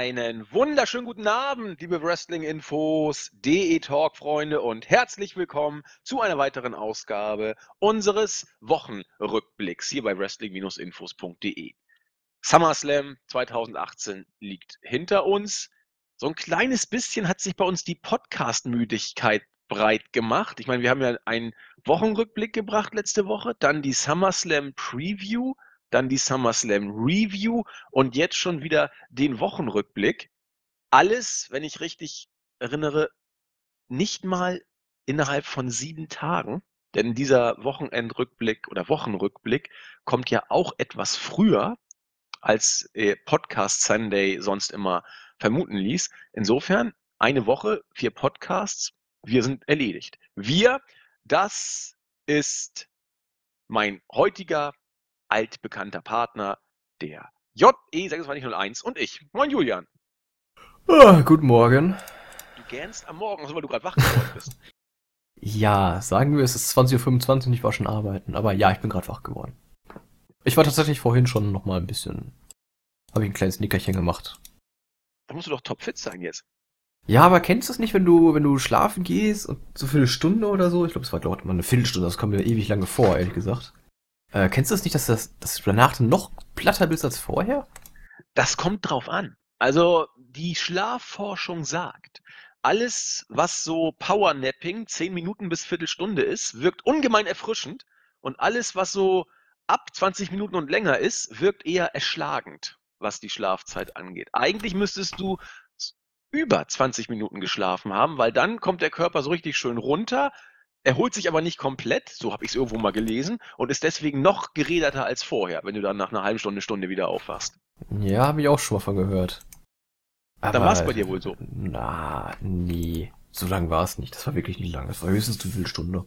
Einen wunderschönen guten Abend, liebe Wrestling-Infos, DE-Talk-Freunde und herzlich willkommen zu einer weiteren Ausgabe unseres Wochenrückblicks hier bei wrestling-infos.de. SummerSlam 2018 liegt hinter uns. So ein kleines bisschen hat sich bei uns die Podcast-Müdigkeit breit gemacht. Ich meine, wir haben ja einen Wochenrückblick gebracht letzte Woche, dann die SummerSlam Preview dann die SummerSlam Review und jetzt schon wieder den Wochenrückblick. Alles, wenn ich richtig erinnere, nicht mal innerhalb von sieben Tagen. Denn dieser Wochenendrückblick oder Wochenrückblick kommt ja auch etwas früher, als äh, Podcast Sunday sonst immer vermuten ließ. Insofern eine Woche, vier Podcasts, wir sind erledigt. Wir, das ist mein heutiger altbekannter Partner, der JE2601 und ich. Moin Julian. Oh, guten Morgen. Du gähnst am Morgen, also weil du gerade wach geworden bist. ja, sagen wir, es ist 20.25 Uhr und ich war schon arbeiten. Aber ja, ich bin gerade wach geworden. Ich war tatsächlich vorhin schon noch mal ein bisschen... Habe ich ein kleines Nickerchen gemacht. Da musst du doch topfit sein jetzt. Ja, aber kennst du es nicht, wenn du, wenn du schlafen gehst und so für eine Stunde oder so? Ich glaube, es war glaube ich mal eine Viertelstunde, das kommt mir ewig lange vor, ehrlich gesagt. Äh, kennst du es das nicht, dass, das, dass du danach noch platter bist als vorher? Das kommt drauf an. Also die Schlafforschung sagt, alles, was so Powernapping, 10 Minuten bis Viertelstunde ist, wirkt ungemein erfrischend und alles, was so ab 20 Minuten und länger ist, wirkt eher erschlagend, was die Schlafzeit angeht. Eigentlich müsstest du über 20 Minuten geschlafen haben, weil dann kommt der Körper so richtig schön runter, erholt sich aber nicht komplett, so habe ich es irgendwo mal gelesen, und ist deswegen noch geräderter als vorher, wenn du dann nach einer halben Stunde, Stunde wieder aufwachst. Ja, habe ich auch schon mal von gehört. Aber dann war es bei dir wohl so. Na, nee. So lang war es nicht. Das war wirklich nicht lang. Das war höchstens eine Viertelstunde.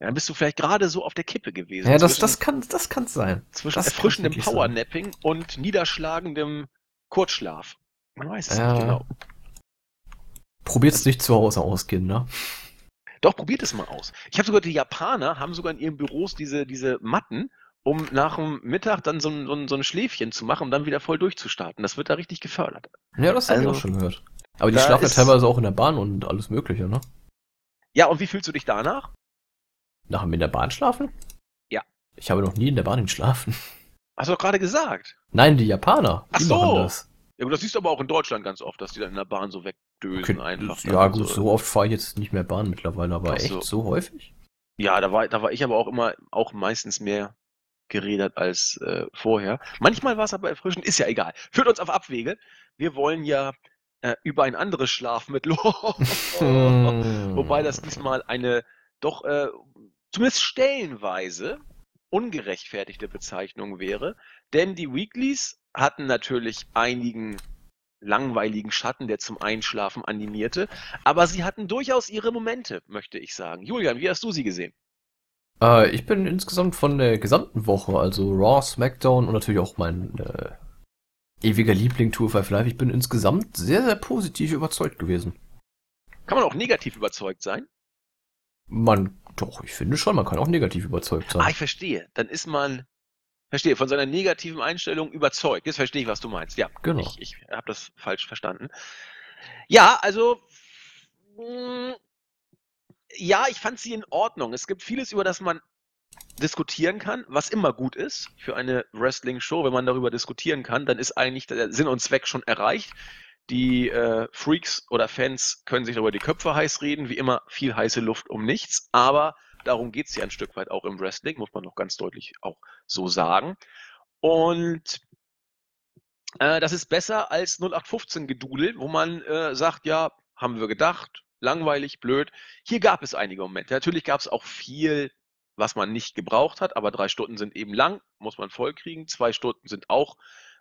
Ja, dann bist du vielleicht gerade so auf der Kippe gewesen. Ja, das, das kann das kann sein. Zwischen das erfrischendem Powernapping und niederschlagendem Kurzschlaf. Man weiß es ja. nicht genau. Probiert's nicht zu Hause ausgehen, ne? Doch, probiert es mal aus. Ich habe sogar, die Japaner haben sogar in ihren Büros diese, diese Matten, um nach dem Mittag dann so ein, so, ein, so ein Schläfchen zu machen, um dann wieder voll durchzustarten. Das wird da richtig gefördert. Ja, das habe also, ich auch schon gehört. Aber die schlafen ja teilweise auch in der Bahn und alles Mögliche, ne? Ja, und wie fühlst du dich danach? Nach dem in der Bahn schlafen? Ja. Ich habe noch nie in der Bahn geschlafen. Hast du doch gerade gesagt. Nein, die Japaner. Die Ach so. das. Ja, aber das siehst du aber auch in Deutschland ganz oft, dass die dann in der Bahn so wegdösen okay. einfach. Ja, gut, so, so oft fahre ich jetzt nicht mehr Bahn mittlerweile, aber echt so. so häufig? Ja, da war, da war ich aber auch immer, auch meistens mehr geredet als äh, vorher. Manchmal war es aber erfrischend, ist ja egal. Führt uns auf Abwege. Wir wollen ja äh, über ein anderes Schlafmittel. Wobei das diesmal eine doch äh, zumindest stellenweise ungerechtfertigte Bezeichnung wäre. Denn die Weeklies hatten natürlich einigen langweiligen Schatten, der zum Einschlafen animierte, aber sie hatten durchaus ihre Momente, möchte ich sagen. Julian, wie hast du sie gesehen? Äh, ich bin insgesamt von der gesamten Woche, also Raw, SmackDown und natürlich auch mein äh, ewiger Liebling Tour 5 Live, ich bin insgesamt sehr, sehr positiv überzeugt gewesen. Kann man auch negativ überzeugt sein? Man, doch, ich finde schon, man kann auch negativ überzeugt sein. Ah, ich verstehe. Dann ist man Verstehe, von seiner negativen Einstellung überzeugt. Jetzt verstehe ich, was du meinst. Ja, genau. Ich, ich habe das falsch verstanden. Ja, also. Mh, mm, ja, ich fand sie in Ordnung. Es gibt vieles, über das man diskutieren kann, was immer gut ist für eine Wrestling-Show. Wenn man darüber diskutieren kann, dann ist eigentlich der Sinn und Zweck schon erreicht. Die äh, Freaks oder Fans können sich darüber die Köpfe heiß reden. Wie immer viel heiße Luft um nichts. Aber Darum geht es ja ein Stück weit auch im Wrestling, muss man noch ganz deutlich auch so sagen. Und äh, das ist besser als 0815-Gedudel, wo man äh, sagt, ja, haben wir gedacht, langweilig, blöd. Hier gab es einige Momente. Natürlich gab es auch viel, was man nicht gebraucht hat, aber drei Stunden sind eben lang, muss man vollkriegen. Zwei Stunden sind auch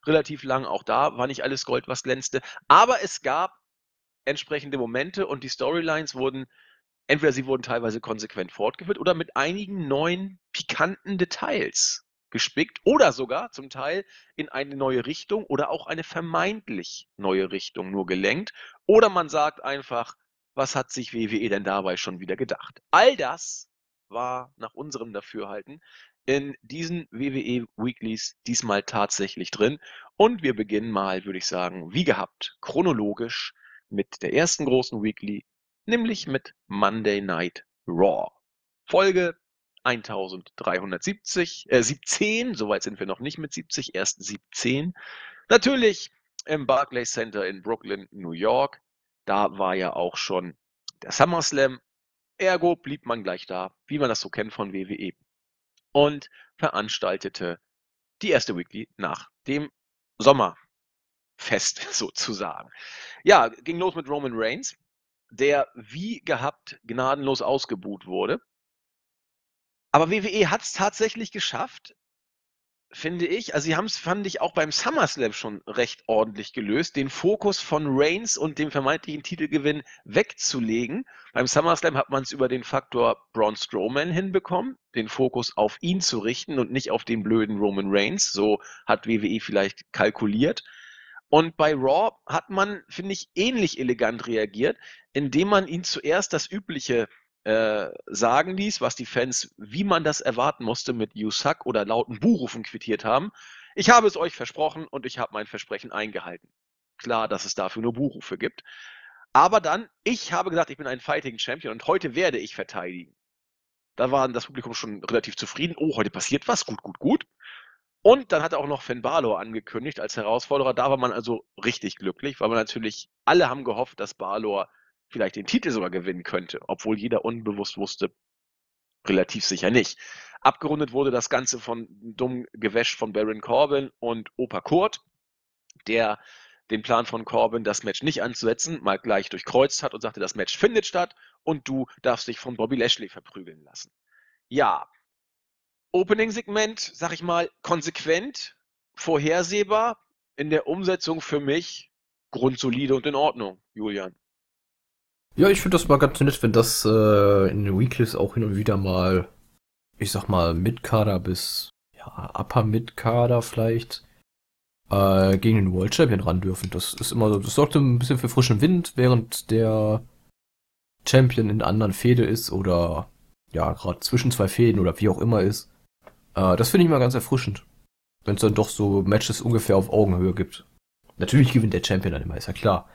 relativ lang. Auch da war nicht alles Gold, was glänzte. Aber es gab entsprechende Momente und die Storylines wurden entweder sie wurden teilweise konsequent fortgeführt oder mit einigen neuen pikanten Details gespickt oder sogar zum Teil in eine neue Richtung oder auch eine vermeintlich neue Richtung nur gelenkt. Oder man sagt einfach, was hat sich WWE denn dabei schon wieder gedacht? All das war nach unserem Dafürhalten in diesen WWE Weeklies diesmal tatsächlich drin. Und wir beginnen mal, würde ich sagen, wie gehabt, chronologisch mit der ersten großen Weekly, nämlich mit Monday Night Raw. Folge 1370, äh, 17, soweit sind wir noch nicht mit 70, erst 17. Natürlich im Barclays Center in Brooklyn, New York. Da war ja auch schon der SummerSlam. Ergo blieb man gleich da, wie man das so kennt von WWE. Und veranstaltete die erste Weekly nach dem Sommerfest sozusagen. Ja, ging los mit Roman Reigns, der wie gehabt gnadenlos ausgebuht wurde. Aber WWE hat es tatsächlich geschafft, finde ich. Also sie haben es, fand ich, auch beim SummerSlam schon recht ordentlich gelöst, den Fokus von Reigns und dem vermeintlichen Titelgewinn wegzulegen. Beim SummerSlam hat man es über den Faktor Braun Strowman hinbekommen, den Fokus auf ihn zu richten und nicht auf den blöden Roman Reigns. So hat WWE vielleicht kalkuliert. Und bei Raw hat man, finde ich, ähnlich elegant reagiert, indem man ihn zuerst das übliche äh, sagen ließ, was die Fans, wie man das erwarten musste, mit You Suck oder lauten Buhrufen quittiert haben. Ich habe es euch versprochen und ich habe mein Versprechen eingehalten. Klar, dass es dafür nur Buhrufe gibt. Aber dann, ich habe gesagt, ich bin ein Fighting Champion und heute werde ich verteidigen. Da war das Publikum schon relativ zufrieden. Oh, heute passiert was. Gut, gut, gut. Und dann hat er auch noch Finn Balor angekündigt als Herausforderer. Da war man also richtig glücklich, weil man natürlich, alle haben gehofft, dass Balor vielleicht den Titel sogar gewinnen könnte, obwohl jeder unbewusst wusste, relativ sicher nicht. Abgerundet wurde das Ganze von dumm Gewäsch von Baron Corbin und Opa Kurt, der den Plan von Corbin, das Match nicht anzusetzen, mal gleich durchkreuzt hat und sagte, das Match findet statt und du darfst dich von Bobby Lashley verprügeln lassen. Ja, Opening-Segment, sag ich mal, konsequent, vorhersehbar, in der Umsetzung für mich grundsolide und in Ordnung, Julian. Ja, ich finde das mal ganz nett, wenn das äh, in den Weeklies auch hin und wieder mal, ich sag mal, Mid-Kader bis ja, Upper Mid-Kader vielleicht äh, gegen den World Champion ran dürfen. Das ist immer so, das sorgt ein bisschen für frischen Wind, während der Champion in anderen Fehde ist oder ja, gerade zwischen zwei Fäden oder wie auch immer ist. Äh, das finde ich mal ganz erfrischend. Wenn es dann doch so Matches ungefähr auf Augenhöhe gibt. Natürlich gewinnt der Champion dann immer, ist ja klar.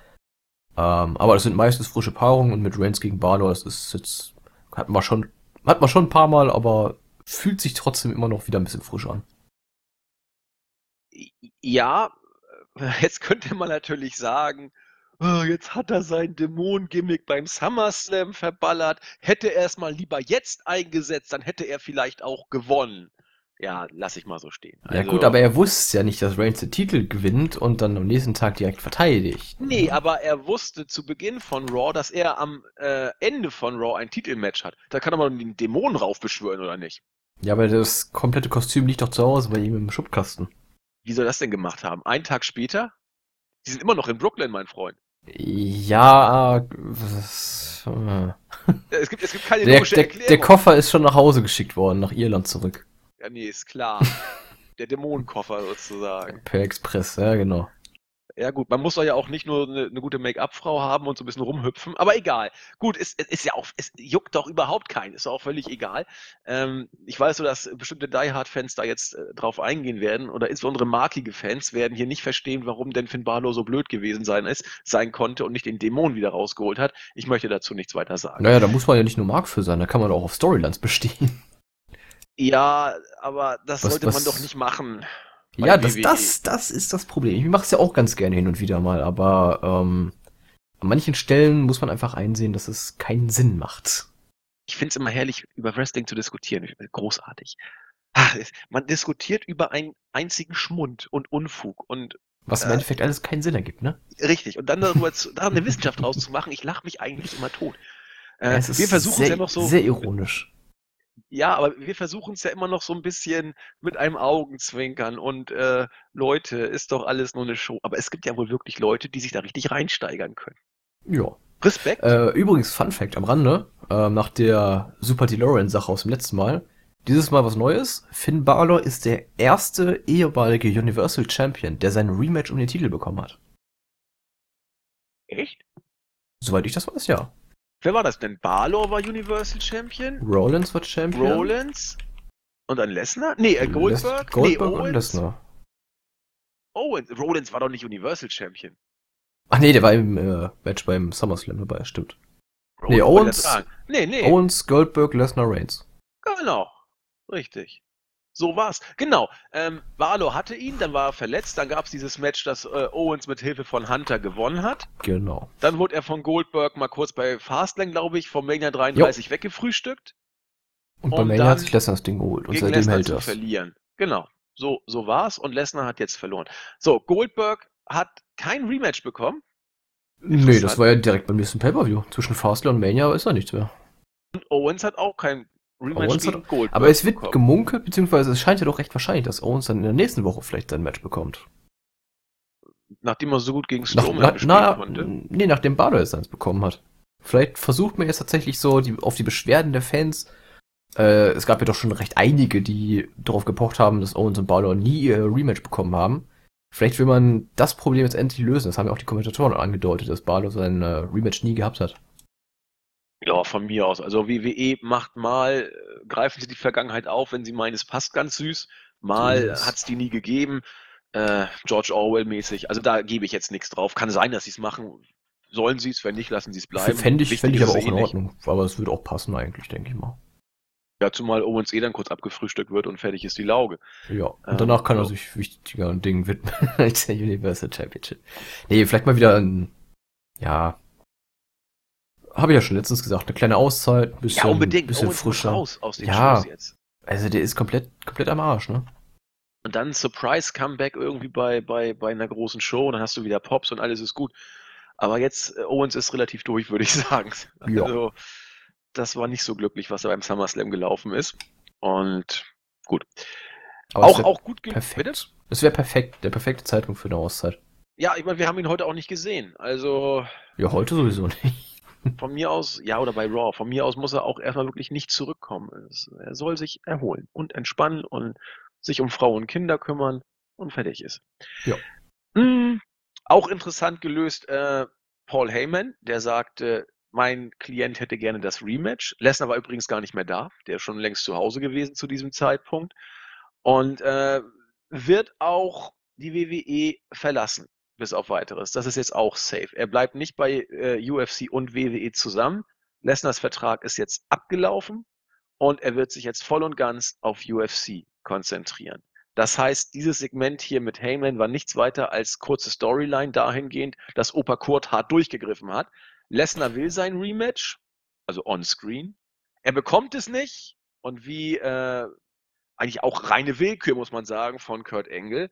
Ähm, aber das sind meistens frische Paarungen und mit Reigns gegen Balor, das ist jetzt, hat man schon, hat man schon ein paar Mal, aber fühlt sich trotzdem immer noch wieder ein bisschen frisch an. Ja, jetzt könnte man natürlich sagen, oh, jetzt hat er sein Dämon-Gimmick beim SummerSlam verballert. Hätte er es mal lieber jetzt eingesetzt, dann hätte er vielleicht auch gewonnen ja, lass ich mal so stehen. Ja also, gut, aber er wusste ja nicht, dass Reigns den Titel gewinnt und dann am nächsten Tag direkt verteidigt. Nee, aber er wusste zu Beginn von Raw, dass er am äh, Ende von Raw ein Titelmatch hat. Da kann er mal den Dämonen raufbeschwören, oder nicht? Ja, aber das komplette Kostüm liegt doch zu Hause bei ihm im Schubkasten. Wie soll das denn gemacht haben? Einen Tag später? Die sind immer noch in Brooklyn, mein Freund. Ja, was, äh. es, gibt, es gibt keine der, der. Der Koffer ist schon nach Hause geschickt worden, nach Irland zurück. Ja, nee, ist klar. Der Dämonenkoffer sozusagen. Per Express, ja, genau. Ja gut, man muss doch ja auch nicht nur eine, eine gute Make-up-Frau haben und so ein bisschen rumhüpfen, aber egal. Gut, es, es, ist ja auch, es juckt doch überhaupt keinen, ist auch völlig egal. Ähm, ich weiß so, dass bestimmte Die Hard-Fans da jetzt äh, drauf eingehen werden oder insbesondere markige Fans werden hier nicht verstehen, warum denn Finn Balor so blöd gewesen sein ist, sein konnte und nicht den Dämon wieder rausgeholt hat. Ich möchte dazu nichts weiter sagen. Naja, da muss man ja nicht nur Mark für sein, da kann man auch auf Storylines bestehen. Ja, aber das was, sollte was? man doch nicht machen. Ja, das, das, das ist das Problem. Ich mache es ja auch ganz gerne hin und wieder mal, aber ähm, an manchen Stellen muss man einfach einsehen, dass es keinen Sinn macht. Ich finde es immer herrlich, über Wrestling zu diskutieren. Großartig. Ach, man diskutiert über einen einzigen Schmund und Unfug und was im äh, Endeffekt alles keinen Sinn ergibt, ne? Richtig. Und dann darüber zu, da eine Wissenschaft rauszumachen, ich lache mich eigentlich immer tot. Äh, wir versuchen es ja noch so. Sehr ironisch. Ja, aber wir versuchen es ja immer noch so ein bisschen mit einem Augenzwinkern und äh, Leute, ist doch alles nur eine Show. Aber es gibt ja wohl wirklich Leute, die sich da richtig reinsteigern können. Ja. Respekt. Äh, übrigens, Fun Fact am Rande, äh, nach der Super DeLorean-Sache aus dem letzten Mal. Dieses Mal was Neues. Finn Balor ist der erste ehemalige Universal Champion, der sein Rematch um den Titel bekommen hat. Echt? Soweit ich das weiß, ja. Wer war das denn? Balor war Universal Champion? Rollins war Champion. Rollins. Und dann Lesnar? Nee, äh, Goldberg? Goldberg nee, und Lesnar. Owens. Rollins war doch nicht Universal Champion. Ach nee, der war im äh, Match beim SummerSlam dabei, stimmt. Rollins nee, Owens. Nee, nee. Owens, Goldberg, Lesnar, Reigns. Genau. Richtig. So war's. Genau. Ähm, Barlow hatte ihn, dann war er verletzt, dann gab's dieses Match, das äh, Owens mit Hilfe von Hunter gewonnen hat. Genau. Dann wurde er von Goldberg mal kurz bei Fastlane, glaube ich, vom Mania 33 jo. weggefrühstückt. Und, und bei Mania hat sich Lesnar das Ding geholt und seitdem hält das. verlieren. Genau. So, so war's und Lesnar hat jetzt verloren. So, Goldberg hat kein Rematch bekommen. Nee, das war ja direkt beim nächsten Pay-Per-View. Zwischen Fastlane und Mania ist da nichts mehr. Und Owens hat auch kein Rematch hat, Goldberg Aber es wird bekommen. gemunkelt, beziehungsweise es scheint ja doch recht wahrscheinlich, dass Owens dann in der nächsten Woche vielleicht sein Match bekommt. Nachdem er so gut gegen Strowman nach, na, konnte? Nee, nachdem Balor es eins bekommen hat. Vielleicht versucht man jetzt tatsächlich so die, auf die Beschwerden der Fans. Äh, es gab ja doch schon recht einige, die darauf gepocht haben, dass Owens und Balor nie ihr Rematch bekommen haben. Vielleicht will man das Problem jetzt endlich lösen. Das haben ja auch die Kommentatoren angedeutet, dass Balor sein äh, Rematch nie gehabt hat. Ja, von mir aus. Also WWE macht mal, äh, greifen sie die Vergangenheit auf, wenn sie meinen, es passt ganz süß. Mal hat es die nie gegeben. Äh, George Orwell-mäßig. Also da gebe ich jetzt nichts drauf. Kann sein, dass sie es machen. Sollen sie es, wenn nicht, lassen sie es bleiben. Fände ich, fänd ich aber auch in Ordnung. Nicht. Aber es würde auch passen eigentlich, denke ich mal. Ja, zumal Owens eh dann kurz abgefrühstückt wird und fertig ist die Lauge. Ja, und ähm, danach kann er sich wichtigeren Dingen widmen als der Universal Championship. Nee, vielleicht mal wieder ein, ja, habe ich ja schon letztens gesagt, eine kleine Auszeit, ein bisschen, ja, unbedingt. bisschen Owens frischer. Raus aus den ja, Shows jetzt. Also der ist komplett, komplett am Arsch, ne? Und dann Surprise Comeback irgendwie bei, bei, bei einer großen Show, und dann hast du wieder Pops und alles ist gut. Aber jetzt, äh, Owens ist relativ durch, würde ich sagen. Ja. Also, das war nicht so glücklich, was da beim SummerSlam gelaufen ist. Und gut. Aber auch, auch gut perfekt. Es wäre perfekt, der perfekte Zeitpunkt für eine Auszeit. Ja, ich meine, wir haben ihn heute auch nicht gesehen. Also. Ja, heute sowieso nicht. Von mir aus, ja, oder bei Raw, von mir aus muss er auch erstmal wirklich nicht zurückkommen. Er soll sich erholen und entspannen und sich um Frau und Kinder kümmern und fertig ist. Ja. Mhm. Auch interessant gelöst, äh, Paul Heyman, der sagte, mein Klient hätte gerne das Rematch. Lesnar war übrigens gar nicht mehr da, der ist schon längst zu Hause gewesen zu diesem Zeitpunkt. Und äh, wird auch die WWE verlassen bis auf weiteres. Das ist jetzt auch safe. Er bleibt nicht bei äh, UFC und WWE zusammen. Lesners Vertrag ist jetzt abgelaufen und er wird sich jetzt voll und ganz auf UFC konzentrieren. Das heißt, dieses Segment hier mit Heyman war nichts weiter als kurze Storyline dahingehend, dass Opa Kurt hart durchgegriffen hat. Lesnar will sein Rematch, also on-screen. Er bekommt es nicht und wie äh, eigentlich auch reine Willkür, muss man sagen, von Kurt Engel,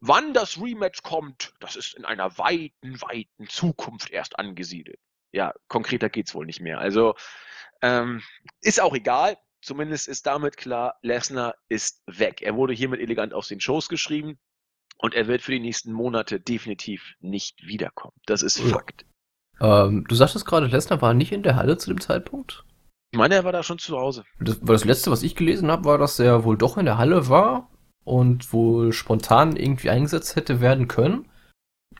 Wann das Rematch kommt, das ist in einer weiten, weiten Zukunft erst angesiedelt. Ja, konkreter geht's wohl nicht mehr. Also ähm, ist auch egal. Zumindest ist damit klar, Lesnar ist weg. Er wurde hiermit elegant aus den Shows geschrieben und er wird für die nächsten Monate definitiv nicht wiederkommen. Das ist Fakt. Ähm, du sagtest gerade, Lesnar war nicht in der Halle zu dem Zeitpunkt? Ich meine, er war da schon zu Hause. Das, das letzte, was ich gelesen habe, war, dass er wohl doch in der Halle war und wohl spontan irgendwie eingesetzt hätte werden können.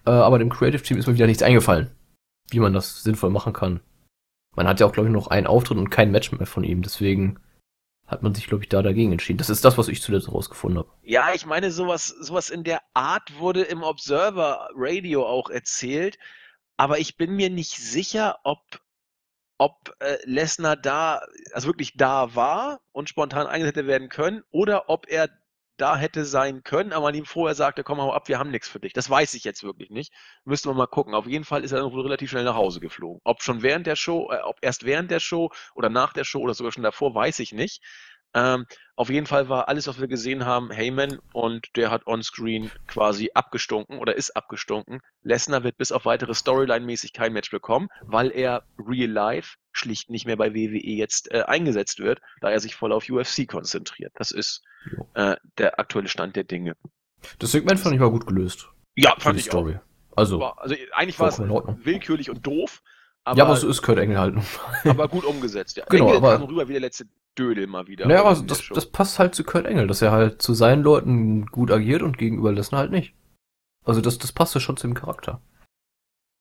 Äh, aber dem Creative Team ist mir wieder nichts eingefallen, wie man das sinnvoll machen kann. Man hat ja auch, glaube ich, noch einen Auftritt und kein Match mehr von ihm, deswegen hat man sich, glaube ich, da dagegen entschieden. Das ist das, was ich zuletzt rausgefunden habe. Ja, ich meine, sowas, sowas in der Art wurde im Observer Radio auch erzählt, aber ich bin mir nicht sicher, ob, ob äh, Lesnar da, also wirklich da war und spontan eingesetzt hätte werden können, oder ob er da hätte sein können, aber man ihm vorher sagte, komm hau ab, wir haben nichts für dich. Das weiß ich jetzt wirklich nicht. Müssten wir mal gucken. Auf jeden Fall ist er dann wohl relativ schnell nach Hause geflogen. Ob schon während der Show, äh, ob erst während der Show oder nach der Show oder sogar schon davor, weiß ich nicht. Ähm, auf jeden Fall war alles, was wir gesehen haben, Heyman und der hat onscreen quasi abgestunken oder ist abgestunken. Lesnar wird bis auf weitere Storyline-mäßig kein Match bekommen, weil er real life schlicht nicht mehr bei WWE jetzt äh, eingesetzt wird, da er sich voll auf UFC konzentriert. Das ist äh, der aktuelle Stand der Dinge. Das Segment fand ich war gut gelöst. Ja, fand ich Story. auch. Also, war, also eigentlich war es willkürlich und doof. Aber, ja, aber so ist Kurt Engel halt. aber gut umgesetzt, ja. Genau, Engel aber, kam rüber wie der letzte Dödel mal wieder. Naja, aber das, das passt halt zu Kurt Engel, dass er halt zu seinen Leuten gut agiert und gegenüber Lesnar halt nicht. Also das, das passt ja schon zu dem Charakter.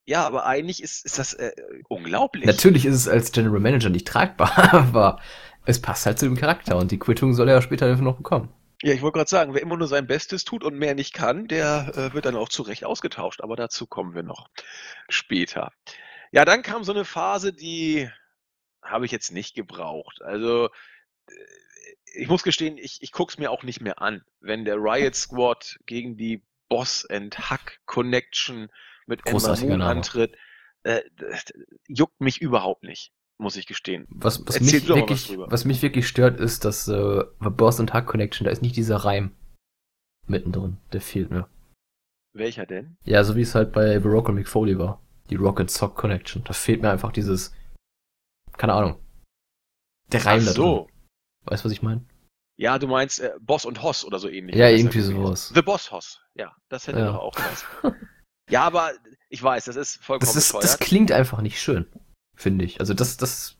Ja, aber eigentlich ist, ist das äh, unglaublich. Natürlich ist es als General Manager nicht tragbar, aber es passt halt zu dem Charakter und die Quittung soll er ja später noch bekommen. Ja, ich wollte gerade sagen, wer immer nur sein Bestes tut und mehr nicht kann, der äh, wird dann auch zu Recht ausgetauscht. Aber dazu kommen wir noch später. Ja, dann kam so eine Phase, die habe ich jetzt nicht gebraucht. Also äh, ich muss gestehen, ich, ich gucke es mir auch nicht mehr an. Wenn der Riot Squad gegen die Boss and Hack Connection mit Ember Moon antritt, äh, juckt mich überhaupt nicht muss ich gestehen. Was, was, mich wirklich, was, was mich wirklich stört, ist, dass äh, Boss und Hack Connection, da ist nicht dieser Reim mittendrin. Der fehlt mir. Welcher denn? Ja, so wie es halt bei Rock und Mick Foley war. Die Rock and Sock Connection. Da fehlt mir einfach dieses, keine Ahnung. Der Reim Ach so. drin. Weißt du, was ich meine? Ja, du meinst äh, Boss und Hoss oder so ähnlich. Ja, irgendwie sowas. The Boss Hoss. Ja, das hätte ja. doch auch was. ja, aber ich weiß, das ist vollkommen das, ist, das klingt einfach nicht schön finde ich. Also das, das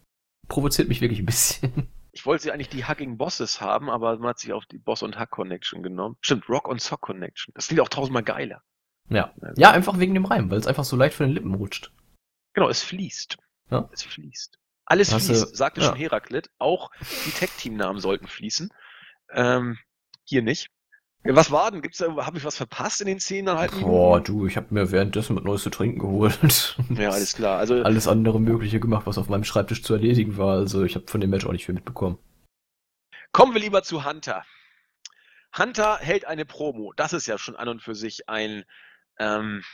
provoziert mich wirklich ein bisschen. Ich wollte sie eigentlich die Hugging Bosses haben, aber man hat sich auf die Boss und Hack Connection genommen. Stimmt, Rock und Sock Connection. Das klingt auch tausendmal geiler. Ja. Also, ja, einfach wegen dem Reim, weil es einfach so leicht von den Lippen rutscht. Genau, es fließt. Ja? Es fließt. Alles Hast fließt, du, sagte ja. schon Heraklit. Auch die Tech-Team-Namen sollten fließen. Ähm, hier nicht. Was war denn? Gibt's da, habe ich was verpasst in den zehneinhalb Minuten? Boah, du, ich habe mir währenddessen mit Neues zu trinken geholt. Ja, alles klar. Also alles andere Mögliche gemacht, was auf meinem Schreibtisch zu erledigen war. Also ich habe von dem Match auch nicht viel mitbekommen. Kommen wir lieber zu Hunter. Hunter hält eine Promo. Das ist ja schon an und für sich ein, ähm,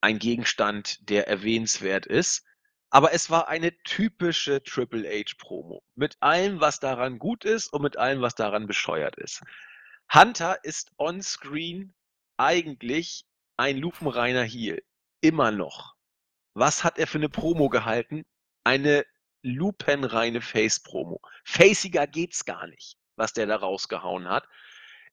ein Gegenstand, der erwähnenswert ist. Aber es war eine typische Triple H Promo. Mit allem, was daran gut ist und mit allem, was daran bescheuert ist. Hunter ist on-screen eigentlich ein lupenreiner Heel. Immer noch. Was hat er für eine Promo gehalten? Eine lupenreine Face-Promo. Faciger geht's gar nicht, was der da rausgehauen hat.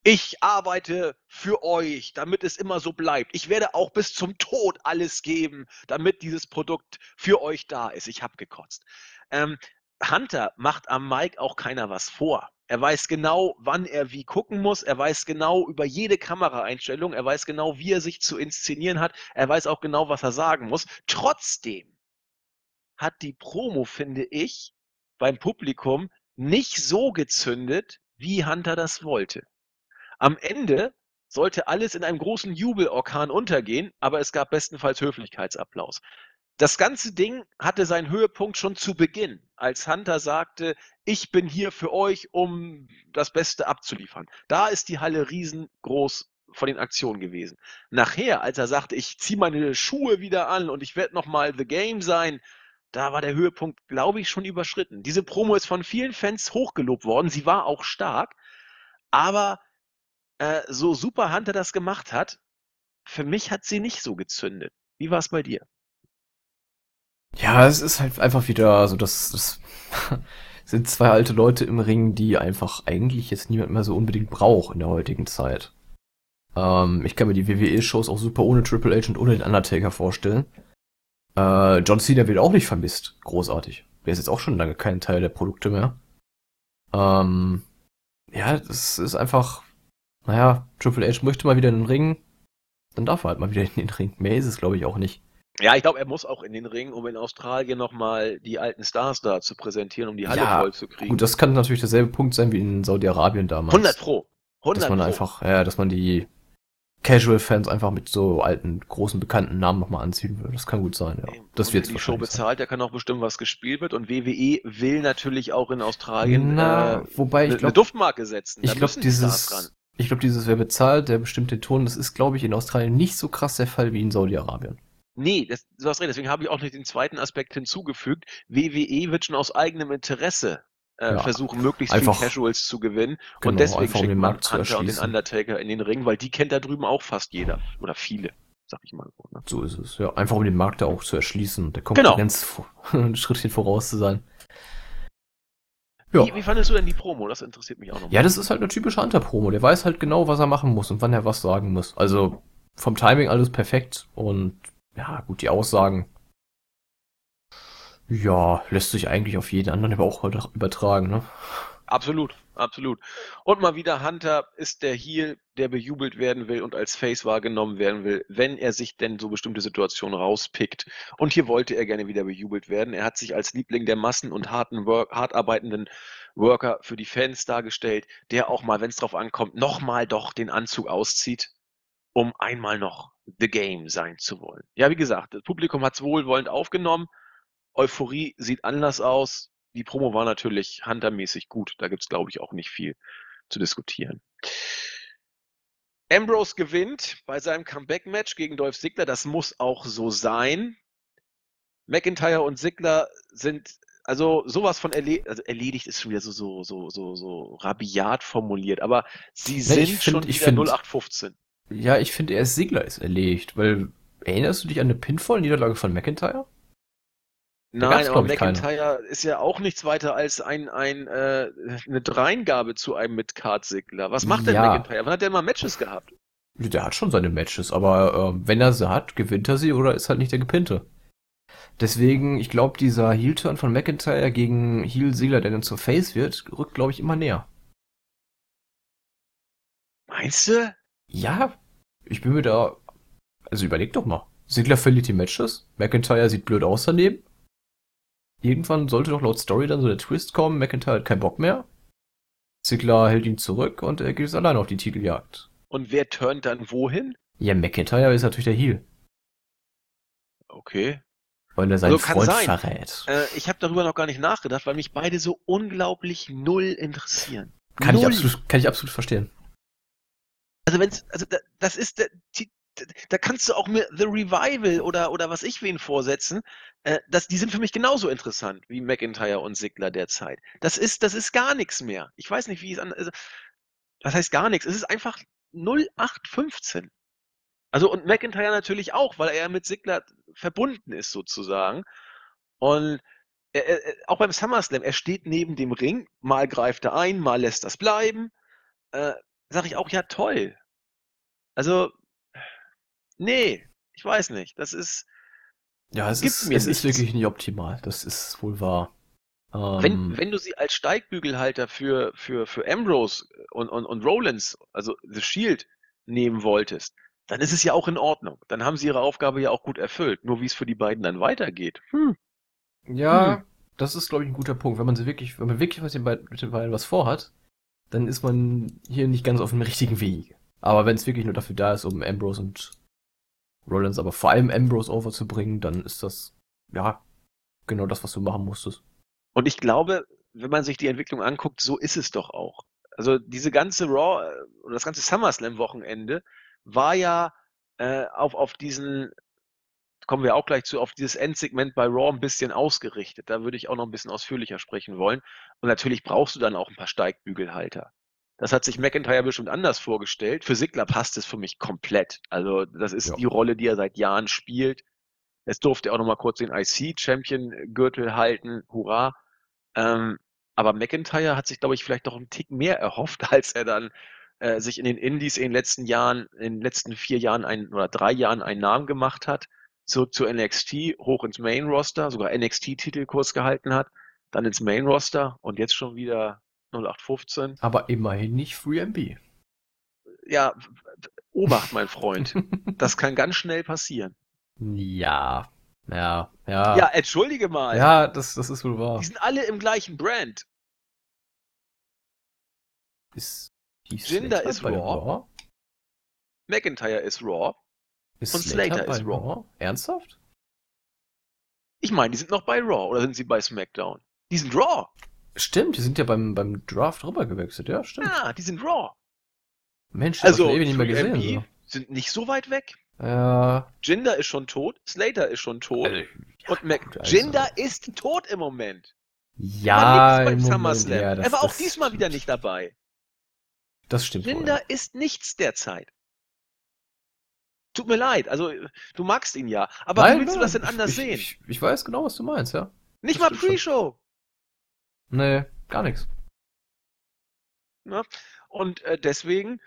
Ich arbeite für euch, damit es immer so bleibt. Ich werde auch bis zum Tod alles geben, damit dieses Produkt für euch da ist. Ich hab gekotzt. Ähm, Hunter macht am Mike auch keiner was vor. Er weiß genau, wann er wie gucken muss. Er weiß genau über jede Kameraeinstellung. Er weiß genau, wie er sich zu inszenieren hat. Er weiß auch genau, was er sagen muss. Trotzdem hat die Promo, finde ich, beim Publikum nicht so gezündet, wie Hunter das wollte. Am Ende sollte alles in einem großen Jubelorkan untergehen, aber es gab bestenfalls Höflichkeitsapplaus. Das ganze Ding hatte seinen Höhepunkt schon zu Beginn, als Hunter sagte, ich bin hier für euch, um das Beste abzuliefern. Da ist die Halle riesengroß von den Aktionen gewesen. Nachher, als er sagte, ich ziehe meine Schuhe wieder an und ich werde nochmal The Game sein, da war der Höhepunkt, glaube ich, schon überschritten. Diese Promo ist von vielen Fans hochgelobt worden. Sie war auch stark, aber äh, so super Hunter das gemacht hat, für mich hat sie nicht so gezündet. Wie war es bei dir? Ja, es ist halt einfach wieder so, dass das sind zwei alte Leute im Ring, die einfach eigentlich jetzt niemand mehr so unbedingt braucht in der heutigen Zeit. Ähm, ich kann mir die WWE-Shows auch super ohne Triple H und ohne den Undertaker vorstellen. Äh, John Cena wird auch nicht vermisst. Großartig. Der ist jetzt auch schon lange kein Teil der Produkte mehr. Ähm, ja, das ist einfach, naja, Triple H möchte mal wieder in den Ring, dann darf er halt mal wieder in den Ring. Mehr ist es, glaube ich, auch nicht. Ja, ich glaube, er muss auch in den Ring, um in Australien nochmal die alten Stars da zu präsentieren, um die Halle ja, voll zu kriegen. Gut, das kann natürlich derselbe Punkt sein wie in Saudi-Arabien damals. 100 Pro. 100 dass man Pro. einfach, ja, dass man die Casual-Fans einfach mit so alten, großen, bekannten Namen nochmal anziehen will. Das kann gut sein, ja. Das wird die Show bezahlt, sein. der kann auch bestimmen, was gespielt wird. Und WWE will natürlich auch in Australien Na, äh, wobei ich glaub, eine Duftmarke setzen. Da ich glaube, dieses, ich glaube, dieses, wer bezahlt, der bestimmt den Ton, das ist, glaube ich, in Australien nicht so krass der Fall wie in Saudi-Arabien. Nee, das, du hast recht, deswegen habe ich auch nicht den zweiten Aspekt hinzugefügt. WWE wird schon aus eigenem Interesse äh, ja, versuchen, möglichst einfach, viele Casuals zu gewinnen. Genau, und deswegen schickt um man Hunter und den Undertaker in den Ring, weil die kennt da drüben auch fast jeder. Oder viele, sag ich mal so. Ne? So ist es, ja. Einfach um den Markt da auch zu erschließen und der Konkurrenz genau. ein Schrittchen voraus zu sein. Ja. Wie, wie fandest du denn die Promo? Das interessiert mich auch noch. Ja, das ist halt eine typische Hunter-Promo. Der weiß halt genau, was er machen muss und wann er was sagen muss. Also vom Timing alles perfekt und ja, gut, die Aussagen. Ja, lässt sich eigentlich auf jeden anderen aber auch übertragen, ne? Absolut, absolut. Und mal wieder Hunter ist der Heel, der bejubelt werden will und als Face wahrgenommen werden will, wenn er sich denn so bestimmte Situationen rauspickt. Und hier wollte er gerne wieder bejubelt werden. Er hat sich als Liebling der Massen und harten Work, hart arbeitenden Worker für die Fans dargestellt, der auch mal, wenn es drauf ankommt, nochmal doch den Anzug auszieht, um einmal noch The Game sein zu wollen. Ja, wie gesagt, das Publikum hat es wohlwollend aufgenommen. Euphorie sieht anders aus die Promo war natürlich huntermäßig gut. Da gibt es, glaube ich, auch nicht viel zu diskutieren. Ambrose gewinnt bei seinem Comeback-Match gegen Dolph Ziggler. Das muss auch so sein. McIntyre und Ziggler sind also sowas von erle also erledigt ist schon wieder so, so, so, so, so rabiat formuliert, aber sie sind find, schon wieder find, 0815. Ja, ich finde erst Ziggler ist erledigt, weil erinnerst du dich an eine Pinfall-Niederlage von McIntyre? Nein, aber McIntyre ist ja auch nichts weiter als ein, ein, äh, eine Dreingabe zu einem mit Kartsigler. Was macht denn ja. McIntyre? Wann hat der mal Matches gehabt? Der hat schon seine Matches, aber äh, wenn er sie hat, gewinnt er sie oder ist halt nicht der Gepinte. Deswegen, ich glaube, dieser Heel-Turn von McIntyre gegen Heel-Sigler, der dann zur Face wird, rückt, glaube ich, immer näher. Meinst du? Ja, ich bin mir da. Also überleg doch mal. Sigler verliert die Matches, McIntyre sieht blöd aus daneben, Irgendwann sollte doch laut Story dann so der Twist kommen, McIntyre hat keinen Bock mehr. Ziggler hält ihn zurück und er geht allein auf die Titeljagd. Und wer turnt dann wohin? Ja, McIntyre ist natürlich der Heel. Okay. Weil er seinen also Freund sein. verrät. Äh, ich habe darüber noch gar nicht nachgedacht, weil mich beide so unglaublich null interessieren. Kann, null. Ich, absolut, kann ich absolut verstehen. Also wenn's, also das ist der, da kannst du auch mir The Revival oder, oder was ich wen vorsetzen. Äh, das, die sind für mich genauso interessant wie McIntyre und Sigler derzeit. Das ist, das ist gar nichts mehr. Ich weiß nicht, wie es an. Also, das heißt gar nichts. Es ist einfach 0815. Also und McIntyre natürlich auch, weil er mit Sigler verbunden ist sozusagen. Und er, er, auch beim SummerSlam, er steht neben dem Ring, mal greift er ein, mal lässt das bleiben. Äh, sag ich auch, ja toll. Also Nee, ich weiß nicht. Das ist. Ja, es, ist, es ist wirklich nicht optimal. Das ist wohl wahr. Ähm, wenn, wenn du sie als Steigbügelhalter für, für, für Ambrose und, und, und Rollins, also The Shield, nehmen wolltest, dann ist es ja auch in Ordnung. Dann haben sie ihre Aufgabe ja auch gut erfüllt. Nur wie es für die beiden dann weitergeht. Hm. Ja, hm. das ist, glaube ich, ein guter Punkt. Wenn man sie wirklich, wenn man wirklich mit den beiden was vorhat, dann ist man hier nicht ganz auf dem richtigen Weg. Aber wenn es wirklich nur dafür da ist, um Ambrose und Rollins aber vor allem Ambrose overzubringen, dann ist das, ja, genau das, was du machen musstest. Und ich glaube, wenn man sich die Entwicklung anguckt, so ist es doch auch. Also diese ganze Raw äh, oder das ganze SummerSlam-Wochenende war ja äh, auf, auf diesen, kommen wir auch gleich zu, auf dieses Endsegment bei Raw ein bisschen ausgerichtet. Da würde ich auch noch ein bisschen ausführlicher sprechen wollen. Und natürlich brauchst du dann auch ein paar Steigbügelhalter. Das hat sich McIntyre bestimmt anders vorgestellt. Für Sigler passt es für mich komplett. Also das ist ja. die Rolle, die er seit Jahren spielt. Es durfte auch noch mal kurz den IC-Champion-Gürtel halten. Hurra. Ähm, aber McIntyre hat sich, glaube ich, vielleicht doch einen Tick mehr erhofft, als er dann äh, sich in den Indies in den letzten Jahren, in den letzten vier Jahren ein, oder drei Jahren einen Namen gemacht hat. Zurück zu NXT, hoch ins Main-Roster, sogar NXT-Titelkurs gehalten hat, dann ins Main-Roster und jetzt schon wieder 0815. Aber immerhin nicht FreeMB. Ja, Obacht, mein Freund. das kann ganz schnell passieren. Ja, ja, ja. Ja, entschuldige mal. Ja, das, das ist wohl wahr. Die sind alle im gleichen Brand. Ist Jinder ist Raw. Raw. McIntyre ist Raw. Ist und Slater, Slater ist Raw. Raw. Ernsthaft? Ich meine, die sind noch bei Raw oder sind sie bei SmackDown? Die sind Raw. Stimmt, die sind ja beim, beim Draft rübergewechselt, ja, stimmt. Ja, die sind Raw. Mensch, das also, ewig nicht mehr gesehen. MP so. sind nicht so weit weg. Ja. Jinder ist schon tot, Slater ist schon tot. Also, ja, und Mac gut, also. Jinder ist tot im Moment. Ja, beim SummerSlam. Ja, das, er war auch diesmal wieder nicht dabei. Das stimmt. Jinder wohl, ja. ist nichts derzeit. Tut mir leid, also du magst ihn ja, aber nein, wie willst nein, du das denn anders ich, sehen? Ich, ich, weiß genau, was du meinst, ja. Nicht das mal Pre-Show. Nee, gar nichts. Ne? Und äh, deswegen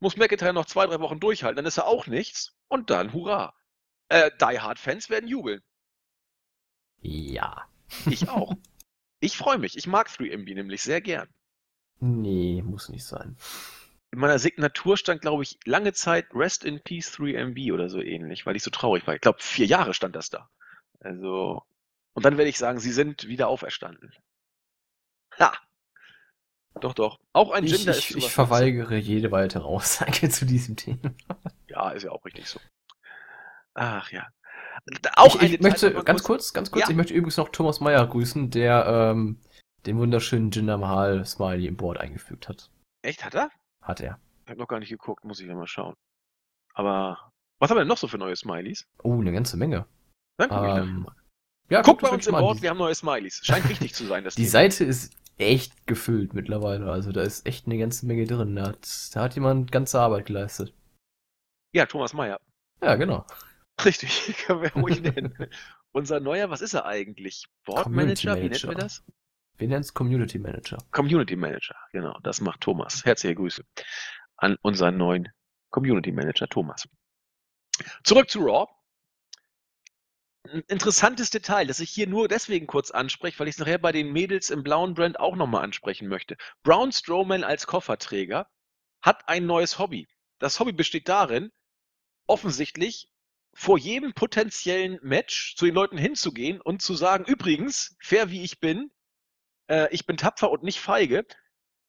muss McIntyre noch zwei, drei Wochen durchhalten, dann ist er auch nichts und dann hurra. Äh, Die Hard-Fans werden jubeln. Ja. Ich auch. ich freue mich. Ich mag 3MB nämlich sehr gern. Nee, muss nicht sein. In meiner Signatur stand, glaube ich, lange Zeit Rest in Peace 3MB oder so ähnlich, weil ich so traurig war. Ich glaube, vier Jahre stand das da. Also, und dann werde ich sagen, sie sind wieder auferstanden. Ha! Doch, doch. Auch ein Gender ich, ist Ich verweigere jede weitere Aussage zu diesem Thema. Ja, ist ja auch richtig so. Ach ja. Auch ich, ich möchte ganz kurz, ganz kurz, ja. ich möchte übrigens noch Thomas Meyer grüßen, der ähm, den wunderschönen Jinder Mahal Smiley im Board eingefügt hat. Echt, hat er? Hat er. Ich habe noch gar nicht geguckt, muss ich ja mal schauen. Aber was haben wir denn noch so für neue Smileys? Oh, eine ganze Menge. Dann guck ähm, ich Ja, guck bei uns im Board, wir haben neue Smileys. Scheint wichtig zu sein, das Die Thema. Seite ist echt gefüllt mittlerweile. Also da ist echt eine ganze Menge drin. Da hat, da hat jemand ganze Arbeit geleistet. Ja, Thomas Meyer. Ja, genau. Richtig, können wir ruhig nennen. Unser neuer, was ist er eigentlich? Board Manager, wie nennen wir das? Wir nennen es Community Manager. Community Manager, genau, das macht Thomas. Herzliche Grüße an unseren neuen Community Manager Thomas. Zurück zu Raw. Ein interessantes Detail, das ich hier nur deswegen kurz anspreche, weil ich es nachher bei den Mädels im blauen Brand auch nochmal ansprechen möchte. Braun Strowman als Kofferträger hat ein neues Hobby. Das Hobby besteht darin, offensichtlich vor jedem potenziellen Match zu den Leuten hinzugehen und zu sagen, übrigens, fair wie ich bin, äh, ich bin tapfer und nicht feige.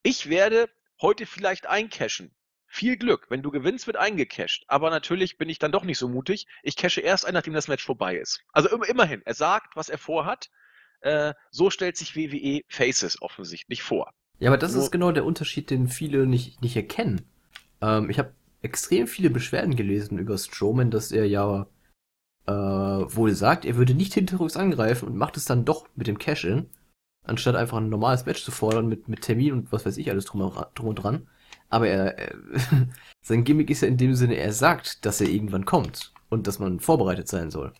Ich werde heute vielleicht eincashen. Viel Glück. Wenn du gewinnst, wird eingecasht. Aber natürlich bin ich dann doch nicht so mutig. Ich cashe erst ein, nachdem das Match vorbei ist. Also immerhin, er sagt, was er vorhat. Äh, so stellt sich WWE Faces offensichtlich vor. Ja, aber das Nur, ist genau der Unterschied, den viele nicht, nicht erkennen. Ähm, ich habe extrem viele Beschwerden gelesen über Strowman, dass er ja äh, wohl sagt, er würde nicht hinterrücks angreifen und macht es dann doch mit dem Cash-In anstatt einfach ein normales Match zu fordern mit, mit Termin und was weiß ich alles drum, drum und dran. Aber er, äh, sein Gimmick ist ja in dem Sinne, er sagt, dass er irgendwann kommt und dass man vorbereitet sein soll.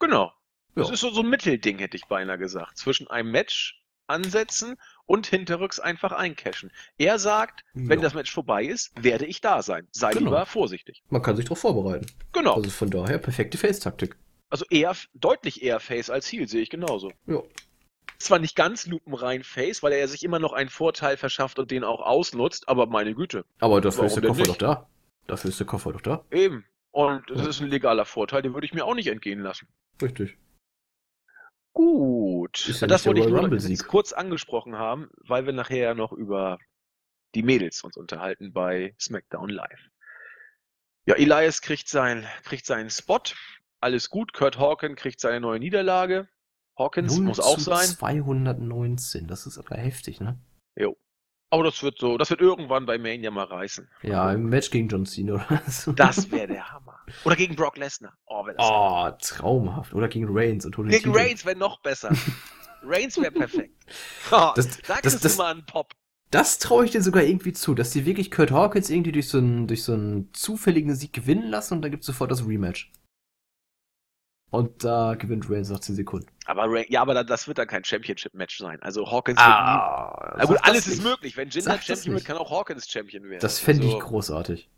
Genau. Ja. Das ist so, so ein Mittelding, hätte ich beinahe gesagt. Zwischen einem Match ansetzen und hinterrücks einfach eincashen. Er sagt, ja. wenn das Match vorbei ist, werde ich da sein. Sei genau. lieber vorsichtig. Man kann sich darauf vorbereiten. Genau. Also von daher perfekte Face-Taktik. Also eher, deutlich eher Face als Heal, sehe ich genauso. Ja zwar nicht ganz lupenrein Face, weil er sich immer noch einen Vorteil verschafft und den auch ausnutzt, aber meine Güte. Aber dafür ist der Koffer nicht? doch da. Dafür ist der Koffer doch da. Eben. Und das ja. ist ein legaler Vorteil, den würde ich mir auch nicht entgehen lassen. Richtig. Gut. Ja das wollte ich nur kurz angesprochen haben, weil wir nachher ja noch über die Mädels uns unterhalten bei SmackDown Live. Ja, Elias kriegt, sein, kriegt seinen Spot. Alles gut. Kurt Hawken kriegt seine neue Niederlage. Hawkins muss auch sein. 219, das ist aber heftig, ne? Jo. Aber das wird so, das wird irgendwann bei Mania mal reißen. Ja, im Match gegen John Cena oder so. Das wäre der Hammer. Oder gegen Brock Lesnar. Oh, oh traumhaft. Oder gegen Reigns und Gegen Titel. Reigns wäre noch besser. Reigns wäre perfekt. Oh, das, sag das, das, mal einen Pop. Das traue ich dir sogar irgendwie zu, dass die wirklich Kurt Hawkins irgendwie durch so einen, durch so einen zufälligen Sieg gewinnen lassen und dann gibt es sofort das Rematch. Und da gewinnt Reigns nach 10 Sekunden. Aber ja, aber das wird dann kein Championship-Match sein. Also Hawkins ah, wird nie. Na gut, alles ist möglich. Wenn Jinder Champion wird, kann auch Hawkins Champion werden. Das fände also, ich großartig.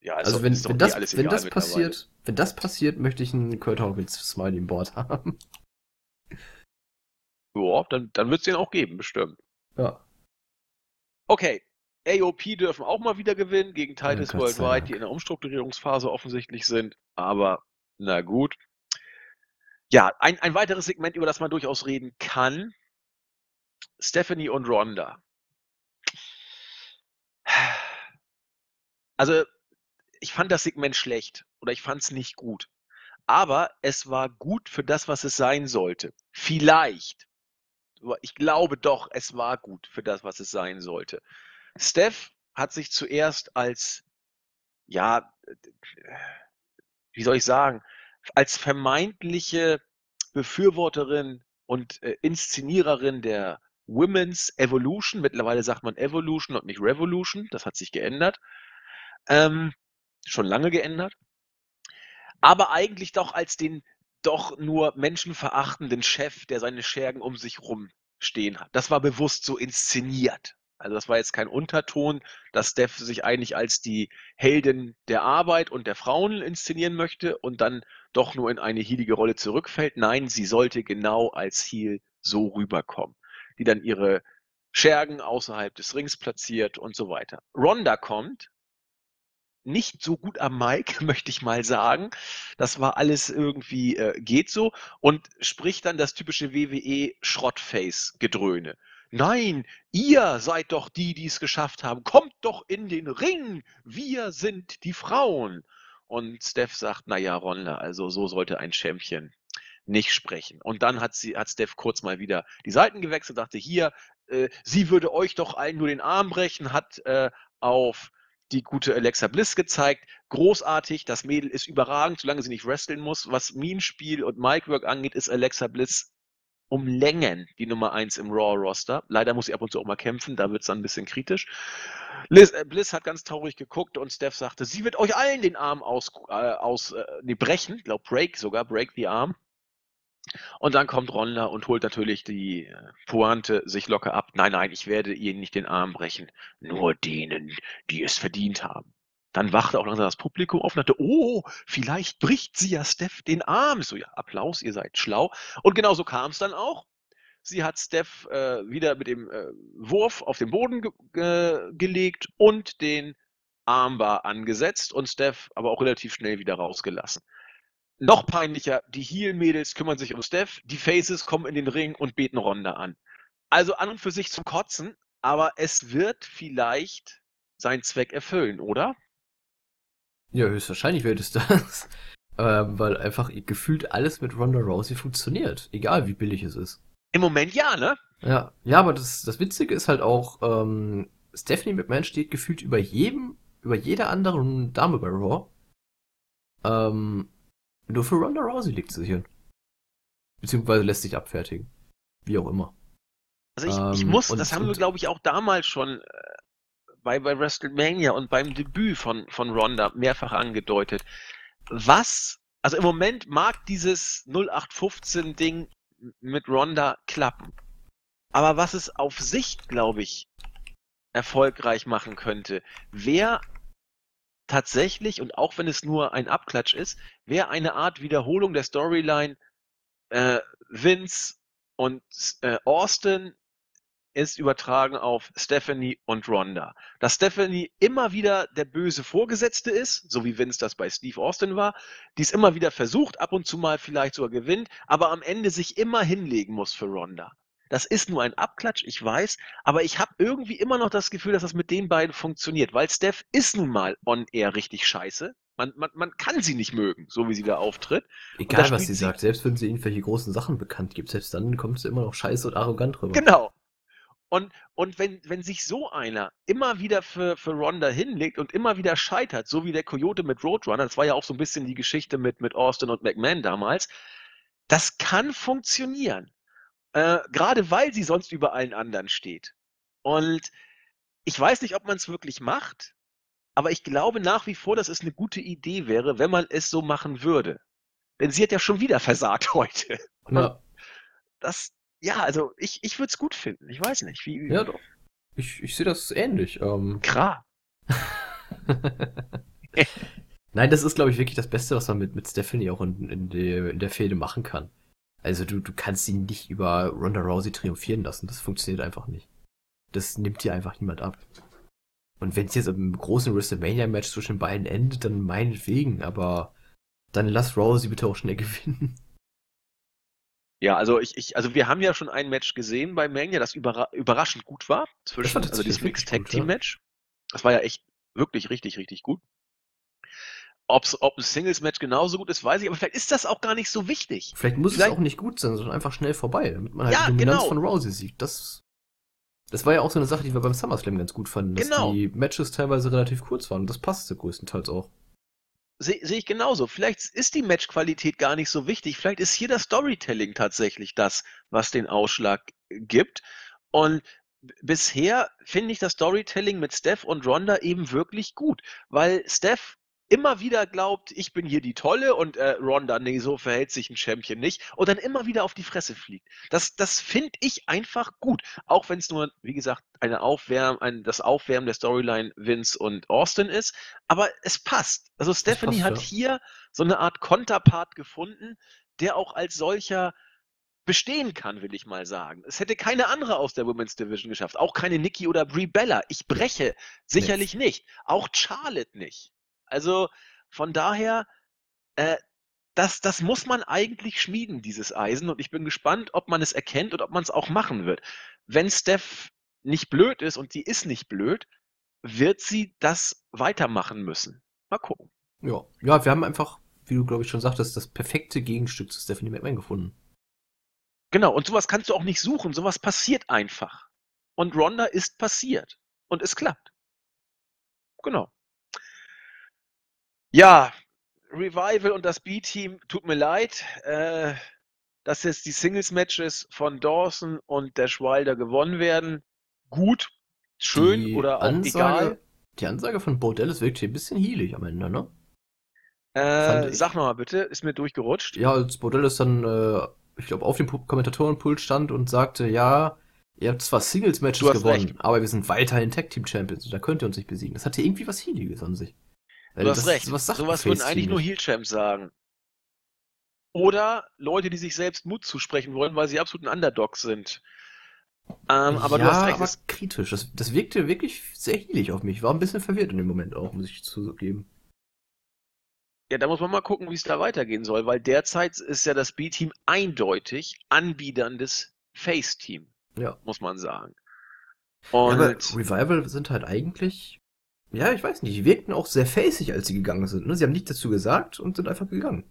Ja, also, also wenn, wenn das, wenn das passiert, wenn das passiert, möchte ich einen Kurt Hawkins Smiley im Board haben. Ja, dann, dann wird es den auch geben, bestimmt. Ja. Okay. AOP dürfen auch mal wieder gewinnen gegen Titus ja, Worldwide, die in der Umstrukturierungsphase offensichtlich sind. Aber na gut. Ja, ein, ein weiteres Segment, über das man durchaus reden kann. Stephanie und Rhonda. Also, ich fand das Segment schlecht oder ich fand es nicht gut. Aber es war gut für das, was es sein sollte. Vielleicht. Ich glaube doch, es war gut für das, was es sein sollte. Steph hat sich zuerst als, ja, wie soll ich sagen, als vermeintliche Befürworterin und äh, Inszeniererin der Women's Evolution, mittlerweile sagt man Evolution und nicht Revolution, das hat sich geändert, ähm, schon lange geändert, aber eigentlich doch als den doch nur menschenverachtenden Chef, der seine Schergen um sich rum stehen hat. Das war bewusst so inszeniert. Also das war jetzt kein Unterton, dass Steph sich eigentlich als die Heldin der Arbeit und der Frauen inszenieren möchte und dann doch nur in eine heelige Rolle zurückfällt. Nein, sie sollte genau als Heel so rüberkommen, die dann ihre Schergen außerhalb des Rings platziert und so weiter. Ronda kommt, nicht so gut am Mike, möchte ich mal sagen. Das war alles irgendwie, äh, geht so und spricht dann das typische WWE Schrottface-Gedröhne. Nein, ihr seid doch die, die es geschafft haben. Kommt doch in den Ring. Wir sind die Frauen. Und Steph sagt, naja, Ronda, also so sollte ein Champion nicht sprechen. Und dann hat sie, hat Steph kurz mal wieder die Seiten gewechselt, dachte, hier, äh, sie würde euch doch allen nur den Arm brechen, hat äh, auf die gute Alexa Bliss gezeigt. Großartig, das Mädel ist überragend, solange sie nicht wresteln muss. Was Minenspiel und Micwork angeht, ist Alexa Bliss um Längen die Nummer 1 im Raw-Roster. Leider muss sie ab und zu auch mal kämpfen, da wird es dann ein bisschen kritisch. Liz, äh, Bliss hat ganz traurig geguckt und Steph sagte, sie wird euch allen den Arm aus, äh, aus äh, nee, brechen, ich glaube Break sogar, Break the Arm. Und dann kommt Ronda und holt natürlich die äh, Pointe sich locker ab. Nein, nein, ich werde ihnen nicht den Arm brechen. Nur denen, die es verdient haben. Dann wachte auch langsam das Publikum auf und dachte, oh, vielleicht bricht sie ja Steph den Arm. So, ja, Applaus, ihr seid schlau. Und genau so kam es dann auch. Sie hat Steph äh, wieder mit dem äh, Wurf auf den Boden ge ge gelegt und den Armbar angesetzt und Steph aber auch relativ schnell wieder rausgelassen. Noch peinlicher, die Heel-Mädels kümmern sich um Steph, die Faces kommen in den Ring und beten Ronda an. Also an und für sich zum Kotzen, aber es wird vielleicht seinen Zweck erfüllen, oder? Ja, höchstwahrscheinlich wird es das. ähm, weil einfach gefühlt alles mit Ronda Rousey funktioniert, egal wie billig es ist. Im Moment ja, ne? Ja, ja, aber das, das Witzige ist halt auch, ähm, Stephanie McMahon steht gefühlt über jedem, über jeder anderen Dame bei Raw. Ähm, nur für Ronda Rousey liegt sie hier. Beziehungsweise lässt sich abfertigen. Wie auch immer. Also ich, ähm, ich muss, und, das haben wir glaube ich auch damals schon äh, bei, bei WrestleMania und beim Debüt von, von Ronda mehrfach angedeutet. Was, also im Moment mag dieses 0815 Ding mit Ronda klappen. Aber was es auf Sicht, glaube ich, erfolgreich machen könnte, wäre tatsächlich, und auch wenn es nur ein Abklatsch ist, wäre eine Art Wiederholung der Storyline äh, Vince und äh, Austin ist übertragen auf Stephanie und Rhonda. Dass Stephanie immer wieder der böse Vorgesetzte ist, so wie Vince das bei Steve Austin war, die es immer wieder versucht, ab und zu mal vielleicht sogar gewinnt, aber am Ende sich immer hinlegen muss für Rhonda. Das ist nur ein Abklatsch, ich weiß, aber ich habe irgendwie immer noch das Gefühl, dass das mit den beiden funktioniert, weil Steph ist nun mal on air richtig scheiße. Man, man, man kann sie nicht mögen, so wie sie da auftritt. Egal, was sie, sie sagt, selbst wenn sie irgendwelche großen Sachen bekannt gibt, selbst dann kommt sie immer noch scheiße und arrogant rüber. Genau. Und, und wenn, wenn sich so einer immer wieder für, für Ronda hinlegt und immer wieder scheitert, so wie der Coyote mit Roadrunner, das war ja auch so ein bisschen die Geschichte mit, mit Austin und McMahon damals, das kann funktionieren. Äh, gerade weil sie sonst über allen anderen steht. Und ich weiß nicht, ob man es wirklich macht, aber ich glaube nach wie vor, dass es eine gute Idee wäre, wenn man es so machen würde. Denn sie hat ja schon wieder versagt heute. Ja. Das, ja, also ich, ich würde es gut finden. Ich weiß nicht. Wie, ja, doch. Ich, ich sehe das ähnlich. Ähm... Klar. Nein, das ist, glaube ich, wirklich das Beste, was man mit, mit Stephanie auch in, in, der, in der Fehde machen kann. Also du, du kannst sie nicht über Ronda Rousey triumphieren lassen. Das funktioniert einfach nicht. Das nimmt dir einfach niemand ab. Und wenn es jetzt im großen WrestleMania-Match zwischen beiden endet, dann meinetwegen, aber dann lass Rousey bitte auch schnell gewinnen. Ja, also ich, ich, also wir haben ja schon ein Match gesehen bei Mania, das überra überraschend gut war. Zwischen, war also das Mixed Tag Team Match. Das war ja echt wirklich richtig, richtig gut. Ob's, ob ein Singles-Match genauso gut ist, weiß ich, aber vielleicht ist das auch gar nicht so wichtig. Vielleicht muss vielleicht... es auch nicht gut sein, sondern einfach schnell vorbei, damit man halt ja, die Dominanz genau. von Rousey sieht. Das, das war ja auch so eine Sache, die wir beim SummerSlam ganz gut fanden, dass genau. die Matches teilweise relativ kurz waren und das passte größtenteils auch. Sehe seh ich genauso. Vielleicht ist die Matchqualität gar nicht so wichtig. Vielleicht ist hier das Storytelling tatsächlich das, was den Ausschlag gibt. Und bisher finde ich das Storytelling mit Steph und Ronda eben wirklich gut, weil Steph immer wieder glaubt, ich bin hier die Tolle und äh, Ronda, nee, so verhält sich ein Champion nicht und dann immer wieder auf die Fresse fliegt. Das, das finde ich einfach gut. Auch wenn es nur, wie gesagt, eine Aufwärm, ein, das Aufwärmen der Storyline Vince und Austin ist, aber es passt. Also Stephanie passt, hat ja. hier so eine Art Konterpart gefunden, der auch als solcher bestehen kann, will ich mal sagen. Es hätte keine andere aus der Women's Division geschafft. Auch keine Nikki oder Brie Bella. Ich breche. Sicherlich nee. nicht. Auch Charlotte nicht. Also von daher, äh, das, das muss man eigentlich schmieden, dieses Eisen. Und ich bin gespannt, ob man es erkennt und ob man es auch machen wird. Wenn Steph nicht blöd ist und sie ist nicht blöd, wird sie das weitermachen müssen. Mal gucken. Ja, ja wir haben einfach, wie du glaube ich schon sagtest, das perfekte Gegenstück zu Stephanie McMahon gefunden. Genau, und sowas kannst du auch nicht suchen, sowas passiert einfach. Und Ronda ist passiert. Und es klappt. Genau. Ja, Revival und das B-Team, tut mir leid, äh, dass jetzt die Singles-Matches von Dawson und Dash Wilder gewonnen werden. Gut, schön die oder auch egal. Die Ansage von Bordellis wirkt hier ein bisschen healig am Ende, ne? Äh, sag nochmal bitte, ist mir durchgerutscht. Ja, als Bordellis dann, äh, ich glaube, auf dem Kommentatorenpult stand und sagte, ja, ihr habt zwar Singles-Matches gewonnen, recht. aber wir sind weiterhin Tag-Team-Champions, da könnt ihr uns nicht besiegen. Das hatte irgendwie was Healiges an sich. Du hast recht. Was sagt Sowas würden eigentlich nur Heel-Champs sagen. Oder Leute, die sich selbst Mut zusprechen wollen, weil sie absolut ein Underdog sind. Ähm, aber ja, du hast recht. Aber kritisch. Das, das wirkte wirklich sehr heelig auf mich. War ein bisschen verwirrt in dem Moment auch, muss ich zugeben. Ja, da muss man mal gucken, wie es da weitergehen soll, weil derzeit ist ja das B-Team eindeutig anbiederndes Face-Team. Ja. Muss man sagen. Und ja, Revival sind halt eigentlich ja, ich weiß nicht, die wirkten auch sehr facig, als sie gegangen sind. Ne? Sie haben nichts dazu gesagt und sind einfach gegangen.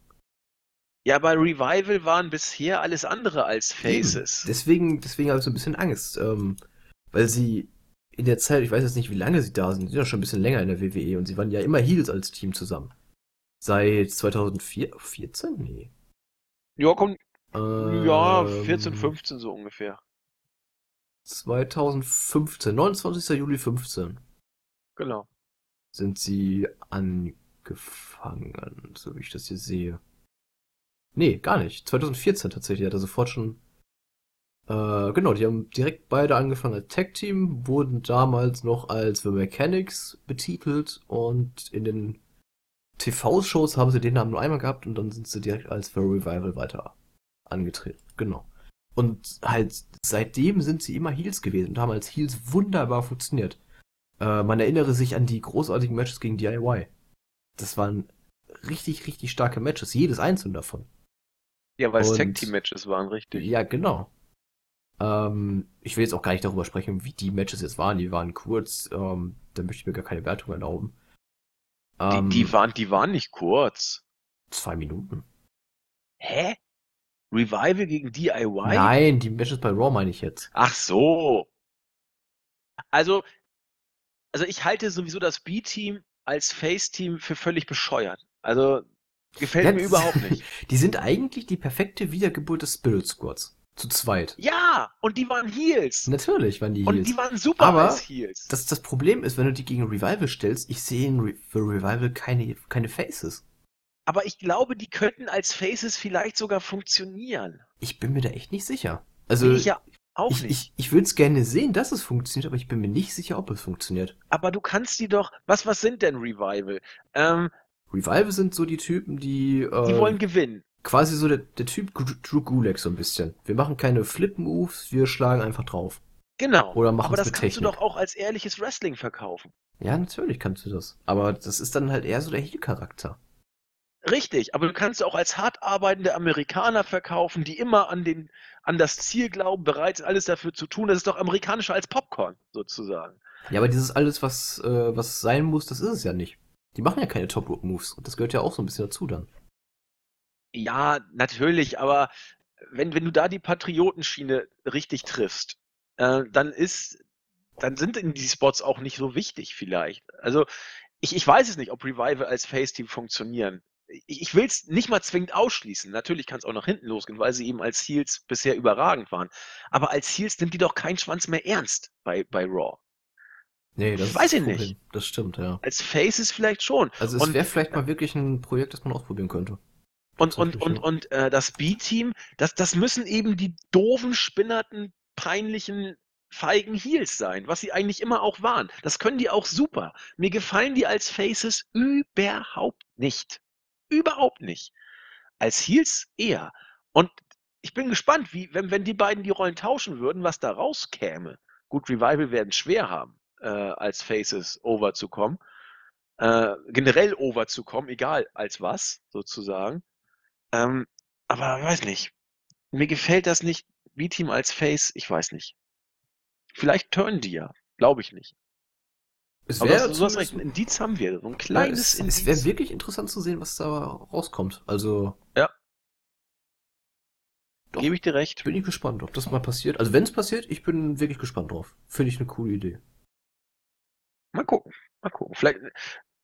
Ja, bei Revival waren bisher alles andere als Faces. Eben. Deswegen, deswegen habe ich so ein bisschen Angst. Ähm, weil sie in der Zeit, ich weiß jetzt nicht, wie lange sie da sind, sie sind ja schon ein bisschen länger in der WWE und sie waren ja immer Heels als Team zusammen. Seit 2014? Nee. Ja, kommt. Ähm, ja, 14, 15 so ungefähr. 2015, 29. Juli 15. Genau. Sind sie angefangen, so wie ich das hier sehe. Nee, gar nicht. 2014 tatsächlich hat er sofort schon. Äh, genau, die haben direkt beide angefangen als Tag-Team, wurden damals noch als The Mechanics betitelt und in den TV-Shows haben sie den Namen nur einmal gehabt und dann sind sie direkt als The Revival weiter angetreten. Genau. Und halt seitdem sind sie immer Heels gewesen und haben als Heels wunderbar funktioniert. Äh, man erinnere sich an die großartigen Matches gegen DIY. Das waren richtig, richtig starke Matches, jedes einzelne davon. Ja, weil es Tag-Team-Matches waren, richtig. Ja, genau. Ähm, ich will jetzt auch gar nicht darüber sprechen, wie die Matches jetzt waren. Die waren kurz, ähm, da möchte ich mir gar keine Wertung erlauben. Ähm, die, die, waren, die waren nicht kurz. Zwei Minuten. Hä? Revival gegen DIY? Nein, die Matches bei Raw meine ich jetzt. Ach so. Also, also ich halte sowieso das B-Team als Face-Team für völlig bescheuert. Also gefällt ja, mir überhaupt nicht. Die sind eigentlich die perfekte Wiedergeburt des Spirit Squads. Zu zweit. Ja, und die waren Heels. Natürlich waren die Heels. Und die waren super Aber als Heels. Das, das Problem ist, wenn du die gegen Revival stellst, ich sehe in Re für Revival keine, keine Faces. Aber ich glaube, die könnten als Faces vielleicht sogar funktionieren. Ich bin mir da echt nicht sicher. Also, ich ja auch ich, nicht. Ich, ich würde es gerne sehen, dass es funktioniert, aber ich bin mir nicht sicher, ob es funktioniert. Aber du kannst die doch. Was, was sind denn Revival? Ähm, Revival sind so die Typen, die. Äh, die wollen gewinnen. Quasi so der, der Typ Drew Gulak so ein bisschen. Wir machen keine Flip-Moves, wir schlagen einfach drauf. Genau. Oder machen Aber das kannst Technik. du doch auch als ehrliches Wrestling verkaufen. Ja, natürlich kannst du das. Aber das ist dann halt eher so der Heel-Charakter. Richtig, aber du kannst auch als hart arbeitende Amerikaner verkaufen, die immer an, den, an das Ziel glauben, bereit alles dafür zu tun. Das ist doch amerikanischer als Popcorn, sozusagen. Ja, aber dieses alles, was, äh, was sein muss, das ist es ja nicht. Die machen ja keine Top-Rope-Moves und das gehört ja auch so ein bisschen dazu dann. Ja, natürlich, aber wenn, wenn du da die Patriotenschiene richtig triffst, äh, dann ist, dann sind die Spots auch nicht so wichtig vielleicht. Also ich, ich weiß es nicht, ob Revival als Face-Team funktionieren ich will es nicht mal zwingend ausschließen. Natürlich kann es auch nach hinten losgehen, weil sie eben als Heels bisher überragend waren. Aber als Heels nimmt die doch keinen Schwanz mehr ernst bei, bei Raw. Nee, das weiß ich nicht. Das stimmt, ja. Als Faces vielleicht schon. Also es wäre vielleicht mal wirklich ein Projekt, das man ausprobieren könnte. Und, und, und, und äh, das B-Team, das, das müssen eben die doofen, spinnerten, peinlichen, feigen Heels sein, was sie eigentlich immer auch waren. Das können die auch super. Mir gefallen die als Faces überhaupt nicht. Überhaupt nicht. Als Heels eher. Und ich bin gespannt, wie, wenn, wenn die beiden die Rollen tauschen würden, was da rauskäme. Gut, Revival werden schwer haben, äh, als Faces overzukommen. Äh, generell overzukommen, egal als was, sozusagen. Ähm, aber weiß nicht. Mir gefällt das nicht. B-Team als Face, ich weiß nicht. Vielleicht turnen die ja. Glaube ich nicht. Es wäre so was ein Indiz haben wir, so ein kleines ja, es, Es wäre wirklich interessant zu sehen, was da rauskommt. Also. Ja. Doch, Gebe ich dir recht. Bin ich gespannt, ob das mal passiert. Also wenn es passiert, ich bin wirklich gespannt drauf. Finde ich eine coole Idee. Mal gucken. Mal gucken. Vielleicht,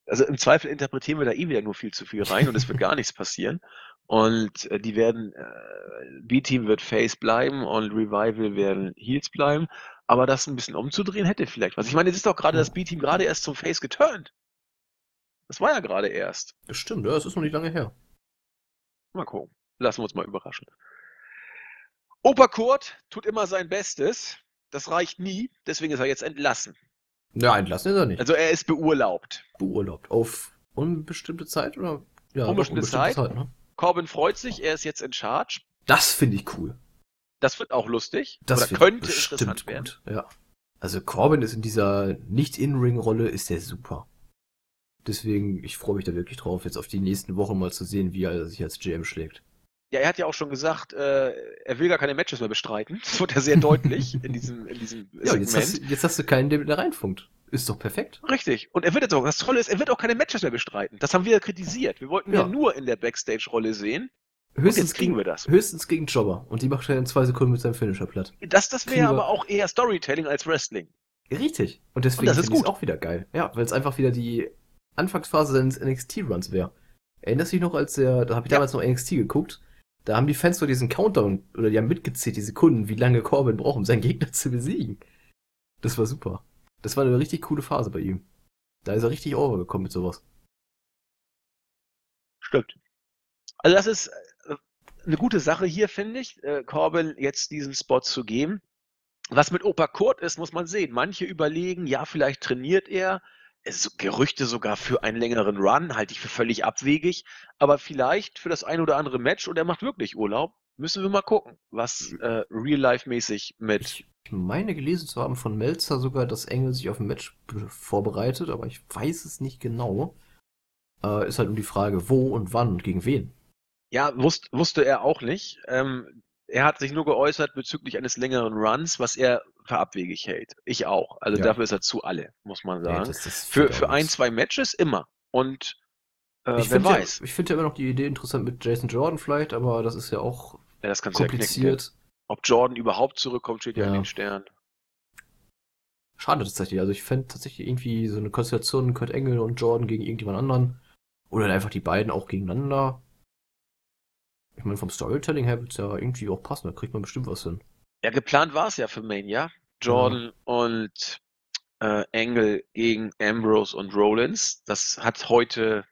also im Zweifel interpretieren wir da eh wieder nur viel zu viel rein und es wird gar nichts passieren. Und äh, die werden, äh, B-Team wird Face bleiben und Revival werden Heels bleiben. Aber das ein bisschen umzudrehen hätte vielleicht was. Ich meine, es ist doch gerade das B-Team gerade erst zum Face geturnt. Das war ja gerade erst. Das stimmt, ja, es ist noch nicht lange her. Mal gucken. Lassen wir uns mal überraschen. Opa Kurt tut immer sein Bestes. Das reicht nie, deswegen ist er jetzt entlassen. Ja, entlassen ist er nicht. Also er ist beurlaubt. Beurlaubt. Auf unbestimmte Zeit oder? Ja, unbestimmte, unbestimmte Zeit. Zeit ne? Corbin freut sich, er ist jetzt in Charge. Das finde ich cool. Das wird auch lustig. Das oder könnte interessant werden. Gut. Ja. Also Corbin ist in dieser Nicht-In-Ring-Rolle ist der super. Deswegen, ich freue mich da wirklich drauf, jetzt auf die nächsten Wochen mal zu sehen, wie er sich als GM schlägt. Ja, er hat ja auch schon gesagt, äh, er will gar keine Matches mehr bestreiten. Das wird ja sehr deutlich in diesem, in diesem ja, Segment. Jetzt hast, jetzt hast du keinen, der mit da reinfunkt. Ist doch perfekt. Richtig. Und er wird jetzt auch, das Tolle ist, er wird auch keine Matches mehr bestreiten. Das haben wir ja kritisiert. Wir wollten ja, ja nur in der Backstage-Rolle sehen. Höchstens kriegen wir das. Höchstens gegen Jobber. Und die macht er in zwei Sekunden mit seinem Finisher platt. Das, das wäre aber auch eher Storytelling als Wrestling. Richtig. Und deswegen Und das ist gut. auch wieder geil. Ja, weil es einfach wieder die Anfangsphase seines NXT-Runs wäre. Erinnerst du dich noch, als er, da habe ich ja. damals noch NXT geguckt, da haben die Fans so diesen Countdown, oder die haben mitgezählt, die Sekunden, wie lange Corbin braucht, um seinen Gegner zu besiegen. Das war super. Das war eine richtig coole Phase bei ihm. Da ist er richtig overgekommen mit sowas. Stimmt. Also das ist eine gute Sache hier, finde ich, äh, Corbin jetzt diesen Spot zu geben. Was mit Opa Kurt ist, muss man sehen. Manche überlegen, ja, vielleicht trainiert er, es, Gerüchte sogar für einen längeren Run, halte ich für völlig abwegig, aber vielleicht für das ein oder andere Match und er macht wirklich Urlaub. Müssen wir mal gucken, was äh, real-life-mäßig mit. Ich meine gelesen zu haben von Melzer sogar, dass Engel sich auf ein Match vorbereitet, aber ich weiß es nicht genau. Äh, ist halt nur die Frage, wo und wann und gegen wen. Ja, wusst, wusste er auch nicht. Ähm, er hat sich nur geäußert bezüglich eines längeren Runs, was er für abwegig hält. Ich auch. Also ja. dafür ist er zu alle, muss man sagen. Ja, für, für ein, zwei Matches immer. Und äh, ich wer weiß. Ja, ich finde ja immer noch die Idee interessant mit Jason Jordan vielleicht, aber das ist ja auch ja, das kompliziert. Ja Ob Jordan überhaupt zurückkommt, steht ja, in den Sternen. Schade tatsächlich. Also ich fände tatsächlich irgendwie so eine Konstellation Kurt Engel und Jordan gegen irgendjemand anderen. Oder einfach die beiden auch gegeneinander. Ich meine, vom Storytelling her wird es ja irgendwie auch passen, da kriegt man bestimmt was hin. Ja, geplant war es ja für Mania. Jordan mhm. und äh, Angle gegen Ambrose und Rollins. Das hat heute,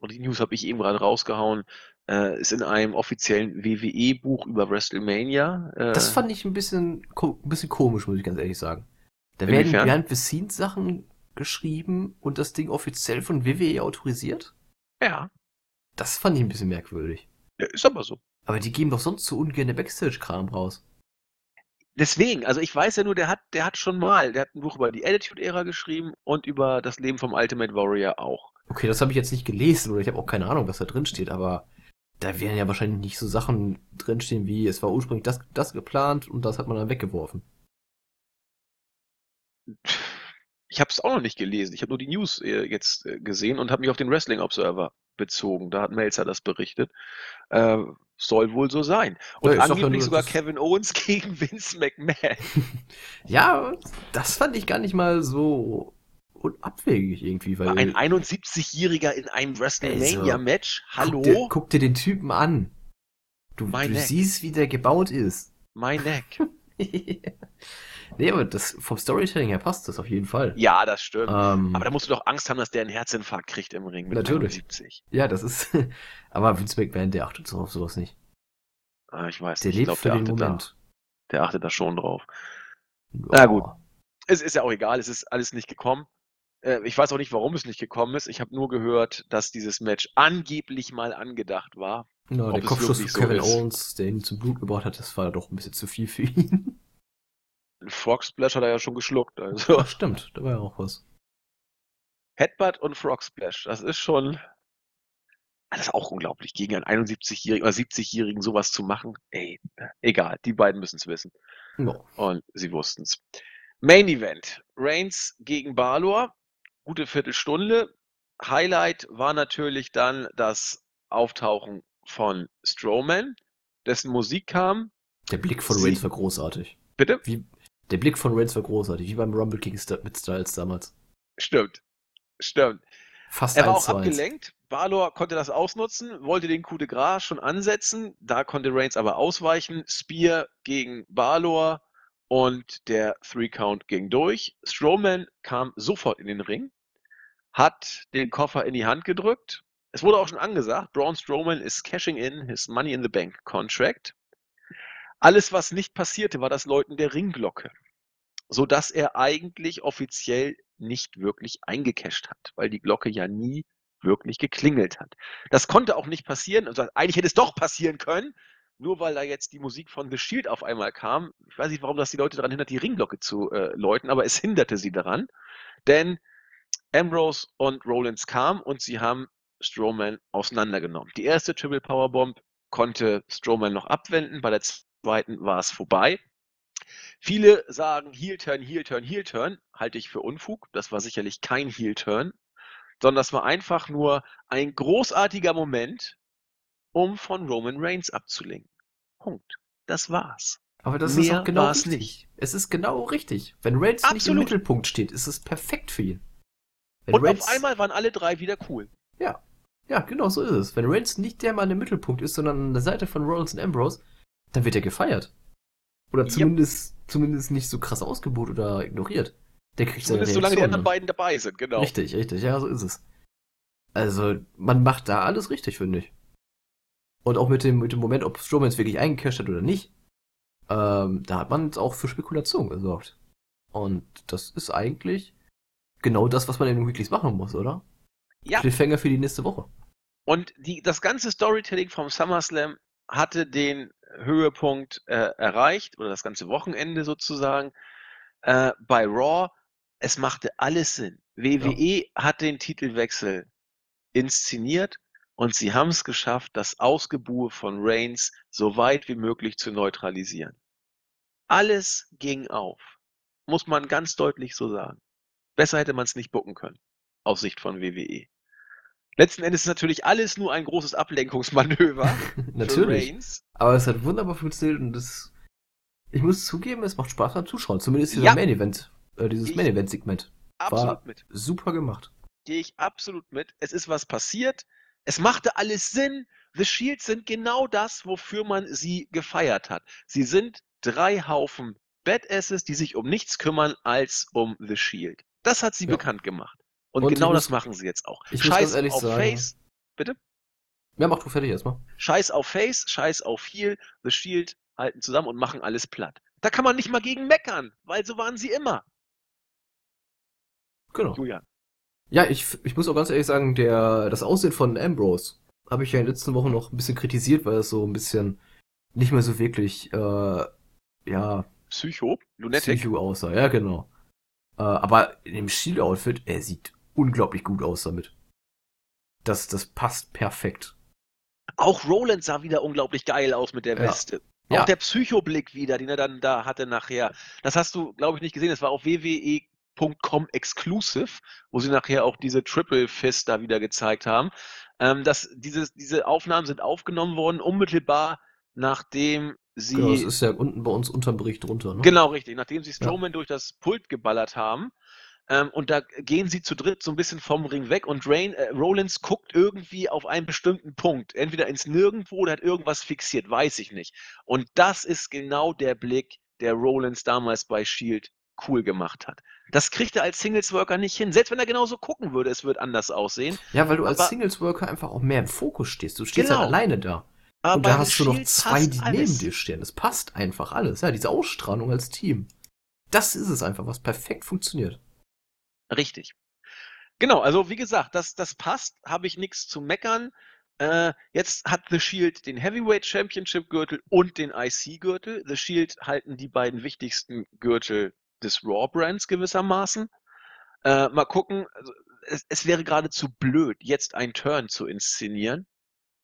und die News habe ich eben gerade rausgehauen, äh, ist in einem offiziellen WWE-Buch über WrestleMania. Äh, das fand ich ein bisschen, ein bisschen komisch, muss ich ganz ehrlich sagen. Da werden Behind-the-Scenes-Sachen geschrieben und das Ding offiziell von WWE autorisiert? Ja. Das fand ich ein bisschen merkwürdig. Ja, ist aber so. Aber die geben doch sonst so ungern Backstage-Kram raus. Deswegen, also ich weiß ja nur, der hat, der hat schon mal, der hat ein Buch über die Attitude-Ära geschrieben und über das Leben vom Ultimate Warrior auch. Okay, das habe ich jetzt nicht gelesen oder ich habe auch keine Ahnung, was da drin steht, aber da werden ja wahrscheinlich nicht so Sachen drinstehen wie, es war ursprünglich das, das geplant und das hat man dann weggeworfen. Ich habe es auch noch nicht gelesen. Ich habe nur die News äh, jetzt äh, gesehen und habe mich auf den Wrestling Observer bezogen. Da hat Melzer das berichtet. Äh, soll wohl so sein. Und ja, angeblich sogar Kevin Owens gegen Vince McMahon. ja, das fand ich gar nicht mal so abwegig irgendwie. Weil ein 71-Jähriger in einem WrestleMania-Match? Hallo? Guck dir, guck dir, den Typen an. Du, du siehst, wie der gebaut ist. Mein Neck. Nee, aber das, vom Storytelling her passt das auf jeden Fall. Ja, das stimmt. Ähm, aber da musst du doch Angst haben, dass der einen Herzinfarkt kriegt im Ring mit natürlich. 70. Ja, das ist. aber Vince McMahon, der achtet so auf sowas nicht. Ah, ich weiß der nicht. Lebt ich glaub, der, achtet Moment. Da, der achtet da schon drauf. Oh. Na gut. Es ist ja auch egal, es ist alles nicht gekommen. Äh, ich weiß auch nicht, warum es nicht gekommen ist. Ich habe nur gehört, dass dieses Match angeblich mal angedacht war. No, der Kopfschuss von Kevin so Owens, der ihn zum Blut gebracht hat, das war doch ein bisschen zu viel für ihn. Frog Splash hat er ja schon geschluckt. Also. Ja, stimmt, da war ja auch was. Headbutt und Frog Splash, das ist schon. Das ist auch unglaublich, gegen einen 71-Jährigen oder 70-Jährigen sowas zu machen. Ey, egal, die beiden müssen es wissen. No. Und sie wussten es. Main Event: Reigns gegen Balor. Gute Viertelstunde. Highlight war natürlich dann das Auftauchen von Strowman, dessen Musik kam. Der Blick von Reigns war großartig. Bitte? Wie, der Blick von Reigns war großartig, wie beim Rumble King mit Styles damals. Stimmt. Stimmt. Fast er war auch abgelenkt. Balor konnte das ausnutzen, wollte den Coup de Gras schon ansetzen. Da konnte Reigns aber ausweichen. Spear gegen Balor und der Three Count ging durch. Strowman kam sofort in den Ring, hat den Koffer in die Hand gedrückt. Es wurde auch schon angesagt, Braun Strowman ist cashing in his Money in the Bank Contract. Alles, was nicht passierte, war das Läuten der Ringglocke, sodass er eigentlich offiziell nicht wirklich eingecasht hat, weil die Glocke ja nie wirklich geklingelt hat. Das konnte auch nicht passieren. Also eigentlich hätte es doch passieren können, nur weil da jetzt die Musik von The Shield auf einmal kam. Ich weiß nicht, warum das die Leute daran hindert, die Ringglocke zu äh, läuten, aber es hinderte sie daran. Denn Ambrose und Rollins kamen und sie haben Strowman auseinandergenommen. Die erste Triple Powerbomb konnte Strowman noch abwenden, bei der zweiten war es vorbei. Viele sagen Heel Turn, Heel Turn, Heel Turn, halte ich für Unfug. Das war sicherlich kein Heel Turn, sondern das war einfach nur ein großartiger Moment, um von Roman Reigns abzulenken. Punkt. Das war's. Aber das Mehr ist auch genau richtig. Nicht. Es ist genau richtig. Wenn Reigns Absolut. nicht im Mittelpunkt steht, ist es perfekt für ihn. Wenn Und Reigns... auf einmal waren alle drei wieder cool. Ja. Ja, genau so ist es. Wenn Reigns nicht der Mann im Mittelpunkt ist, sondern an der Seite von Rollins und Ambrose, dann wird er gefeiert. Oder zumindest, yep. zumindest nicht so krass ausgebucht oder ignoriert. Der kriegt zumindest solange die anderen beiden dabei sind, genau. Richtig, richtig, ja, so ist es. Also, man macht da alles richtig, finde ich. Und auch mit dem, mit dem Moment, ob Strowman es wirklich eingecasht hat oder nicht, ähm, da hat man auch für Spekulation gesorgt. Und das ist eigentlich genau das, was man in den Weeklies machen muss, oder? Ja. Cliffhanger für die nächste Woche. Und die, das ganze Storytelling vom SummerSlam hatte den Höhepunkt äh, erreicht, oder das ganze Wochenende sozusagen, äh, bei Raw. Es machte alles Sinn. WWE ja. hat den Titelwechsel inszeniert und sie haben es geschafft, das Ausgebuhe von Reigns so weit wie möglich zu neutralisieren. Alles ging auf. Muss man ganz deutlich so sagen. Besser hätte man es nicht bucken können. Aus Sicht von WWE. Letzten Endes ist natürlich alles nur ein großes Ablenkungsmanöver. natürlich. Aber es hat wunderbar funktioniert und das. Ich muss zugeben, es macht Spaß beim Zuschauen. Zumindest dieser ja. Main Event, äh, dieses Main Event Segment. Absolut war mit. Super gemacht. Gehe ich absolut mit. Es ist was passiert. Es machte alles Sinn. The Shields sind genau das, wofür man sie gefeiert hat. Sie sind drei Haufen Badasses, die sich um nichts kümmern als um The Shield. Das hat sie ja. bekannt gemacht. Und, und genau das machen sie jetzt auch. Ich Scheiß auf sagen, Face. Bitte? Ja, mach du fertig erstmal. Scheiß auf Face, Scheiß auf Heel, The Shield halten zusammen und machen alles platt. Da kann man nicht mal gegen meckern, weil so waren sie immer. Genau. Julian. Ja, ich, ich muss auch ganz ehrlich sagen, der, das Aussehen von Ambrose habe ich ja in den letzten Wochen noch ein bisschen kritisiert, weil es so ein bisschen nicht mehr so wirklich, äh, ja. Psycho? Lunatic? Psycho aussah, ja, genau. Äh, aber in dem Shield-Outfit, er sieht unglaublich gut aus damit. Das, das passt perfekt. Auch Roland sah wieder unglaublich geil aus mit der Weste. Ja. Auch ja. der Psychoblick wieder, den er dann da hatte nachher. Das hast du, glaube ich, nicht gesehen. Das war auf WWE.com exclusive, wo sie nachher auch diese Triple Fist da wieder gezeigt haben. Ähm, das, diese, diese Aufnahmen sind aufgenommen worden, unmittelbar nachdem sie. Genau, das ist ja unten bei uns unterm Bericht drunter, ne? Genau, richtig. Nachdem sie Strowman ja. durch das Pult geballert haben, ähm, und da gehen sie zu dritt so ein bisschen vom Ring weg und Rain, äh, Rollins guckt irgendwie auf einen bestimmten Punkt. Entweder ins Nirgendwo oder hat irgendwas fixiert, weiß ich nicht. Und das ist genau der Blick, der Rollins damals bei Shield cool gemacht hat. Das kriegt er als Singles-Worker nicht hin. Selbst wenn er genauso gucken würde, es wird anders aussehen. Ja, weil du als Singles-Worker einfach auch mehr im Fokus stehst. Du stehst genau. halt alleine da. Aber und da hast du noch zwei, die alles. neben dir stehen. Das passt einfach alles. Ja, diese Ausstrahlung als Team. Das ist es einfach, was perfekt funktioniert. Richtig. Genau, also wie gesagt, das, das passt, habe ich nichts zu meckern. Äh, jetzt hat The Shield den Heavyweight Championship Gürtel und den IC Gürtel. The Shield halten die beiden wichtigsten Gürtel des Raw Brands gewissermaßen. Äh, mal gucken, also, es, es wäre geradezu blöd, jetzt einen Turn zu inszenieren.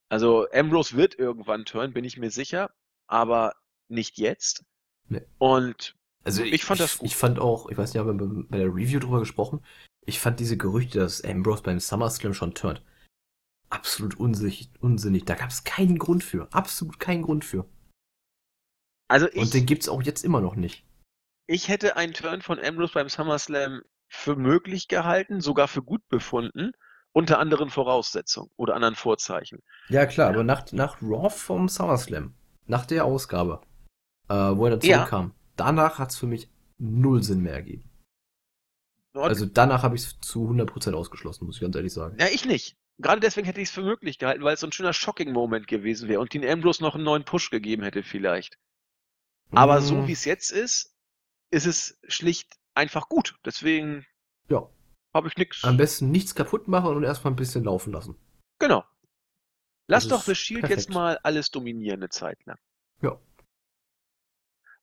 Also Ambrose wird irgendwann turn, bin ich mir sicher, aber nicht jetzt. Nee. Und also ich, ich fand das gut. Ich fand auch, ich weiß nicht, haben wir bei der Review drüber gesprochen, ich fand diese Gerüchte, dass Ambrose beim SummerSlam schon turnt, absolut unsinnig. unsinnig. Da gab es keinen Grund für. Absolut keinen Grund für. Also ich, Und den gibt's auch jetzt immer noch nicht. Ich hätte einen Turn von Ambrose beim SummerSlam für möglich gehalten, sogar für gut befunden, unter anderen Voraussetzungen oder anderen Vorzeichen. Ja, klar, ja. aber nach, nach Raw vom SummerSlam, nach der Ausgabe, äh, wo er dazu ja. kam, danach hat's für mich null Sinn mehr ergeben. Also danach habe ich es zu 100% ausgeschlossen, muss ich ganz ehrlich sagen. Ja, ich nicht. Gerade deswegen hätte ich es für möglich gehalten, weil es so ein schöner Shocking-Moment gewesen wäre und den Ambrose noch einen neuen Push gegeben hätte vielleicht. Aber mm. so wie es jetzt ist, ist es schlicht einfach gut. Deswegen ja. habe ich nichts. Am besten nichts kaputt machen und erstmal ein bisschen laufen lassen. Genau. Lass doch The Shield perfekt. jetzt mal alles dominieren eine Zeit lang. Ja.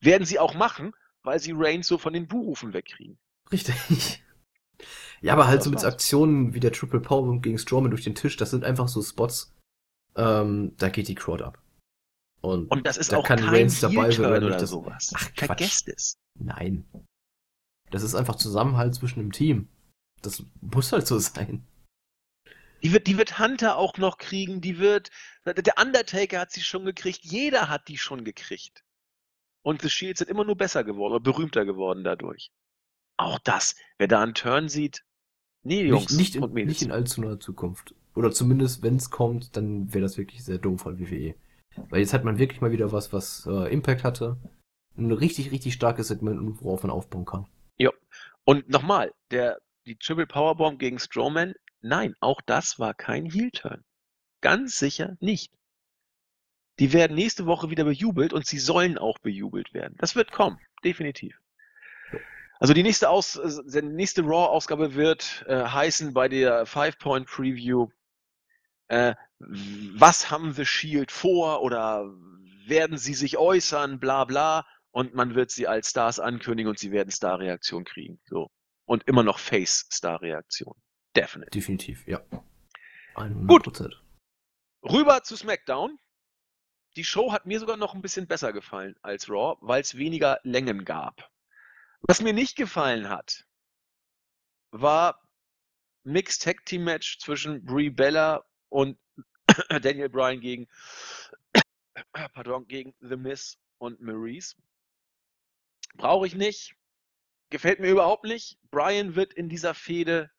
Werden sie auch machen, weil sie Reigns so von den Buhrufen wegkriegen. Richtig. Ja, aber halt so mit Aktionen wie der Triple Power gegen Strowman durch den Tisch, das sind einfach so Spots, ähm, da geht die Crowd ab. Und, Und das ist da auch kann kein Reigns dabei sein oder das, sowas. Ach, Vergesst es. Nein. Das ist einfach Zusammenhalt zwischen dem Team. Das muss halt so sein. Die wird, die wird Hunter auch noch kriegen, die wird, der Undertaker hat sie schon gekriegt, jeder hat die schon gekriegt. Und The Shields sind immer nur besser geworden oder berühmter geworden dadurch. Auch das, wer da einen Turn sieht, nee, Jungs nicht, nicht, in, nicht in allzu naher Zukunft. Oder zumindest, wenn es kommt, dann wäre das wirklich sehr dumm von WWE. Weil jetzt hat man wirklich mal wieder was, was äh, Impact hatte. Ein richtig, richtig starkes Segment, worauf man aufbauen kann. Ja. Und nochmal, der, die Triple Powerbomb gegen Strowman, nein, auch das war kein Heel-Turn. Ganz sicher nicht. Die werden nächste Woche wieder bejubelt und sie sollen auch bejubelt werden. Das wird kommen, definitiv. Also die nächste, Aus, äh, die nächste Raw-Ausgabe wird äh, heißen bei der Five-Point-Preview, äh, was haben The Shield vor oder werden sie sich äußern, bla bla. Und man wird sie als Stars ankündigen und sie werden Star-Reaktion kriegen. So. Und immer noch Face-Star-Reaktion. Definitely. Definitiv, ja. 100%. Gut. Rüber zu SmackDown. Die Show hat mir sogar noch ein bisschen besser gefallen als Raw, weil es weniger Längen gab. Was mir nicht gefallen hat, war Mixed Tag Team Match zwischen Brie Bella und Daniel Bryan gegen, pardon, gegen The Miz und Maurice. Brauche ich nicht. Gefällt mir überhaupt nicht. Bryan wird in dieser Fehde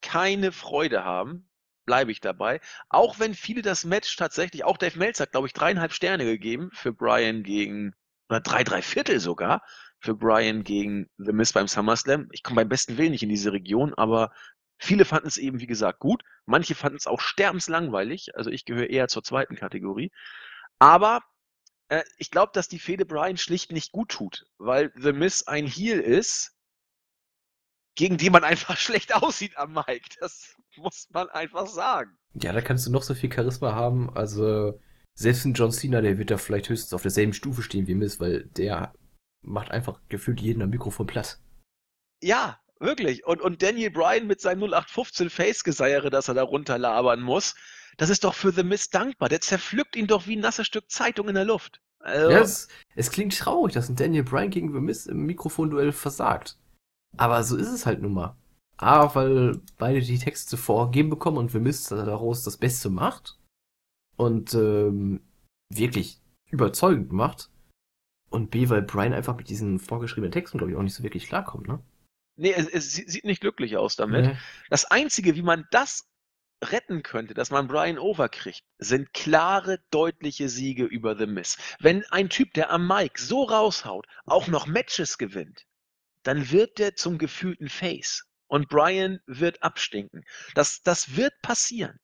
keine Freude haben. Bleibe ich dabei. Auch wenn viele das Match tatsächlich, auch Dave Meltzer hat, glaube ich, dreieinhalb Sterne gegeben für Bryan gegen oder drei, drei Viertel sogar für Brian gegen The Miz beim SummerSlam. Ich komme beim besten Willen nicht in diese Region, aber viele fanden es eben, wie gesagt, gut. Manche fanden es auch sterbenslangweilig. Also ich gehöre eher zur zweiten Kategorie. Aber äh, ich glaube, dass die Fehde Brian schlicht nicht gut tut, weil The Miz ein Heel ist, gegen den man einfach schlecht aussieht am Mike. Das muss man einfach sagen. Ja, da kannst du noch so viel Charisma haben. Also selbst ein John Cena, der wird da vielleicht höchstens auf derselben Stufe stehen wie Miss, weil der macht einfach gefühlt jeden am Mikrofon platt. Ja, wirklich. Und, und Daniel Bryan mit seinem 0815 Face-Geseiere, das er da runterlabern muss, das ist doch für The Miss dankbar. Der zerpflückt ihn doch wie ein nasses Stück Zeitung in der Luft. Also, ja, es, es klingt traurig, dass ein Daniel Bryan gegen The Miss im Mikrofonduell versagt. Aber so ist es halt nun mal. A, weil beide die Texte vorgegeben bekommen und The Miss daraus das Beste macht und ähm, wirklich überzeugend macht. Und B, weil Brian einfach mit diesen vorgeschriebenen Texten, glaube ich, auch nicht so wirklich klarkommt, ne? Nee, es, es sieht nicht glücklich aus damit. Nee. Das Einzige, wie man das retten könnte, dass man Brian overkriegt, sind klare, deutliche Siege über The Miss. Wenn ein Typ, der am Mike so raushaut, auch noch Matches gewinnt, dann wird der zum gefühlten Face. Und Brian wird abstinken. Das, das wird passieren.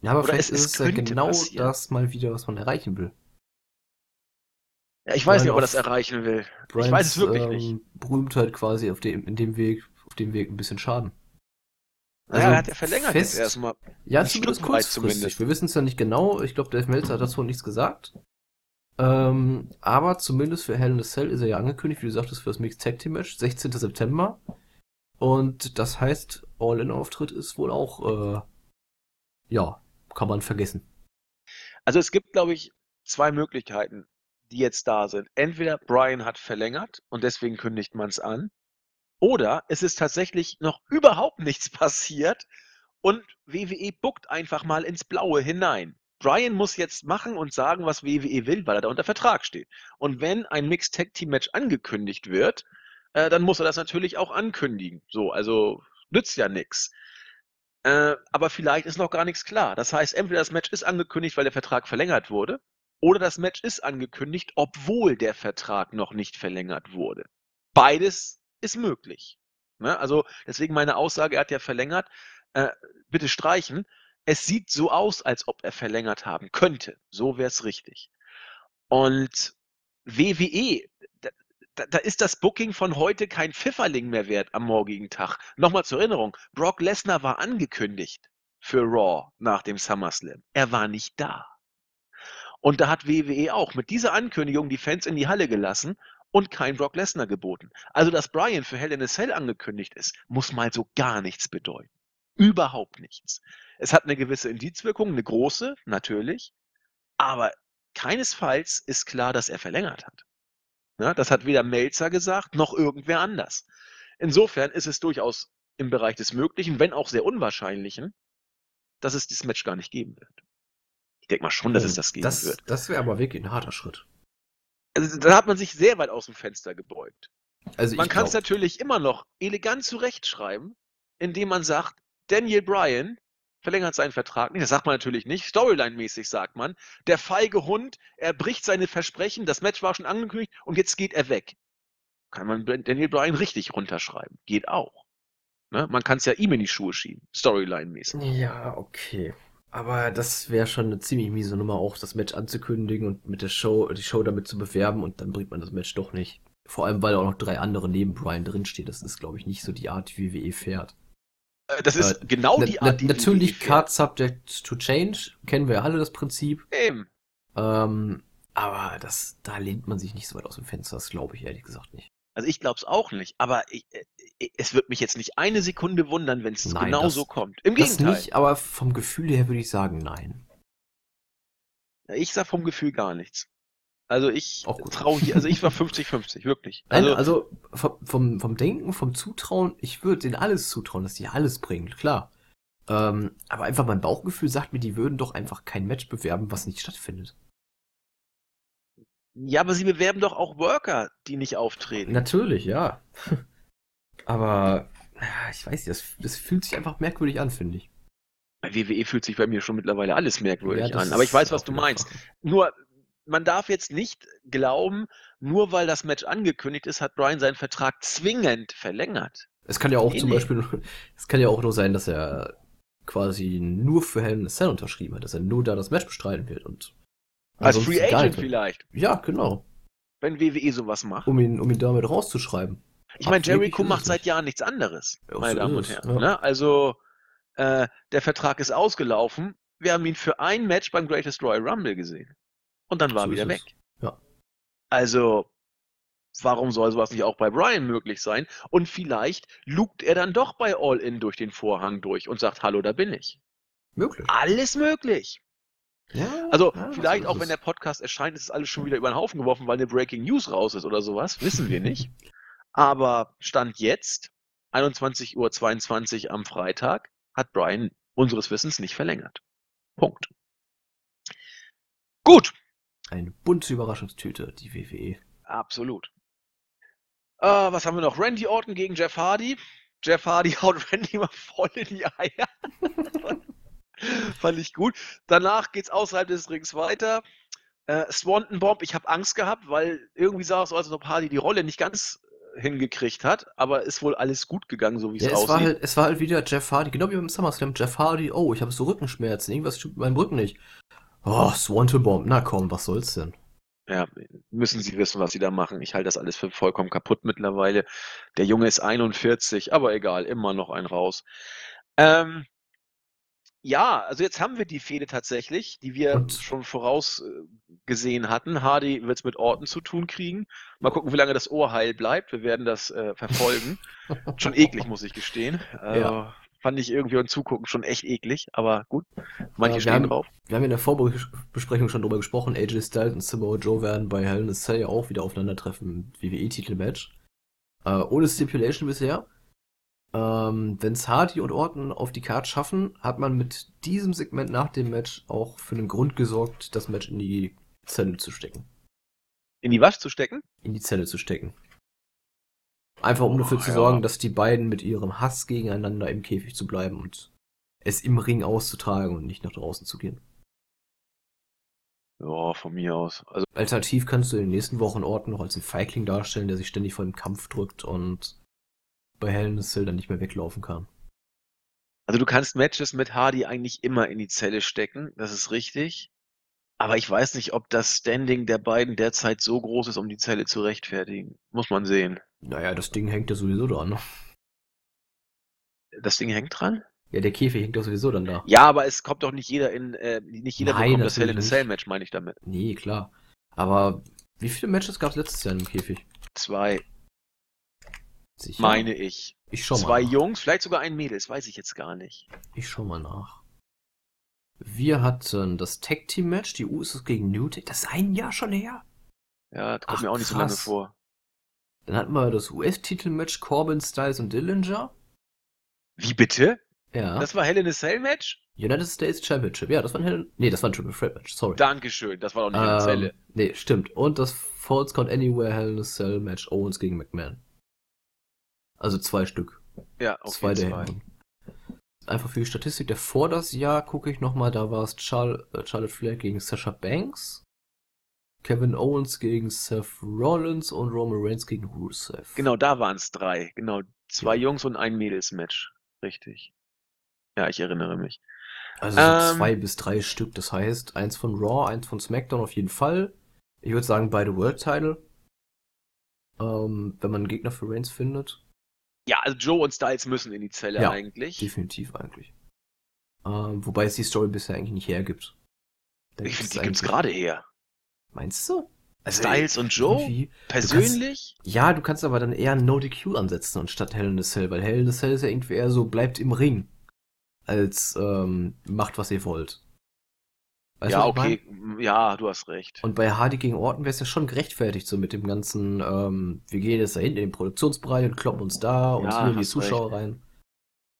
Ja, aber Oder vielleicht es, ist es ja genau passieren. das mal wieder, was man erreichen will. Ja, ich weiß Brian nicht, ob er das erreichen will. Brians, ich weiß es wirklich ähm, nicht. Berühmtheit quasi auf dem, in dem Weg, auf dem Weg ein bisschen schaden. Also ja, er hat ja verlängert fest, erstmal. Ja, zumindest kurzfristig. Zumindest. Wir wissen es ja nicht genau. Ich glaube, Dave Meltzer hat dazu nichts gesagt. Ähm, aber zumindest für Hell in a Cell ist er ja angekündigt, wie du sagtest, für das Mixed Tag Team Match, 16. September. Und das heißt, All-In-Auftritt ist wohl auch, äh, ja, kann man vergessen. Also es gibt, glaube ich, zwei Möglichkeiten, die jetzt da sind. Entweder Brian hat verlängert und deswegen kündigt man es an. Oder es ist tatsächlich noch überhaupt nichts passiert und WWE buckt einfach mal ins Blaue hinein. Brian muss jetzt machen und sagen, was WWE will, weil er da unter Vertrag steht. Und wenn ein Mixed Tag Team Match angekündigt wird, äh, dann muss er das natürlich auch ankündigen. So, also nützt ja nichts. Äh, aber vielleicht ist noch gar nichts klar. Das heißt, entweder das Match ist angekündigt, weil der Vertrag verlängert wurde, oder das Match ist angekündigt, obwohl der Vertrag noch nicht verlängert wurde. Beides ist möglich. Ne? Also deswegen meine Aussage, er hat ja verlängert, äh, bitte streichen. Es sieht so aus, als ob er verlängert haben könnte. So wäre es richtig. Und WWE, da, da, ist das Booking von heute kein Pfifferling mehr wert am morgigen Tag. Nochmal zur Erinnerung, Brock Lesnar war angekündigt für Raw nach dem SummerSlam. Er war nicht da. Und da hat WWE auch mit dieser Ankündigung die Fans in die Halle gelassen und kein Brock Lesnar geboten. Also, dass Brian für Hell in a Cell angekündigt ist, muss mal so gar nichts bedeuten. Überhaupt nichts. Es hat eine gewisse Indizwirkung, eine große, natürlich, aber keinesfalls ist klar, dass er verlängert hat. Ja, das hat weder Melzer gesagt, noch irgendwer anders. Insofern ist es durchaus im Bereich des Möglichen, wenn auch sehr Unwahrscheinlichen, dass es dieses Match gar nicht geben wird. Ich denke mal schon, dass oh, es das geben das, wird. Das wäre aber wirklich ein harter Schritt. Also, da hat man sich sehr weit aus dem Fenster gebeugt. Also man kann es natürlich immer noch elegant zurechtschreiben, indem man sagt, Daniel Bryan verlängert seinen Vertrag nicht. Das sagt man natürlich nicht. Storyline-mäßig sagt man, der feige Hund, er bricht seine Versprechen, das Match war schon angekündigt und jetzt geht er weg. Kann man Daniel Bryan richtig runterschreiben. Geht auch. Ne? Man kann es ja ihm in die Schuhe schieben. Storyline-mäßig. Ja, okay. Aber das wäre schon eine ziemlich miese Nummer, auch das Match anzukündigen und mit der Show, die Show damit zu bewerben und dann bringt man das Match doch nicht. Vor allem, weil auch noch drei andere neben Brian drinstehen. Das ist, glaube ich, nicht so die Art, wie WWE fährt. Äh, das ist äh, genau die Art, die Natürlich die Card Subject to Change, kennen wir alle das Prinzip. Eben. Ähm, aber das, da lehnt man sich nicht so weit aus dem Fenster, das glaube ich ehrlich gesagt nicht. Also ich glaube es auch nicht, aber ich, äh, es wird mich jetzt nicht eine Sekunde wundern, wenn es genau so kommt. Im das Gegenteil. nicht, aber vom Gefühl her würde ich sagen, nein. Ich sag vom Gefühl gar nichts. Also ich traue hier, also ich war 50-50, wirklich. Also, Nein, also vom, vom Denken, vom Zutrauen, ich würde denen alles zutrauen, dass die alles bringen, klar. Ähm, aber einfach mein Bauchgefühl sagt mir, die würden doch einfach kein Match bewerben, was nicht stattfindet. Ja, aber sie bewerben doch auch Worker, die nicht auftreten. Natürlich, ja. aber ich weiß nicht, das, das fühlt sich einfach merkwürdig an, finde ich. Bei WWE fühlt sich bei mir schon mittlerweile alles merkwürdig ja, an. Aber ich weiß, was du meinst. Nur man darf jetzt nicht glauben, nur weil das Match angekündigt ist, hat Brian seinen Vertrag zwingend verlängert. Es kann ja auch nee, zum nee. Beispiel, es kann ja auch nur sein, dass er quasi nur für Hell in a Cell unterschrieben hat, dass er nur da das Match bestreiten wird und als Free Agent vielleicht. Ja, genau. Wenn WWE sowas macht. Um ihn, um ihn damit rauszuschreiben. Ich meine, Jericho macht seit Jahren nichts anderes, ja, meine so Damen und Herren. Ja. Ne? Also, äh, der Vertrag ist ausgelaufen. Wir haben ihn für ein Match beim Greatest Royal Rumble gesehen und dann war so er wieder weg. Ja. Also, warum soll sowas nicht auch bei Brian möglich sein? Und vielleicht lugt er dann doch bei All In durch den Vorhang durch und sagt, hallo, da bin ich. Möglich. Alles möglich. Ja, also ja, vielleicht auch, wenn der Podcast erscheint, ist alles schon wieder über den Haufen geworfen, weil eine Breaking News raus ist oder sowas. Wissen wir nicht. Aber Stand jetzt, 21.22 Uhr am Freitag, hat Brian unseres Wissens nicht verlängert. Punkt. Gut, eine bunte Überraschungstüte, die WWE. Absolut. Äh, was haben wir noch? Randy Orton gegen Jeff Hardy. Jeff Hardy haut Randy mal voll in die Eier. Fand ich gut. Danach geht's außerhalb des Rings weiter. Äh, Swanton Bomb, ich habe Angst gehabt, weil irgendwie sah es so aus, als ob Hardy die Rolle nicht ganz äh, hingekriegt hat, aber ist wohl alles gut gegangen, so wie ja, es, aussieht. War halt, es war halt wieder Jeff Hardy, genau wie beim SummerSlam. Jeff Hardy, oh, ich habe so Rückenschmerzen, irgendwas stimmt mit meinem Rücken nicht. Oh, Swanton Bomb. Na komm, was soll's denn? Ja, müssen sie wissen, was sie da machen. Ich halte das alles für vollkommen kaputt mittlerweile. Der Junge ist 41, aber egal, immer noch ein raus. Ähm, ja, also jetzt haben wir die Fehde tatsächlich, die wir Und? schon vorausgesehen hatten. Hardy wird es mit Orten zu tun kriegen. Mal gucken, wie lange das Ohr heil bleibt. Wir werden das äh, verfolgen. schon eklig, muss ich gestehen. Äh, ja. Fand ich irgendwie beim Zugucken schon echt eklig, aber gut. Manche ja, stehen haben, drauf. Wir haben in der Vorbesprechung schon drüber gesprochen. AJ Styles und Samoa Joe werden bei Hell in a Cell ja auch wieder aufeinandertreffen WWE-Titelmatch. Äh, ohne Stipulation bisher. Ähm, Wenn es Hardy und Orton auf die Karte schaffen, hat man mit diesem Segment nach dem Match auch für einen Grund gesorgt, das Match in die Zelle zu stecken. In die was zu stecken? In die Zelle zu stecken. Einfach um dafür oh, zu ja. sorgen, dass die beiden mit ihrem Hass gegeneinander im Käfig zu bleiben und es im Ring auszutragen und nicht nach draußen zu gehen. Ja, von mir aus. Also Alternativ kannst du in den nächsten Wochen Orten noch als ein Feigling darstellen, der sich ständig vor dem Kampf drückt und bei Hell in dann nicht mehr weglaufen kann. Also du kannst Matches mit Hardy eigentlich immer in die Zelle stecken, das ist richtig. Aber ich weiß nicht, ob das Standing der beiden derzeit so groß ist, um die Zelle zu rechtfertigen. Muss man sehen. Naja, das Ding hängt ja sowieso dran. Ne? Das Ding hängt dran? Ja, der Käfig hängt doch sowieso dann da. Ja, aber es kommt doch nicht jeder in, äh, nicht jeder Nein, bekommt das Hell in a Cell Match, meine ich damit. Nee, klar. Aber wie viele Matches gab es letztes Jahr im Käfig? Zwei. Sicher? Meine ich. Ich schau mal. Zwei Jungs, vielleicht sogar ein Mädel, das weiß ich jetzt gar nicht. Ich schau mal nach. Wir hatten das Tag Team Match, die Usos gegen New Tag. Das ist ein Jahr schon her. Ja, das kommt Ach, mir auch nicht krass. so lange vor. Dann hatten wir das US-Titel-Match Corbin, Styles und Dillinger. Wie bitte? Ja. Das war Hell in a Cell Match? United States Championship. Ja, das war ein Hell Nee, das war ein Triple Threat Match, sorry. Dankeschön, das war doch nicht ähm, Hell in a Cell. Nee, stimmt. Und das Falls Count Anywhere Hell in a Cell Match Owens gegen McMahon. Also zwei Stück. Ja, okay, zwei der zwei. Einfach für die Statistik davor das Jahr gucke ich nochmal, da war es Char äh, Charlotte Flair gegen Sasha Banks, Kevin Owens gegen Seth Rollins und Roman Reigns gegen Rusev. Genau, da waren es drei. Genau, zwei ja. Jungs und ein Mädels-Match. Richtig. Ja, ich erinnere mich. Also so ähm, zwei bis drei Stück, das heißt, eins von Raw, eins von SmackDown auf jeden Fall. Ich würde sagen, beide World Title. Ähm, wenn man einen Gegner für Reigns findet. Ja, also Joe und Styles müssen in die Zelle ja, eigentlich. Definitiv eigentlich. Ähm, wobei es die Story bisher eigentlich nicht hergibt. Da ich finde, die gibt's gerade her. Meinst du? Also Styles und Joe? Persönlich? Du kannst, ja, du kannst aber dann eher No DQ ansetzen anstatt Hell in the Cell, weil Hell in the Cell ist ja irgendwie eher so, bleibt im Ring. Als ähm, macht, was ihr wollt. Weißt ja, okay, ja, du hast recht. Und bei Hardy gegen Orton wäre es ja schon gerechtfertigt, so mit dem ganzen, ähm, wir gehen jetzt da hinten in den Produktionsbereich und kloppen uns da und ja, hier in die Zuschauer recht. rein.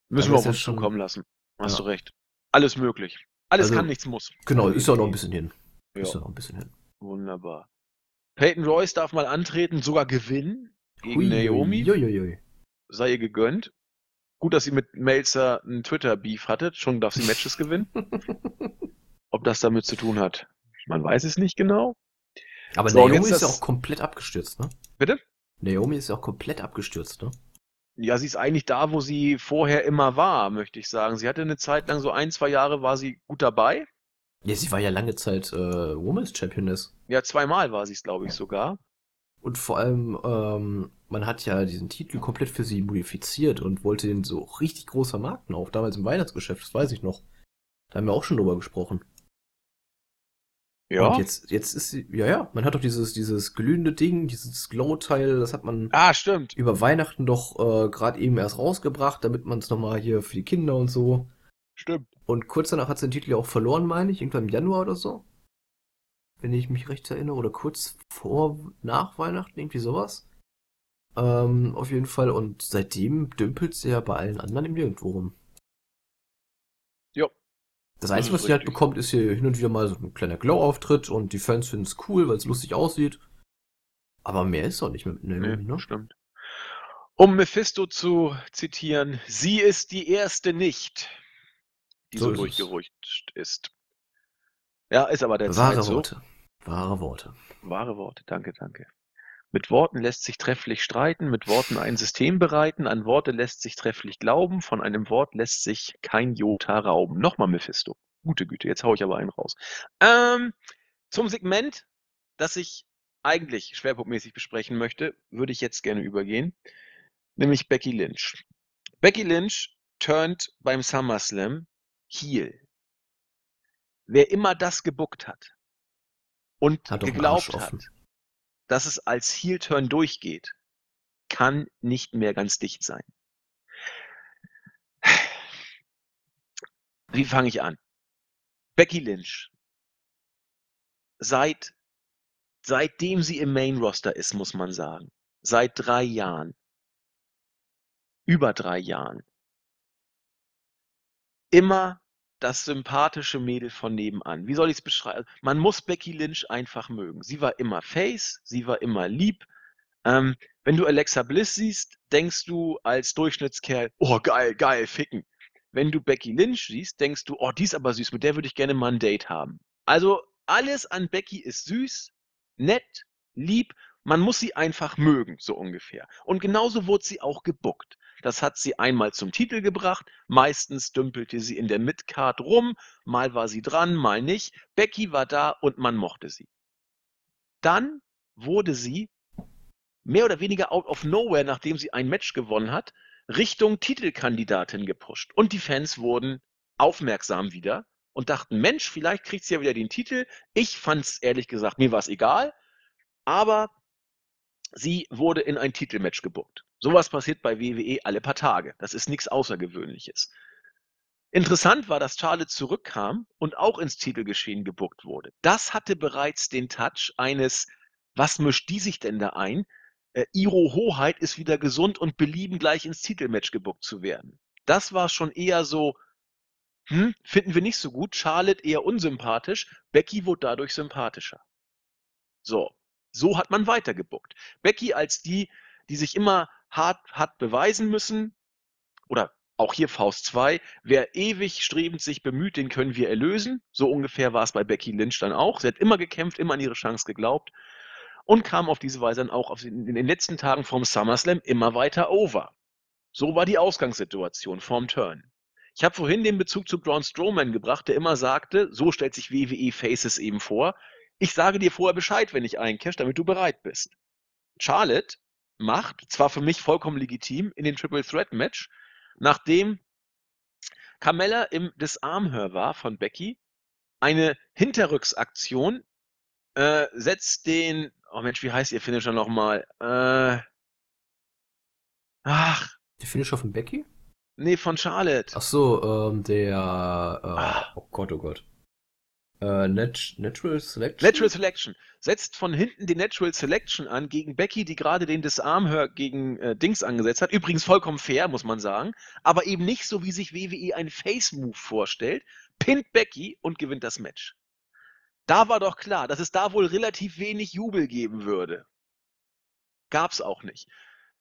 Müssen wir auf uns schon... zukommen lassen. Hast ja. du recht. Alles möglich. Alles also, kann, nichts muss. Genau, ist ja noch ein bisschen hin. Ja. Ist ja noch ein bisschen hin. Wunderbar. Peyton Royce darf mal antreten, sogar gewinnen gegen ui, Naomi. Ui, ui, Sei ihr gegönnt. Gut, dass sie mit Melzer einen Twitter-Beef hatte. Schon darf sie Matches gewinnen. Ob das damit zu tun hat, man weiß es nicht genau. Aber so, Naomi ist ja auch komplett abgestürzt, ne? Bitte? Naomi ist ja auch komplett abgestürzt, ne? Ja, sie ist eigentlich da, wo sie vorher immer war, möchte ich sagen. Sie hatte eine Zeit lang, so ein, zwei Jahre war sie gut dabei. Ja, sie war ja lange Zeit äh, Women's Championess. Ja, zweimal war sie es, glaube ich, sogar. Und vor allem, ähm, man hat ja diesen Titel komplett für sie modifiziert und wollte den so richtig groß vermarkten, auch damals im Weihnachtsgeschäft, das weiß ich noch. Da haben wir auch schon drüber gesprochen. Ja. Und jetzt, jetzt ist sie, ja, ja, man hat doch dieses, dieses glühende Ding, dieses Glow-Teil, das hat man ah, stimmt. über Weihnachten doch äh, gerade eben erst rausgebracht, damit man es nochmal hier für die Kinder und so. Stimmt. Und kurz danach hat sie den Titel ja auch verloren, meine ich, irgendwann im Januar oder so. Wenn ich mich recht erinnere, oder kurz vor, nach Weihnachten, irgendwie sowas. Ähm, auf jeden Fall. Und seitdem dümpelt sie ja bei allen anderen im Nirgendwo rum. Das Einzige, was sie halt bekommt, ist hier hin und wieder mal so ein kleiner Glow-Auftritt und die Fans finden es cool, weil es lustig aussieht. Aber mehr ist auch nicht mehr mit Naomi, nee, ne? Stimmt. Um Mephisto zu zitieren, sie ist die erste nicht, die so, so durchgerutscht ist. Ja, ist aber der Wahre Zeit so. Worte. Wahre Worte. Wahre Worte, danke, danke. Mit Worten lässt sich trefflich streiten, mit Worten ein System bereiten, an Worte lässt sich trefflich glauben, von einem Wort lässt sich kein Jota rauben. Nochmal Mephisto. Gute Güte, jetzt hau ich aber einen raus. Ähm, zum Segment, das ich eigentlich schwerpunktmäßig besprechen möchte, würde ich jetzt gerne übergehen, nämlich Becky Lynch. Becky Lynch turned beim SummerSlam Heel. Wer immer das gebuckt hat und hat geglaubt hat, dass es als Heel-Turn durchgeht, kann nicht mehr ganz dicht sein. Wie fange ich an? Becky Lynch. Seit, seitdem sie im Main Roster ist, muss man sagen. Seit drei Jahren. Über drei Jahren. Immer das sympathische Mädel von nebenan. Wie soll ich es beschreiben? Man muss Becky Lynch einfach mögen. Sie war immer Face, sie war immer lieb. Ähm, wenn du Alexa Bliss siehst, denkst du als Durchschnittskerl, oh geil, geil, ficken. Wenn du Becky Lynch siehst, denkst du, oh, die ist aber süß, mit der würde ich gerne mal ein Date haben. Also alles an Becky ist süß, nett, lieb, man muss sie einfach mögen, so ungefähr. Und genauso wurde sie auch gebuckt. Das hat sie einmal zum Titel gebracht, meistens dümpelte sie in der Midcard rum, mal war sie dran, mal nicht. Becky war da und man mochte sie. Dann wurde sie mehr oder weniger out of nowhere, nachdem sie ein Match gewonnen hat, Richtung Titelkandidatin gepusht. Und die Fans wurden aufmerksam wieder und dachten, Mensch, vielleicht kriegt sie ja wieder den Titel. Ich fand es ehrlich gesagt, mir war es egal. Aber sie wurde in ein Titelmatch gebuckt. Sowas passiert bei WWE alle paar Tage. Das ist nichts Außergewöhnliches. Interessant war, dass Charlotte zurückkam und auch ins Titelgeschehen gebuckt wurde. Das hatte bereits den Touch eines, was mischt die sich denn da ein? äh, Iro Hoheit ist wieder gesund und belieben gleich ins Titelmatch gebuckt zu werden. Das war schon eher so, hm, finden wir nicht so gut. Charlotte eher unsympathisch. Becky wurde dadurch sympathischer. So, so hat man weitergebuckt. Becky als die, die sich immer hart hat beweisen müssen, oder auch hier Faust 2, wer ewig strebend sich bemüht, den können wir erlösen. So ungefähr war es bei Becky Lynch dann auch. Sie hat immer gekämpft, immer an ihre Chance geglaubt und kam auf diese Weise dann auch den, in den letzten Tagen vom SummerSlam immer weiter over. So war die Ausgangssituation vorm Turn. Ich habe vorhin den Bezug zu Braun Strowman gebracht, der immer sagte, so stellt sich WWE Faces eben vor, ich sage dir vorher Bescheid, wenn ich eincash, damit du bereit bist. Charlotte macht, zwar für mich vollkommen legitim, in den Triple Threat Match, nachdem Carmella im Disarmhör war von Becky, eine Hinterrücksaktion, äh, setzt den Oh Mensch, wie heißt ihr Finisher nochmal? Äh. Ach. Der Finisher von Becky? Nee, von Charlotte. Ach so, ähm, der. Äh, ah. Oh Gott, oh Gott. Äh, Nat Natural Selection? Natural Selection. Setzt von hinten die Natural Selection an gegen Becky, die gerade den Disarmhör gegen äh, Dings angesetzt hat. Übrigens vollkommen fair, muss man sagen. Aber eben nicht so, wie sich WWE einen Face-Move vorstellt. Pinnt Becky und gewinnt das Match. Da war doch klar, dass es da wohl relativ wenig Jubel geben würde. Gab's auch nicht.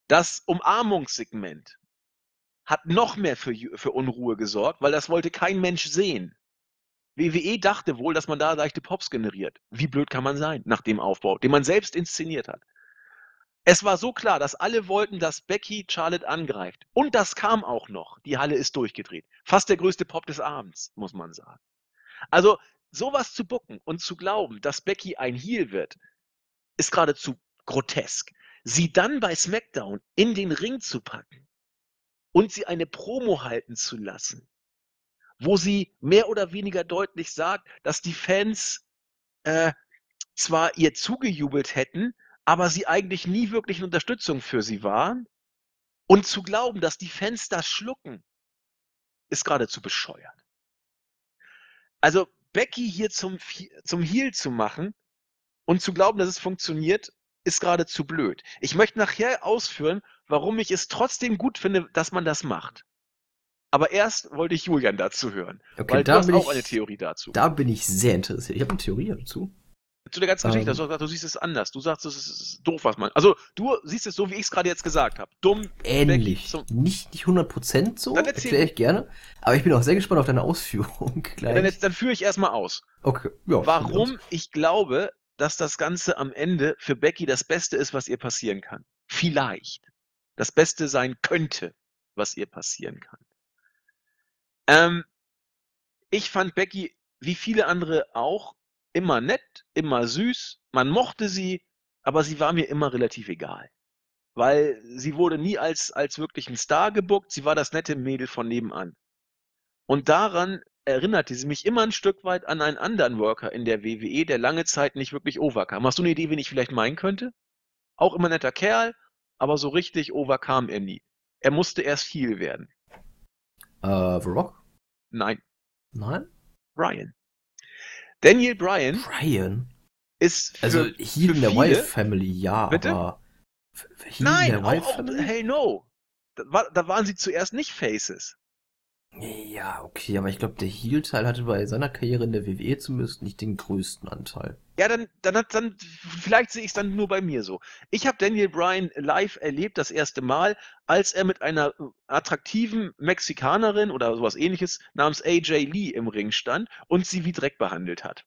Das Umarmungssegment hat noch mehr für, für Unruhe gesorgt, weil das wollte kein Mensch sehen. WWE dachte wohl, dass man da leichte Pops generiert. Wie blöd kann man sein nach dem Aufbau, den man selbst inszeniert hat. Es war so klar, dass alle wollten, dass Becky Charlotte angreift. Und das kam auch noch. Die Halle ist durchgedreht. Fast der größte Pop des Abends, muss man sagen. Also sowas zu bucken und zu glauben, dass Becky ein Heel wird, ist geradezu grotesk. Sie dann bei SmackDown in den Ring zu packen und sie eine Promo halten zu lassen, wo sie mehr oder weniger deutlich sagt, dass die Fans äh, zwar ihr zugejubelt hätten, aber sie eigentlich nie wirklich eine Unterstützung für sie waren. Und zu glauben, dass die Fans das schlucken, ist geradezu bescheuert. Also Becky hier zum, zum Heel zu machen und zu glauben, dass es funktioniert, ist gerade zu blöd. Ich möchte nachher ausführen, warum ich es trotzdem gut finde, dass man das macht. Aber erst wollte ich Julian dazu hören. Okay, weil da du hast auch ich, eine Theorie dazu. Da bin ich sehr interessiert. Ich habe eine Theorie dazu zu der ganzen Geschichte. Um, ähm. du, siehst es anders. Du sagst, es ist doof, was man. Also, du siehst es so, wie ich es gerade jetzt gesagt habe. Dumm. Ähnlich. Nicht, nicht 100% so. Dann erkläre ich gerne. Aber ich bin auch sehr gespannt auf deine Ausführung. Ja, dann, dann führe ich erstmal aus. Okay. Ja, Warum ich glaube, dass das Ganze am Ende für Becky das Beste ist, was ihr passieren kann. Vielleicht. Das Beste sein könnte, was ihr passieren kann. Ähm, ich fand Becky, wie viele andere auch, immer nett, immer süß, man mochte sie, aber sie war mir immer relativ egal. weil sie wurde nie als, als wirklich ein Star gebuckt, sie war das nette Mädel von nebenan. Und daran erinnerte sie mich immer ein Stück weit an einen anderen Worker in der WWE, der lange Zeit nicht wirklich overkam. Hast du eine Idee, wen ich vielleicht meinen könnte? Auch immer netter Kerl, aber so richtig overkam er nie. Er musste erst Heel werden. Äh, The Rock? Nein. Nein? Brian. Daniel Bryan. Brian? Ist für, also Heel in der Wife Family, ja, Bitte? aber Heel Nein, in der Wife auch, Family? Hey no. Da, war, da waren sie zuerst nicht Faces. Ja, okay, aber ich glaube, der Heel-Teil hatte bei seiner Karriere in der WWE zumindest nicht den größten Anteil. Ja, dann, dann hat dann, vielleicht sehe ich es dann nur bei mir so. Ich habe Daniel Bryan live erlebt, das erste Mal, als er mit einer attraktiven Mexikanerin oder sowas ähnliches namens AJ Lee im Ring stand und sie wie Dreck behandelt hat.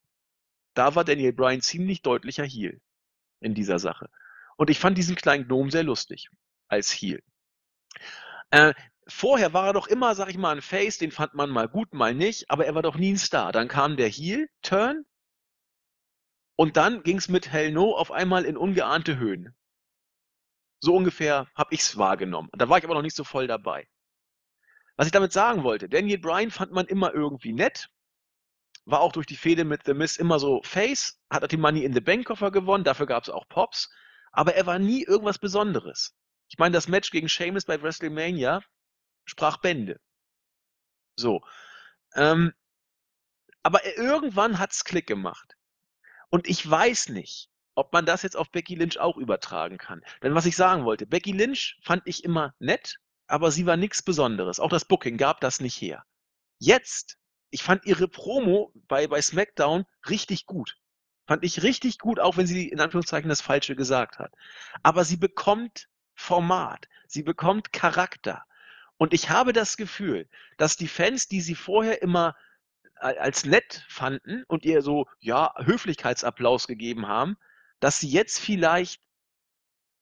Da war Daniel Bryan ziemlich deutlicher Heel in dieser Sache. Und ich fand diesen kleinen Gnome sehr lustig als Heel. Äh, vorher war er doch immer, sag ich mal, ein Face, den fand man mal gut, mal nicht, aber er war doch nie ein Star. Dann kam der Heel-Turn und dann ging es mit Hell No auf einmal in ungeahnte Höhen. So ungefähr habe ich es wahrgenommen. Da war ich aber noch nicht so voll dabei. Was ich damit sagen wollte, Daniel Bryan fand man immer irgendwie nett, war auch durch die Fehde mit The Miz immer so Face, hat er die Money in the Bank Koffer gewonnen, dafür gab es auch Pops, aber er war nie irgendwas Besonderes. Ich meine, das Match gegen Sheamus bei WrestleMania sprach Bände. So. Ähm, aber irgendwann hat's Klick gemacht. Und ich weiß nicht, ob man das jetzt auf Becky Lynch auch übertragen kann. Denn was ich sagen wollte, Becky Lynch fand ich immer nett, aber sie war nichts Besonderes. Auch das Booking gab das nicht her. Jetzt, ich fand ihre Promo bei, bei SmackDown richtig gut. Fand ich richtig gut, auch wenn sie in Anführungszeichen das Falsche gesagt hat. Aber sie bekommt Format, sie bekommt Charakter. Und ich habe das Gefühl, dass die Fans, die sie vorher immer als nett fanden und ihr so, ja, Höflichkeitsapplaus gegeben haben, dass sie jetzt vielleicht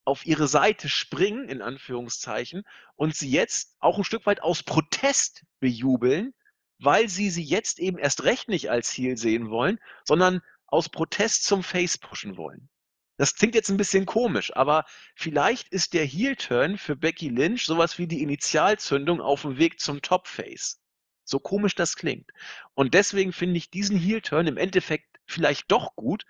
auf ihre Seite springen, in Anführungszeichen, und sie jetzt auch ein Stück weit aus Protest bejubeln, weil sie sie jetzt eben erst recht nicht als Ziel sehen wollen, sondern aus Protest zum Face pushen wollen. Das klingt jetzt ein bisschen komisch, aber vielleicht ist der Heel-Turn für Becky Lynch sowas wie die Initialzündung auf dem Weg zum Top-Face. So komisch das klingt. Und deswegen finde ich diesen Heel-Turn im Endeffekt vielleicht doch gut,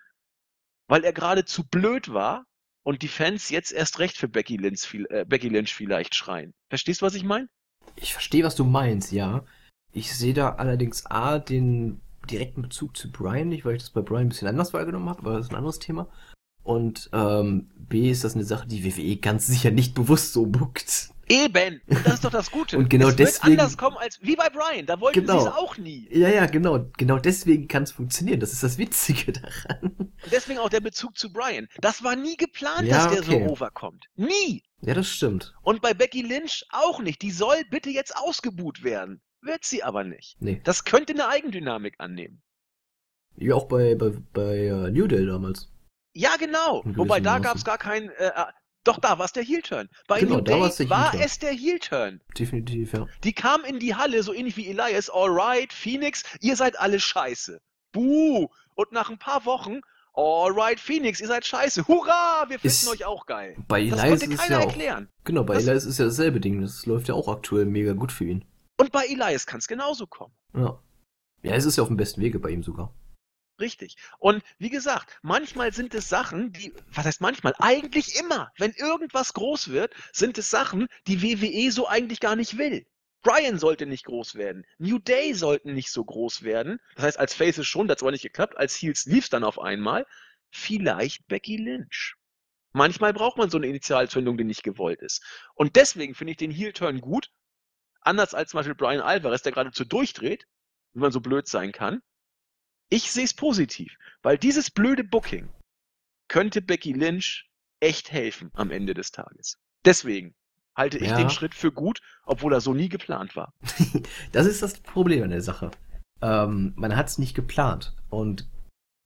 weil er gerade zu blöd war und die Fans jetzt erst recht für Becky Lynch, äh, Becky Lynch vielleicht schreien. Verstehst du, was ich meine? Ich verstehe, was du meinst, ja. Ich sehe da allerdings A, den direkten Bezug zu Brian nicht, weil ich das bei Brian ein bisschen anders wahrgenommen habe, aber das ist ein anderes Thema. Und ähm, B ist das eine Sache, die WWE ganz sicher nicht bewusst so buckt. Eben, und das ist doch das Gute. und genau es deswegen. Wird anders kommen als wie bei Brian, da wollten genau, sie es auch nie. Ja, ja, genau. Genau deswegen kann es funktionieren. Das ist das Witzige daran. Und deswegen auch der Bezug zu Brian. Das war nie geplant, ja, dass der okay. so overkommt. Nie. Ja, das stimmt. Und bei Becky Lynch auch nicht. Die soll bitte jetzt ausgebuht werden. Wird sie aber nicht. Nee. Das könnte eine Eigendynamik annehmen. Ja, auch bei, bei, bei uh, New Day damals. Ja, genau. Wobei da gab es gar keinen. Äh, äh, doch, da war es der Heel-Turn. Bei genau, New Day war es der Heel-Turn. Definitiv, ja. Die kam in die Halle, so ähnlich wie Elias, alright, Phoenix, ihr seid alle scheiße. Buh! Und nach ein paar Wochen, alright, Phoenix, ihr seid scheiße. Hurra! Wir finden euch auch geil. Bei Elias das konnte keiner ja erklären. Auch, genau, bei das, Elias ist ja dasselbe Ding. Das läuft ja auch aktuell mega gut für ihn. Und bei Elias kann es genauso kommen. Ja. Ja, es ist ja auf dem besten Wege bei ihm sogar. Richtig. Und wie gesagt, manchmal sind es Sachen, die, was heißt manchmal? Eigentlich immer, wenn irgendwas groß wird, sind es Sachen, die WWE so eigentlich gar nicht will. Brian sollte nicht groß werden. New Day sollten nicht so groß werden. Das heißt, als Faces schon, das hat aber nicht geklappt. Als Heels lief es dann auf einmal. Vielleicht Becky Lynch. Manchmal braucht man so eine Initialzündung, die nicht gewollt ist. Und deswegen finde ich den Heel-Turn gut. Anders als zum Beispiel Brian Alvarez, der geradezu durchdreht, wie man so blöd sein kann. Ich sehe es positiv, weil dieses blöde Booking könnte Becky Lynch echt helfen am Ende des Tages. Deswegen halte ich ja. den Schritt für gut, obwohl er so nie geplant war. das ist das Problem an der Sache. Ähm, man hat es nicht geplant. Und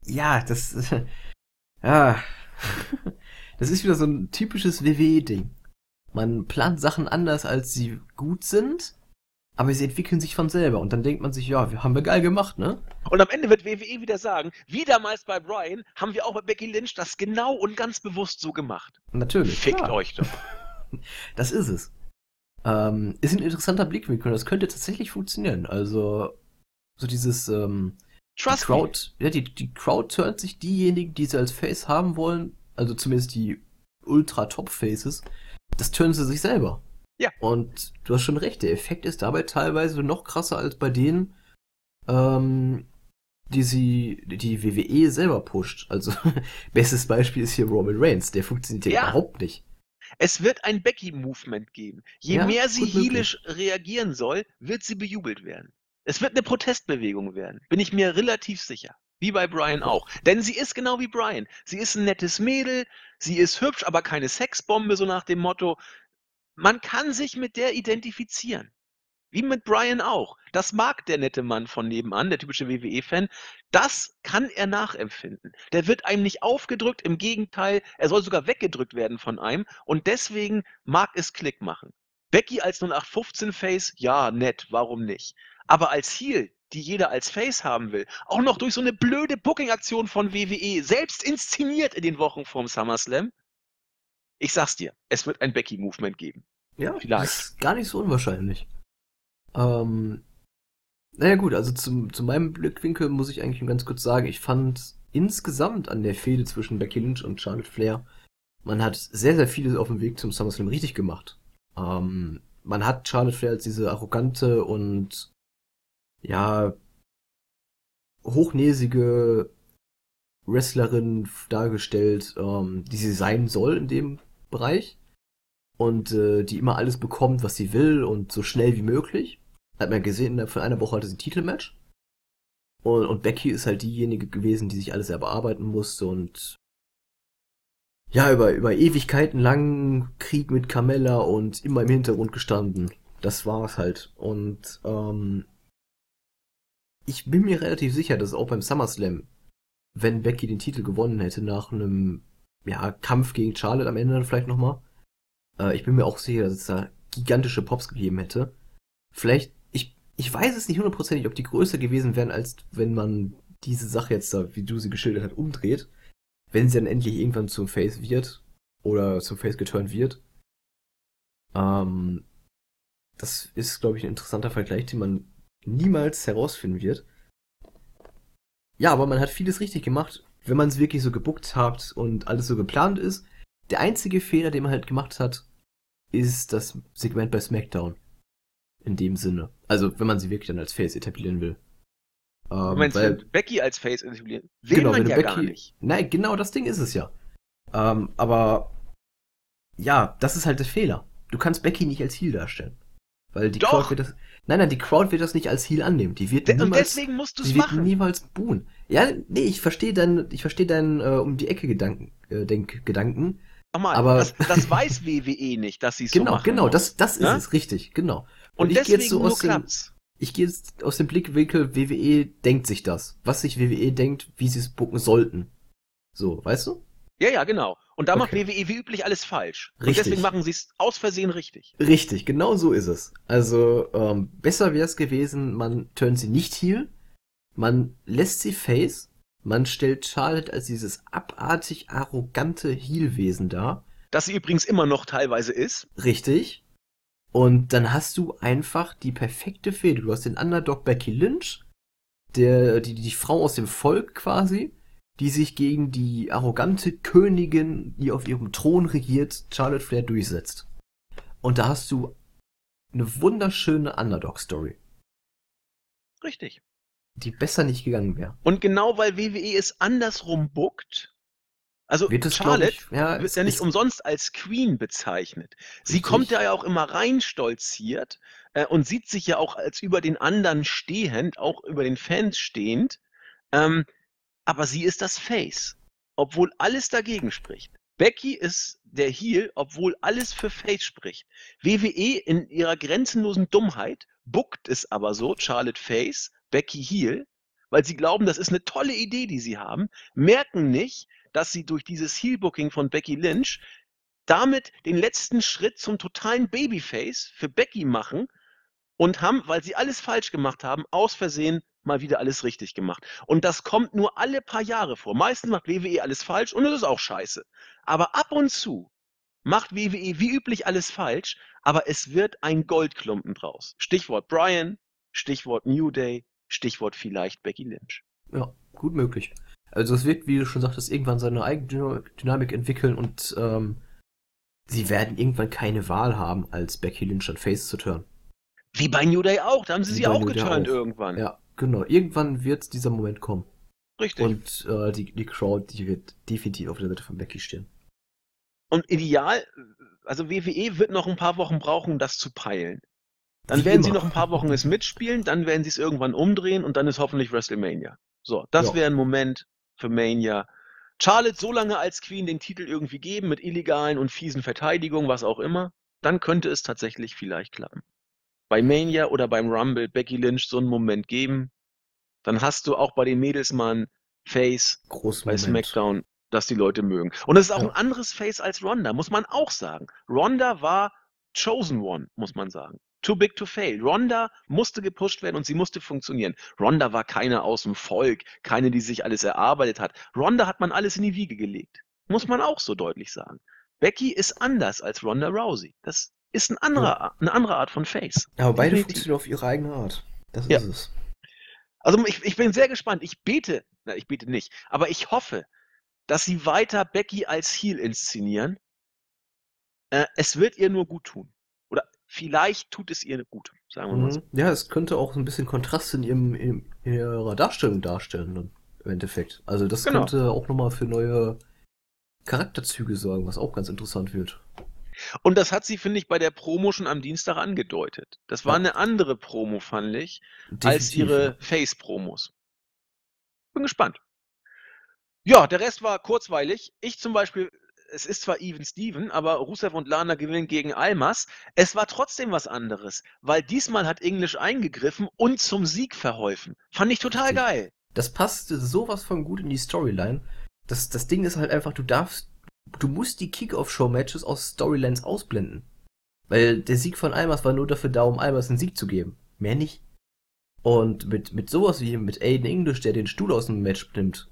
ja, das. ja. das ist wieder so ein typisches WWE-Ding. Man plant Sachen anders, als sie gut sind aber sie entwickeln sich von selber und dann denkt man sich, ja, wir haben wir geil gemacht, ne? Und am Ende wird WWE wieder sagen, wie damals bei Brian, haben wir auch bei Becky Lynch das genau und ganz bewusst so gemacht. Natürlich. Fickt klar. euch doch. das ist es. Ähm, ist ein interessanter Blickwinkel. Das könnte tatsächlich funktionieren. Also, so dieses, ähm, Trust die Crowd, me. ja, die, die Crowd turnt sich diejenigen, die sie als Face haben wollen, also zumindest die Ultra-Top-Faces, das turnen sie sich selber. Ja. Und du hast schon recht, der Effekt ist dabei teilweise noch krasser als bei denen, ähm, die sie, die WWE selber pusht. Also, bestes Beispiel ist hier Roman Reigns, der funktioniert ja überhaupt nicht. Es wird ein Becky-Movement geben. Je ja, mehr sie heelisch reagieren soll, wird sie bejubelt werden. Es wird eine Protestbewegung werden, bin ich mir relativ sicher. Wie bei Brian auch. Denn sie ist genau wie Brian. Sie ist ein nettes Mädel, sie ist hübsch, aber keine Sexbombe, so nach dem Motto. Man kann sich mit der identifizieren. Wie mit Brian auch. Das mag der nette Mann von nebenan, der typische WWE-Fan. Das kann er nachempfinden. Der wird einem nicht aufgedrückt, im Gegenteil, er soll sogar weggedrückt werden von einem und deswegen mag es Klick machen. Becky als 0815-Face, ja, nett, warum nicht? Aber als Heel, die jeder als Face haben will, auch noch durch so eine blöde Booking-Aktion von WWE, selbst inszeniert in den Wochen vorm SummerSlam, ich sag's dir, es wird ein Becky-Movement geben. Ja, vielleicht. Das ist gar nicht so unwahrscheinlich. Ähm, naja gut, also zum, zu meinem Blickwinkel muss ich eigentlich ganz kurz sagen, ich fand insgesamt an der Fehde zwischen Becky Lynch und Charlotte Flair, man hat sehr, sehr vieles auf dem Weg zum SummerSlam richtig gemacht. Ähm, man hat Charlotte Flair als diese arrogante und ja hochnäsige Wrestlerin dargestellt, ähm, die sie sein soll in dem Bereich und äh, die immer alles bekommt, was sie will und so schnell wie möglich. Hat man gesehen, von einer Woche hatte sie ein Titelmatch. Und, und Becky ist halt diejenige gewesen, die sich alles selber arbeiten musste und ja, über, über Ewigkeiten langen Krieg mit Carmella und immer im Hintergrund gestanden. Das war's halt. Und ähm, ich bin mir relativ sicher, dass auch beim SummerSlam, wenn Becky den Titel gewonnen hätte nach einem ja, Kampf gegen Charlotte am Ende dann vielleicht nochmal, äh, ich bin mir auch sicher, dass es da gigantische Pops gegeben hätte. Vielleicht ich weiß es nicht hundertprozentig, ob die größer gewesen wären, als wenn man diese Sache jetzt da, wie du sie geschildert hast, umdreht. Wenn sie dann endlich irgendwann zum Face wird oder zum Face geturnt wird. Ähm, das ist, glaube ich, ein interessanter Vergleich, den man niemals herausfinden wird. Ja, aber man hat vieles richtig gemacht, wenn man es wirklich so gebuckt hat und alles so geplant ist. Der einzige Fehler, den man halt gemacht hat, ist das Segment bei SmackDown in dem Sinne. Also, wenn man sie wirklich dann als Face etablieren will. Ähm, du meinst, weil, Becky als Face etablieren? Will genau, man wenn ja Becky, gar nicht. Nein, genau das Ding ist es ja. Ähm, aber ja, das ist halt der Fehler. Du kannst Becky nicht als Heel darstellen. Weil die Doch. Crowd wird das. Nein, nein, die Crowd wird das nicht als Heel annehmen. Die wird De niemals, und deswegen musst du es machen. niemals buhen. Ja, nee, ich verstehe deinen, ich verstehe deinen äh, um die Ecke Gedanken, äh, Denk, Gedanken. Nochmal, aber das, das weiß WWE nicht, dass sie es genau, so machen. Genau, genau, das, das ist ja? es, richtig, genau. Und, und ich deswegen so nur klappt's. Ich gehe jetzt aus dem Blickwinkel, WWE denkt sich das. Was sich WWE denkt, wie sie es bucken sollten. So, weißt du? Ja, ja, genau. Und da okay. macht WWE wie üblich alles falsch. Richtig. Und deswegen machen sie es aus Versehen richtig. Richtig, genau so ist es. Also, ähm, besser wäre es gewesen, man turnt sie nicht heel, man lässt sie face, man stellt Charlotte als dieses abartig arrogante Heel-Wesen dar. Das sie übrigens immer noch teilweise ist. Richtig. Und dann hast du einfach die perfekte Fehde. Du hast den Underdog Becky Lynch, der, die, die Frau aus dem Volk quasi, die sich gegen die arrogante Königin, die auf ihrem Thron regiert, Charlotte Flair durchsetzt. Und da hast du eine wunderschöne Underdog-Story. Richtig. Die besser nicht gegangen wäre. Und genau weil WWE es andersrum buckt, also Wird es, Charlotte ich, ja, wird ja nicht umsonst als Queen bezeichnet. Sie richtig. kommt ja auch immer rein stolziert äh, und sieht sich ja auch als über den anderen stehend, auch über den Fans stehend. Ähm, aber sie ist das Face, obwohl alles dagegen spricht. Becky ist der Heel, obwohl alles für Face spricht. WWE in ihrer grenzenlosen Dummheit buckt es aber so, Charlotte Face, Becky Heel, weil sie glauben, das ist eine tolle Idee, die sie haben, merken nicht, dass sie durch dieses Heelbooking von Becky Lynch damit den letzten Schritt zum totalen Babyface für Becky machen und haben, weil sie alles falsch gemacht haben, aus Versehen mal wieder alles richtig gemacht. Und das kommt nur alle paar Jahre vor. Meistens macht WWE alles falsch und es ist auch scheiße. Aber ab und zu macht WWE wie üblich alles falsch, aber es wird ein Goldklumpen draus. Stichwort Brian, Stichwort New Day, Stichwort vielleicht Becky Lynch. Ja, gut möglich. Also es wird, wie du schon sagtest, irgendwann seine eigene Dynamik entwickeln und ähm, sie werden irgendwann keine Wahl haben, als Becky Lynch an Face zu turnen. Wie bei New Day auch, da haben sie wie sie auch geturnt irgendwann. Ja, genau. Irgendwann wird dieser Moment kommen. Richtig. Und äh, die, die Crowd, die wird definitiv auf der Seite von Becky stehen. Und ideal, also WWE wird noch ein paar Wochen brauchen, um das zu peilen. Dann Wie werden immer. sie noch ein paar Wochen es mitspielen, dann werden sie es irgendwann umdrehen und dann ist hoffentlich WrestleMania. So, das ja. wäre ein Moment für Mania. Charlotte so lange als Queen den Titel irgendwie geben mit illegalen und fiesen Verteidigungen, was auch immer, dann könnte es tatsächlich vielleicht klappen bei Mania oder beim Rumble Becky Lynch so einen Moment geben, dann hast du auch bei den Mädels mal ein Face Groß bei SmackDown, das die Leute mögen. Und es ist auch ja. ein anderes Face als Ronda, muss man auch sagen. Ronda war Chosen One, muss man sagen. Too big to fail. Ronda musste gepusht werden und sie musste funktionieren. Ronda war keine aus dem Volk, keine, die sich alles erarbeitet hat. Ronda hat man alles in die Wiege gelegt. Muss man auch so deutlich sagen. Becky ist anders als Ronda Rousey. Das ist ein anderer, ja. eine andere Art von Face. Aber beide funktionieren auf ihre eigene Art. Das ja. ist es. Also ich, ich bin sehr gespannt. Ich bete, na, ich bete nicht, aber ich hoffe, dass sie weiter Becky als Heel inszenieren. Äh, es wird ihr nur gut tun. Vielleicht tut es ihr gut, sagen wir mal so. Mhm. Ja, es könnte auch ein bisschen Kontrast in, ihrem, in ihrer Darstellung darstellen, dann, im Endeffekt. Also das genau. könnte auch nochmal für neue Charakterzüge sorgen, was auch ganz interessant wird. Und das hat sie, finde ich, bei der Promo schon am Dienstag angedeutet. Das war ja. eine andere Promo, fand ich, Definitiv. als ihre Face-Promos. Bin gespannt. Ja, der Rest war kurzweilig. Ich zum Beispiel, es ist zwar Even Steven, aber Rusev und Lana gewinnen gegen Almas. Es war trotzdem was anderes, weil diesmal hat Englisch eingegriffen und zum Sieg verholfen. Fand ich total geil. Das passte sowas von gut in die Storyline. Das, das Ding ist halt einfach, du darfst du musst die Kickoff-Show-Matches aus Storylines ausblenden. Weil der Sieg von Almas war nur dafür da, um Almas einen Sieg zu geben. Mehr nicht. Und mit, mit sowas wie mit Aiden English, der den Stuhl aus dem Match nimmt,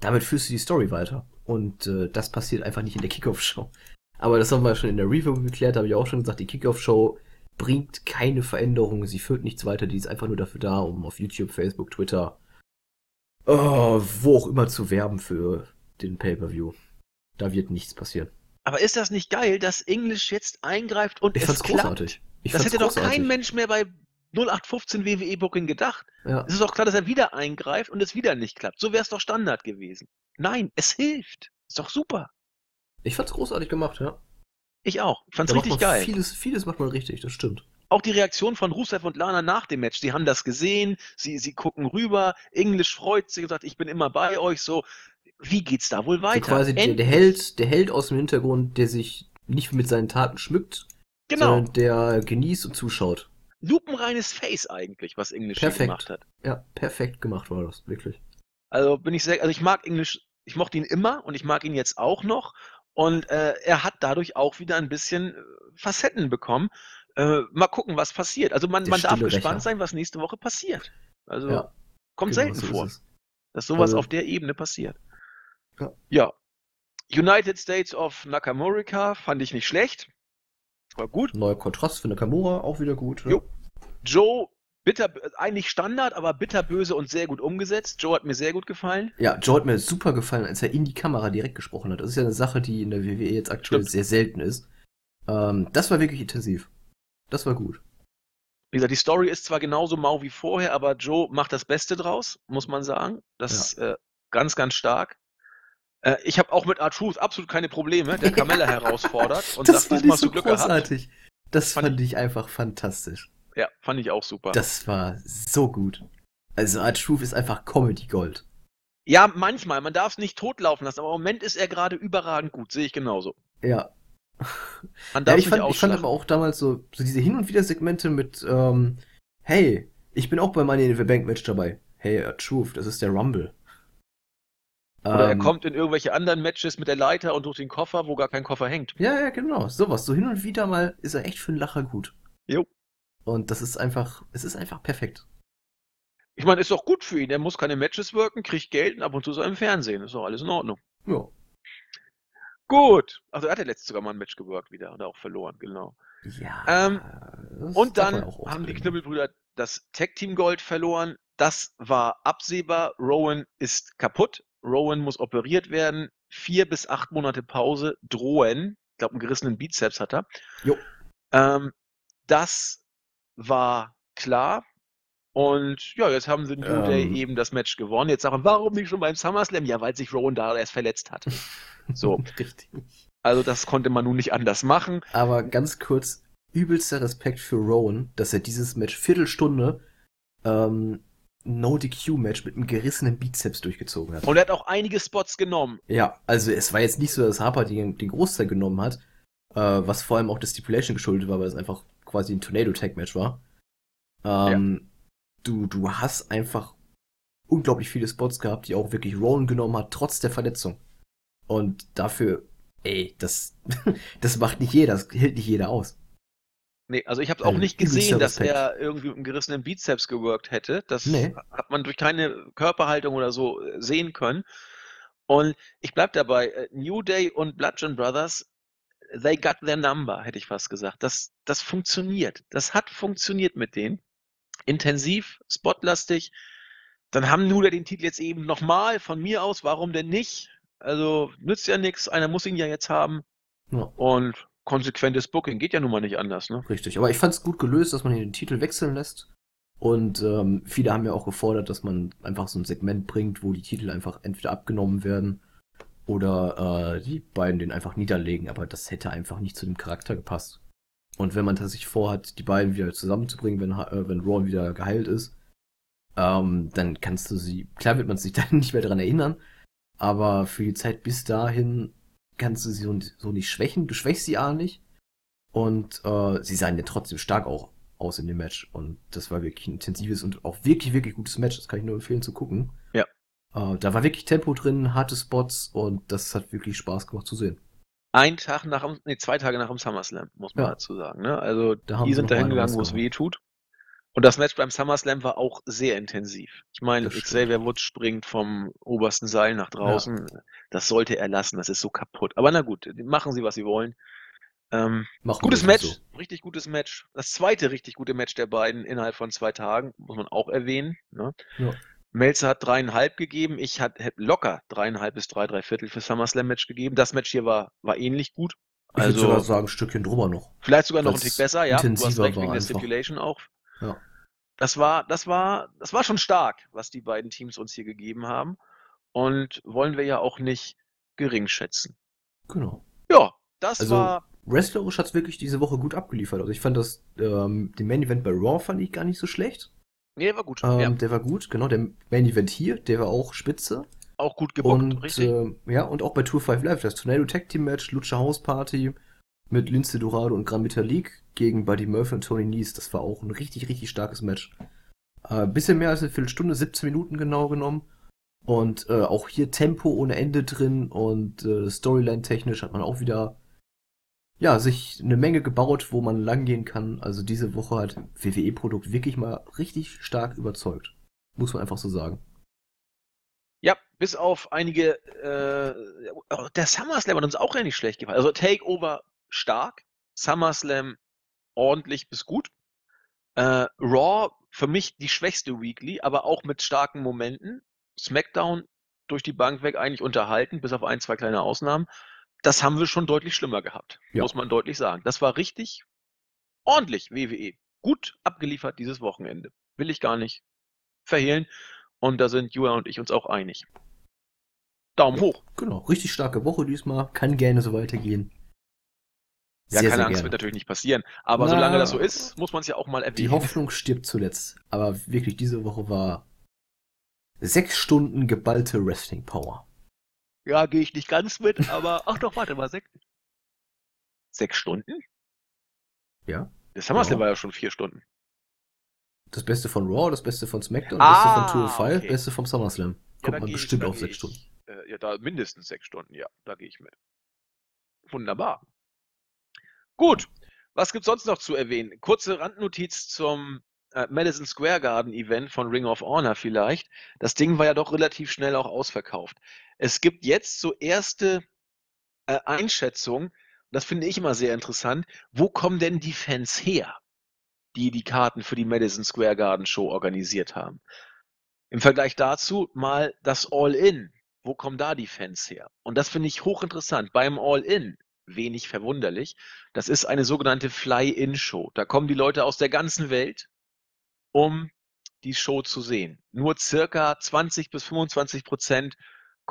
damit führst du die Story weiter. Und äh, das passiert einfach nicht in der Kickoff-Show. Aber das haben wir schon in der Review geklärt, habe ich auch schon gesagt, die Kickoff-Show bringt keine Veränderungen, sie führt nichts weiter, die ist einfach nur dafür da, um auf YouTube, Facebook, Twitter, oh, wo auch immer zu werben für den Pay-Per-View. Da wird nichts passieren. Aber ist das nicht geil, dass English jetzt eingreift und ich es fand's klappt? großartig. Ich das hätte großartig. doch kein Mensch mehr bei 0815 WWE Booking gedacht. Ja. Es ist doch klar, dass er wieder eingreift und es wieder nicht klappt. So wäre es doch Standard gewesen. Nein, es hilft. Ist doch super. Ich fand's großartig gemacht, ja. Ich auch. Ich fand's da richtig geil. Vieles, vieles macht man richtig, das stimmt. Auch die Reaktion von Rusev und Lana nach dem Match, die haben das gesehen, sie, sie gucken rüber, Englisch freut sich und sagt, ich bin immer bei euch, so, wie geht's da wohl weiter? So quasi der, der, Held, der Held aus dem Hintergrund, der sich nicht mit seinen Taten schmückt, genau. sondern der genießt und zuschaut. Lupenreines Face eigentlich, was Englisch gemacht hat. Ja, perfekt gemacht war das, wirklich. Also bin ich sehr, also ich mag Englisch, ich mochte ihn immer und ich mag ihn jetzt auch noch. Und äh, er hat dadurch auch wieder ein bisschen äh, Facetten bekommen. Äh, mal gucken, was passiert. Also man, man darf gespannt sein, was nächste Woche passiert. Also ja, kommt genau, selten so vor, dass sowas also, auf der Ebene passiert. Ja. ja. United States of Nakamura fand ich nicht schlecht. War gut. Neuer Kontrast für Nakamura, auch wieder gut. Ja. Joe, bitter, eigentlich Standard, aber bitterböse und sehr gut umgesetzt. Joe hat mir sehr gut gefallen. Ja, Joe hat mir super gefallen, als er in die Kamera direkt gesprochen hat. Das ist ja eine Sache, die in der WWE jetzt aktuell Stimmt. sehr selten ist. Ähm, das war wirklich intensiv. Das war gut. Wie gesagt, die Story ist zwar genauso mau wie vorher, aber Joe macht das Beste draus, muss man sagen. Das ist äh, ganz, ganz stark. Äh, ich habe auch mit R-Truth absolut keine Probleme, der Carmella herausfordert und das sagt, diesmal so Glück großartig. gehabt. Das fand, fand ich einfach fantastisch. Ja, fand ich auch super. Das war so gut. Also R-Truth ist einfach Comedy Gold. Ja, manchmal. Man darf es nicht totlaufen lassen, aber im Moment ist er gerade überragend gut. Sehe ich genauso. Ja. Ja, ich, fand, ich fand aber auch damals so, so diese Hin- und Wieder-Segmente mit, ähm, hey, ich bin auch bei Money in the Bank Match dabei. Hey, Truth, das ist der Rumble. Oder ähm, er kommt in irgendwelche anderen Matches mit der Leiter und durch den Koffer, wo gar kein Koffer hängt. Ja, ja, genau. Sowas. So hin und wieder mal ist er echt für einen Lacher gut. Jo. Und das ist einfach, es ist einfach perfekt. Ich meine, ist doch gut für ihn. Er muss keine Matches wirken, kriegt Geld und ab und zu so im Fernsehen. Ist doch alles in Ordnung. Ja. Gut. Also er hat ja letztes sogar mal ein Match gewirkt wieder und auch verloren, genau. Ja. Ähm, und dann haben die Knüppelbrüder das Tag Team Gold verloren. Das war absehbar. Rowan ist kaputt. Rowan muss operiert werden. Vier bis acht Monate Pause drohen. Ich glaube, einen gerissenen Bizeps hat er. Jo. Ähm, das war klar. Und ja, jetzt haben sie New ähm, Day eben das Match gewonnen. Jetzt sagen, warum nicht schon beim SummerSlam? Ja, weil sich Rowan da erst verletzt hat. So. Richtig. Also das konnte man nun nicht anders machen. Aber ganz kurz, übelster Respekt für Rowan, dass er dieses Match Viertelstunde ähm, No-DQ-Match mit einem gerissenen Bizeps durchgezogen hat. Und er hat auch einige Spots genommen. Ja, also es war jetzt nicht so, dass Harper den, den Großteil genommen hat, äh, was vor allem auch der Stipulation geschuldet war, weil es einfach quasi ein Tornado-Tag-Match war. Ähm, ja. du, du hast einfach unglaublich viele Spots gehabt, die auch wirklich Rowan genommen hat, trotz der Verletzung. Und dafür, ey, das, das macht nicht jeder, das hält nicht jeder aus. Nee, also ich habe auch nicht gesehen, dass er irgendwie mit einem gerissenen Bizeps geworkt hätte. Das nee. hat man durch keine Körperhaltung oder so äh, sehen können. Und ich bleib dabei, äh, New Day und Bludgeon Brothers, they got their number, hätte ich fast gesagt. Das, das funktioniert. Das hat funktioniert mit denen. Intensiv, spotlastig. Dann haben Day den Titel jetzt eben nochmal von mir aus. Warum denn nicht? Also nützt ja nichts. Einer muss ihn ja jetzt haben. Ja. Und konsequentes Booking. Geht ja nun mal nicht anders, ne? Richtig. Aber ich fand es gut gelöst, dass man den Titel wechseln lässt. Und ähm, viele haben ja auch gefordert, dass man einfach so ein Segment bringt, wo die Titel einfach entweder abgenommen werden oder äh, die beiden den einfach niederlegen. Aber das hätte einfach nicht zu dem Charakter gepasst. Und wenn man tatsächlich vorhat, die beiden wieder zusammenzubringen, wenn, äh, wenn Raw wieder geheilt ist, ähm, dann kannst du sie, klar wird man sich dann nicht mehr dran erinnern, aber für die Zeit bis dahin kannst du sie so, nicht schwächen. Du schwächst sie auch nicht. Und äh, sie sahen ja trotzdem stark auch aus in dem Match. Und das war wirklich ein intensives und auch wirklich, wirklich gutes Match. Das kann ich nur empfehlen zu gucken. Äh, da war wirklich Tempo drin, harte Spots und das hat wirklich Spaß gemacht zu sehen. Ein Tag nach dem, nee, zwei Tage nach dem SummerSlam, muss man ja. dazu sagen. Ne? Also die sind dahin gegangen, wo es weh tut. Und das Match beim SummerSlam war auch sehr intensiv. Ich meine, Xavier Woods springt vom obersten Seil nach draußen. Ja. Das sollte er lassen, das ist so kaputt. Aber na gut, machen sie, was sie wollen. Ähm, gutes Match, so. richtig gutes Match. Das zweite richtig gute Match der beiden innerhalb von zwei Tagen, muss man auch erwähnen. Ne? Ja. Melzer hat dreieinhalb gegeben, ich hätte locker dreieinhalb bis drei, drei Viertel für SummerSlam-Match gegeben. Das Match hier war, war ähnlich gut. Ich also, würde sogar sagen, ein Stückchen drüber noch. Vielleicht sogar noch ein Tick besser, ja. Du hast recht, wegen der Stipulation auch. Ja. Das war, das war, das war schon stark, was die beiden Teams uns hier gegeben haben. Und wollen wir ja auch nicht gering schätzen. Genau. Ja, das also, war. Wrestlerisch hat es wirklich diese Woche gut abgeliefert. Also ich fand das, ähm, den Main Event bei Raw fand ich gar nicht so schlecht. Nee, der war gut. Ähm, ja. Der war gut, genau. Der Main Event hier, der war auch spitze. Auch gut gebuckt, und, richtig. Äh, ja, und auch bei Tour 5 Live, das Tornado Tag Team Match, Lucha House Party, mit Lince Dorado und Gran Metalik gegen Buddy Murphy und Tony Nies. Das war auch ein richtig, richtig starkes Match. Äh, bisschen mehr als eine Viertelstunde, 17 Minuten genau genommen. Und äh, auch hier Tempo ohne Ende drin und äh, Storyline-technisch hat man auch wieder ja, sich eine Menge gebaut, wo man langgehen kann. Also diese Woche hat WWE-Produkt wirklich mal richtig stark überzeugt. Muss man einfach so sagen. Ja, bis auf einige, äh, der SummerSlam hat uns auch ja nicht schlecht gefallen. Also Takeover stark, SummerSlam ordentlich bis gut. Äh, Raw für mich die schwächste Weekly, aber auch mit starken Momenten. SmackDown durch die Bank weg eigentlich unterhalten, bis auf ein, zwei kleine Ausnahmen. Das haben wir schon deutlich schlimmer gehabt, ja. muss man deutlich sagen. Das war richtig ordentlich, WWE. Gut abgeliefert dieses Wochenende. Will ich gar nicht verhehlen. Und da sind Jua und ich uns auch einig. Daumen hoch. Genau, richtig starke Woche diesmal. Kann gerne so weitergehen. Ja, sehr, keine sehr Angst, gerne. wird natürlich nicht passieren. Aber Na, solange das so ist, muss man es ja auch mal erwähnen. Die Hoffnung stirbt zuletzt. Aber wirklich, diese Woche war sechs Stunden geballte Wrestling Power. Ja, gehe ich nicht ganz mit, aber ach doch, warte mal, sechs, sechs Stunden? Ja. Das SummerSlam ja. war ja schon vier Stunden. Das Beste von Raw, das Beste von SmackDown, das ah, Beste von Tour 5, okay. Beste vom SummerSlam. Kommt ja, man bestimmt ich, auf sechs Stunden. Äh, ja, da mindestens sechs Stunden, ja, da gehe ich mit. Wunderbar. Gut. Was gibt's sonst noch zu erwähnen? Kurze Randnotiz zum äh, Madison Square Garden Event von Ring of Honor vielleicht. Das Ding war ja doch relativ schnell auch ausverkauft. Es gibt jetzt so erste äh, Einschätzungen, das finde ich immer sehr interessant. Wo kommen denn die Fans her, die die Karten für die Madison Square Garden Show organisiert haben? Im Vergleich dazu mal das All-In. Wo kommen da die Fans her? Und das finde ich hochinteressant. Beim All-In, wenig verwunderlich, das ist eine sogenannte Fly-In-Show. Da kommen die Leute aus der ganzen Welt, um die Show zu sehen. Nur circa 20 bis 25 Prozent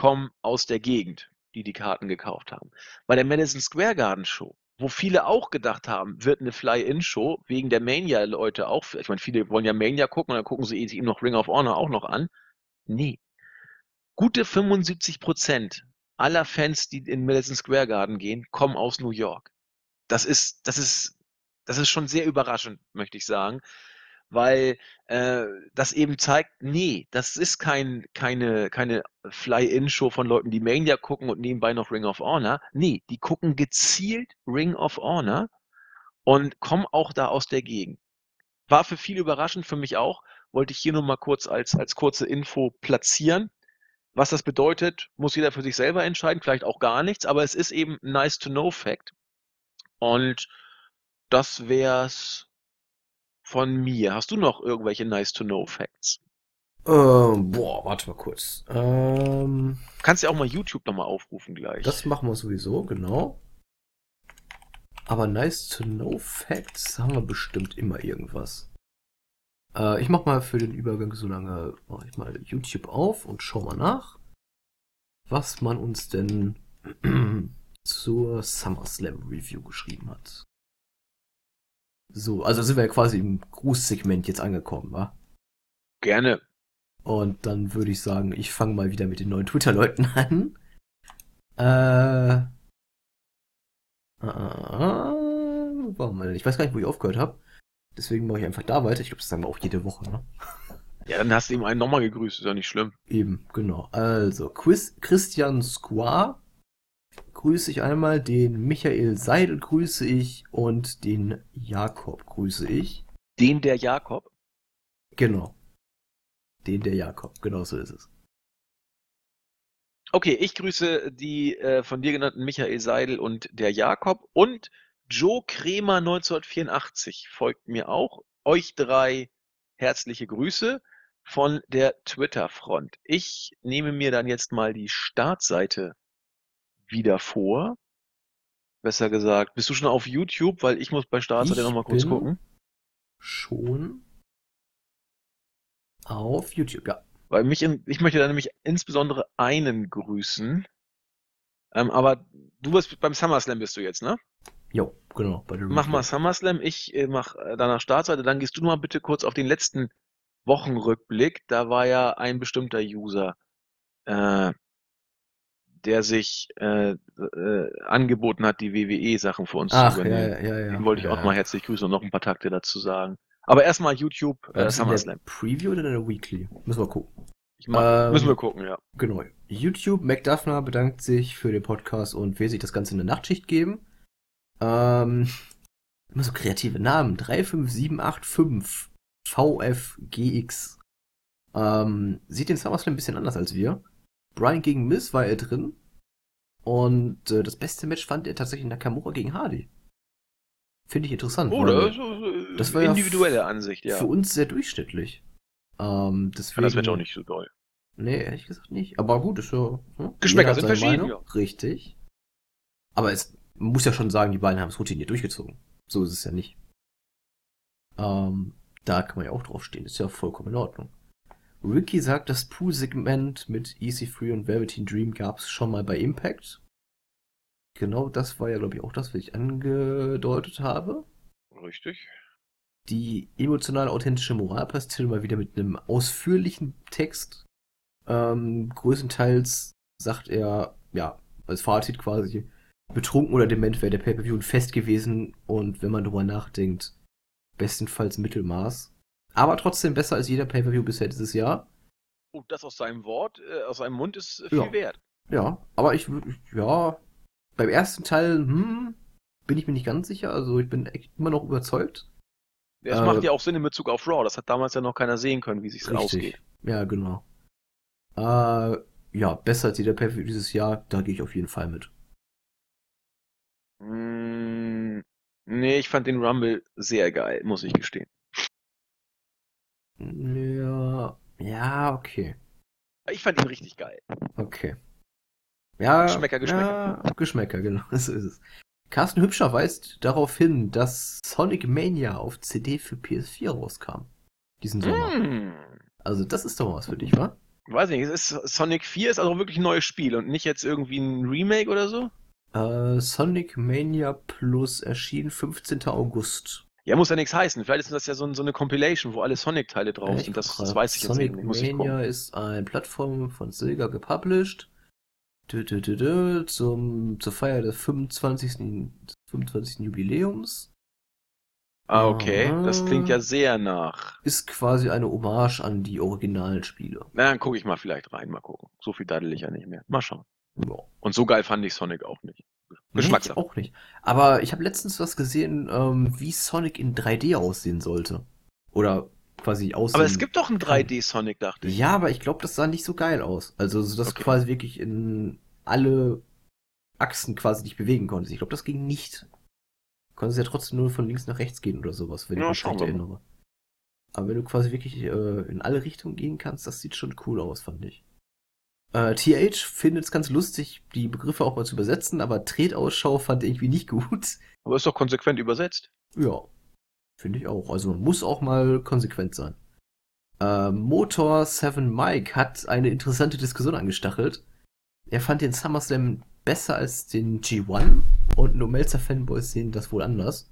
kommen aus der Gegend, die die Karten gekauft haben. Bei der Madison Square Garden Show, wo viele auch gedacht haben, wird eine Fly-In-Show, wegen der Mania-Leute auch. Ich meine, viele wollen ja Mania gucken und dann gucken sie eben noch Ring of Honor auch noch an. Nee. Gute 75 Prozent aller Fans, die in Madison Square Garden gehen, kommen aus New York. Das ist, das ist, das ist schon sehr überraschend, möchte ich sagen weil äh, das eben zeigt, nee, das ist kein, keine, keine Fly-In-Show von Leuten, die Mania gucken und nebenbei noch Ring of Honor. Nee, die gucken gezielt Ring of Honor und kommen auch da aus der Gegend. War für viele überraschend, für mich auch. Wollte ich hier nur mal kurz als, als kurze Info platzieren. Was das bedeutet, muss jeder für sich selber entscheiden, vielleicht auch gar nichts, aber es ist eben nice to know Fact. Und das wär's von mir. Hast du noch irgendwelche Nice-to-Know-Facts? Ähm, boah, warte mal kurz. Ähm, Kannst ja auch mal YouTube nochmal aufrufen gleich. Das machen wir sowieso, genau. Aber Nice-to-Know-Facts haben wir bestimmt immer irgendwas. Äh, ich mach mal für den Übergang so lange, mach ich mal YouTube auf und schau mal nach, was man uns denn zur SummerSlam Review geschrieben hat. So, also sind wir ja quasi im Grußsegment jetzt angekommen, wa? Gerne. Und dann würde ich sagen, ich fange mal wieder mit den neuen Twitter-Leuten an. Äh, äh, äh, warum mal? Ich weiß gar nicht, wo ich aufgehört habe. Deswegen mache ich einfach da weiter. Ich glaube, das sagen wir auch jede Woche, ne? Ja, dann hast du ihm einen nochmal gegrüßt, ist ja nicht schlimm. Eben, genau. Also, Chris, Christian Squar grüße ich einmal, den Michael Seidel grüße ich und den Jakob grüße ich. Den der Jakob? Genau. Den der Jakob, genau so ist es. Okay, ich grüße die äh, von dir genannten Michael Seidel und der Jakob und Joe Kremer 1984 folgt mir auch. Euch drei herzliche Grüße von der Twitter-Front. Ich nehme mir dann jetzt mal die Startseite wieder vor. Besser gesagt. Bist du schon auf YouTube? Weil ich muss bei Startseite nochmal kurz gucken. Schon auf YouTube, ja. Weil mich in, ich möchte da nämlich insbesondere einen grüßen. Ähm, aber du bist beim SummerSlam bist du jetzt, ne? Jo, genau. mach mal SummerSlam, ich äh, mach äh, danach Startseite, dann gehst du mal bitte kurz auf den letzten Wochenrückblick. Da war ja ein bestimmter User äh, der sich äh, äh, angeboten hat, die WWE-Sachen für uns Ach, zu übernehmen. Ja, ja, ja, Den wollte ich ja, auch mal herzlich grüßen und noch ein paar Takte dazu sagen. Aber erstmal YouTube, äh, SummerSlam. Preview oder der Weekly? Müssen wir gucken. Mach, ähm, müssen wir gucken, ja. Genau. YouTube, McDuffner bedankt sich für den Podcast und will sich das Ganze in der Nachtschicht geben. Ähm, immer so kreative Namen. 35785 VFGX. Ähm, sieht den SummerSlam ein bisschen anders als wir. Brian gegen Miss war er drin. Und äh, das beste Match fand er tatsächlich Nakamura gegen Hardy. Finde ich interessant. Oh, das, äh, das war individuelle ja Ansicht, ja. Für uns sehr durchschnittlich. Ähm, deswegen, ja, das wird auch nicht so doll. Nee, ehrlich gesagt nicht. Aber gut, ist ja. Hm? Geschmäcker sind verschieden. Ja. Richtig. Aber es muss ja schon sagen, die beiden haben es routiniert durchgezogen. So ist es ja nicht. Ähm, da kann man ja auch draufstehen. Ist ja vollkommen in Ordnung. Ricky sagt, das Pool-Segment mit EC3 und Velveteen Dream gab es schon mal bei Impact. Genau das war ja, glaube ich, auch das, was ich angedeutet habe. Richtig. Die emotional authentische Moralpastille mal wieder mit einem ausführlichen Text. Ähm, größtenteils sagt er, ja, als Fazit quasi, betrunken oder dement wäre der Pay-Per-View fest gewesen und wenn man drüber nachdenkt, bestenfalls Mittelmaß. Aber trotzdem besser als jeder Pay-Per-View bisher dieses Jahr. Oh, das aus seinem Wort, äh, aus seinem Mund ist äh, viel ja. wert. Ja, aber ich, ja, beim ersten Teil, hm, bin ich mir nicht ganz sicher. Also ich bin echt immer noch überzeugt. Ja, es äh, macht ja auch Sinn in Bezug auf Raw. Das hat damals ja noch keiner sehen können, wie sich ausgeht. Ja, genau. Äh, ja, besser als jeder Pay für dieses Jahr, da gehe ich auf jeden Fall mit. Mm, nee, ich fand den Rumble sehr geil, muss ich gestehen. Ja, ja, okay. Ich fand ihn richtig geil. Okay. Ja, Geschmäcker, Geschmäcker. Ja, Geschmäcker, genau, so ist es. Carsten Hübscher weist darauf hin, dass Sonic Mania auf CD für PS4 rauskam. Diesen Sommer. Mm. Also das ist doch was für dich, wa? Weiß nicht, ist Sonic 4 ist also wirklich ein neues Spiel und nicht jetzt irgendwie ein Remake oder so? Äh, Sonic Mania Plus erschien 15. August. Ja, muss ja nichts heißen. Vielleicht ist das ja so, so eine Compilation, wo alle Sonic-Teile drauf ja, sind. Das, das, weiß ich Sonic jetzt nicht. Sonic Mania ist eine Plattform von Sega gepublished. Dö, dö, dö, zum, zur Feier des 25. 25. Jubiläums. Ah, okay. Ah, das klingt ja sehr nach. Ist quasi eine Hommage an die originalen Spiele. Na, dann gucke ich mal vielleicht rein, mal gucken. So viel daddel ich ja nicht mehr. Mal schauen. Ja. Und so geil fand ich Sonic auch nicht. Geschmackssache. Nee, auch nicht. Aber ich habe letztens was gesehen, ähm, wie Sonic in 3D aussehen sollte. Oder quasi aussehen. Aber es gibt doch einen 3D-Sonic, dachte ich. Ja, aber ich glaube, das sah nicht so geil aus. Also, dass okay. quasi wirklich in alle Achsen quasi dich bewegen konntest. Ich glaube, das ging nicht. Du konntest ja trotzdem nur von links nach rechts gehen oder sowas, wenn ja, ich mich recht erinnere. Aber wenn du quasi wirklich äh, in alle Richtungen gehen kannst, das sieht schon cool aus, fand ich. Äh, TH findet es ganz lustig, die Begriffe auch mal zu übersetzen, aber Tretausschau fand irgendwie nicht gut. Aber ist doch konsequent übersetzt. Ja, finde ich auch. Also man muss auch mal konsequent sein. Äh, Motor 7 Mike hat eine interessante Diskussion angestachelt. Er fand den SummerSlam besser als den G1 und nur Melzer Fanboys sehen das wohl anders.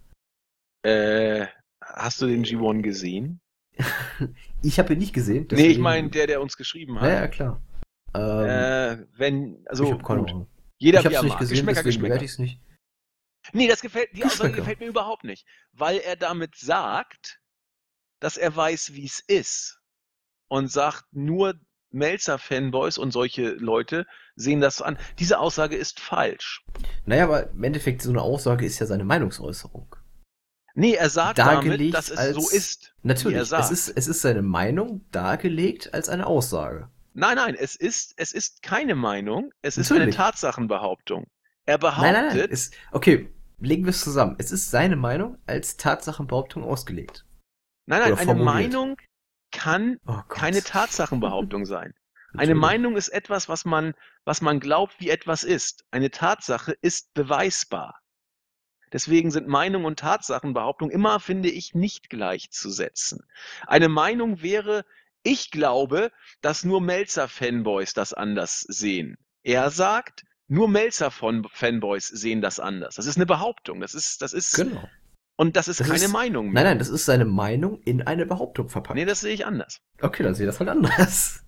Äh, hast du den G1 gesehen? ich habe ihn nicht gesehen. Nee, ich meine der, der uns geschrieben hat. Ja, ja klar. Ähm, äh, wenn, also, ich Ahnung. Jeder ich hab's nicht gesehen, Geschmäcker, Geschmäcker. ich's nicht. Nee, das gefällt, die Aussage gefällt mir überhaupt nicht. Weil er damit sagt, dass er weiß, wie es ist. Und sagt, nur Melzer-Fanboys und solche Leute sehen das an. Diese Aussage ist falsch. Naja, aber im Endeffekt, so eine Aussage ist ja seine Meinungsäußerung. Nee, er sagt dargelegt damit, dass es als, so ist. Natürlich, es ist, es ist seine Meinung dargelegt als eine Aussage. Nein, nein, es ist, es ist keine Meinung, es ist Natürlich. eine Tatsachenbehauptung. Er behauptet. Nein, nein, nein. Es, okay, legen wir es zusammen. Es ist seine Meinung als Tatsachenbehauptung ausgelegt. Nein, nein, eine Meinung kann oh keine Tatsachenbehauptung sein. Eine Meinung ist etwas, was man, was man glaubt, wie etwas ist. Eine Tatsache ist beweisbar. Deswegen sind Meinung und Tatsachenbehauptung immer, finde ich, nicht gleichzusetzen. Eine Meinung wäre, ich glaube, dass nur Melzer-Fanboys das anders sehen. Er sagt, nur Melzer-Fanboys sehen das anders. Das ist eine Behauptung. Das ist, das ist. Genau. Und das ist das keine ist, Meinung mehr. Nein, nein, das ist seine Meinung in eine Behauptung verpackt. Nee, das sehe ich anders. Okay, dann sehe ich das halt anders.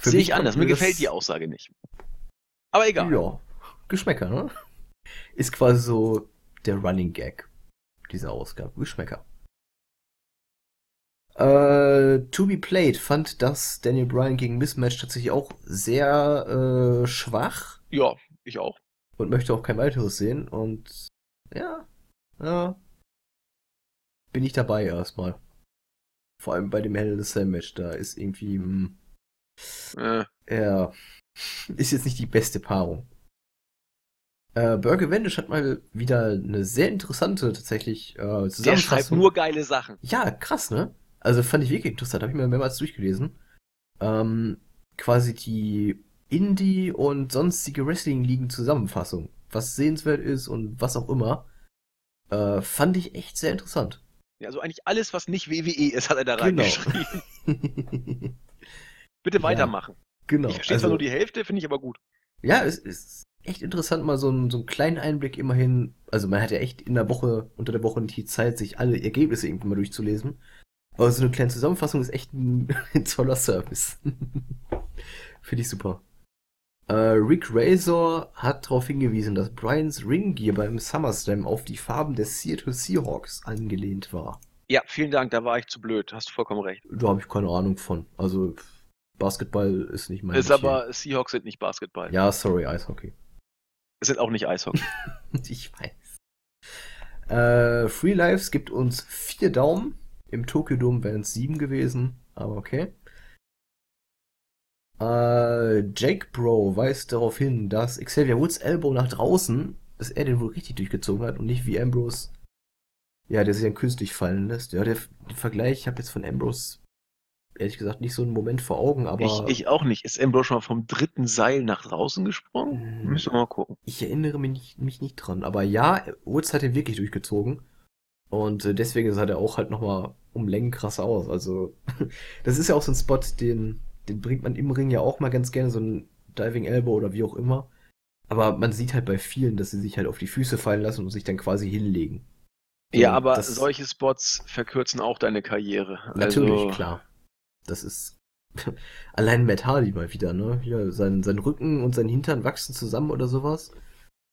Für sehe ich anders. Mir gefällt die Aussage nicht. Aber egal. Ja, Geschmäcker, ne? Ist quasi so der Running Gag dieser Ausgabe. Geschmäcker. Äh, to be played fand das Daniel Bryan gegen Mismatch tatsächlich auch sehr äh, schwach. Ja, ich auch. Und möchte auch kein weiteres sehen. Und ja, ja. Bin ich dabei erstmal. Vor allem bei dem Hell in the Cell Match, da ist irgendwie. Hm, äh. Ja. Ist jetzt nicht die beste Paarung. Äh, Burger Wendisch hat mal wieder eine sehr interessante tatsächlich äh, Zusammenfassung. Der schreibt nur geile Sachen. Ja, krass, ne? Also fand ich wirklich interessant, habe ich mir mehrmals durchgelesen. Ähm, quasi die Indie- und sonstige Wrestling-Ligen-Zusammenfassung. Was sehenswert ist und was auch immer. Äh, fand ich echt sehr interessant. Ja, also eigentlich alles, was nicht WWE ist, hat er da genau. reingeschrieben. Bitte weitermachen. Ja, genau. Ich verstehe also, zwar nur die Hälfte, finde ich aber gut. Ja, es ist echt interessant, mal so, einen, so einen kleinen Einblick immerhin. Also man hat ja echt in der Woche, unter der Woche die Zeit, sich alle Ergebnisse irgendwie mal durchzulesen. Aber so eine kleine Zusammenfassung ist echt ein, ein toller Service. Finde ich super. Äh, Rick Razor hat darauf hingewiesen, dass Brians Ringgear beim SummerSlam auf die Farben des Seattle Seahawks angelehnt war. Ja, vielen Dank, da war ich zu blöd, hast du vollkommen recht. Da habe ich keine Ahnung von. Also Basketball ist nicht mein Ist Metier. aber Seahawks sind nicht Basketball. Ja, sorry, Eishockey. Es sind auch nicht Eishockey. ich weiß. Äh, Free Lives gibt uns vier Daumen. Im Tokyo Dome wären es sieben gewesen, aber okay. Äh, Jake Bro weist darauf hin, dass Xavier Woods Elbow nach draußen, dass er den wohl richtig durchgezogen hat und nicht wie Ambrose, ja, der sich dann künstlich fallen lässt. Ja, der, der Vergleich, ich habe jetzt von Ambrose ehrlich gesagt nicht so einen Moment vor Augen, aber. Ich, ich auch nicht. Ist Ambrose schon mal vom dritten Seil nach draußen gesprungen? Hm, Müssen wir mal gucken. Ich erinnere mich nicht, mich nicht dran. Aber ja, Woods hat ihn wirklich durchgezogen. Und äh, deswegen sah der auch halt nochmal um Längen krass aus. Also, das ist ja auch so ein Spot, den, den bringt man im Ring ja auch mal ganz gerne, so ein Diving Elbow oder wie auch immer. Aber man sieht halt bei vielen, dass sie sich halt auf die Füße fallen lassen und sich dann quasi hinlegen. So, ja, aber solche Spots verkürzen auch deine Karriere. Natürlich, also, klar. Das ist allein Matt Hardy mal wieder, ne? Hier, sein, sein Rücken und sein Hintern wachsen zusammen oder sowas.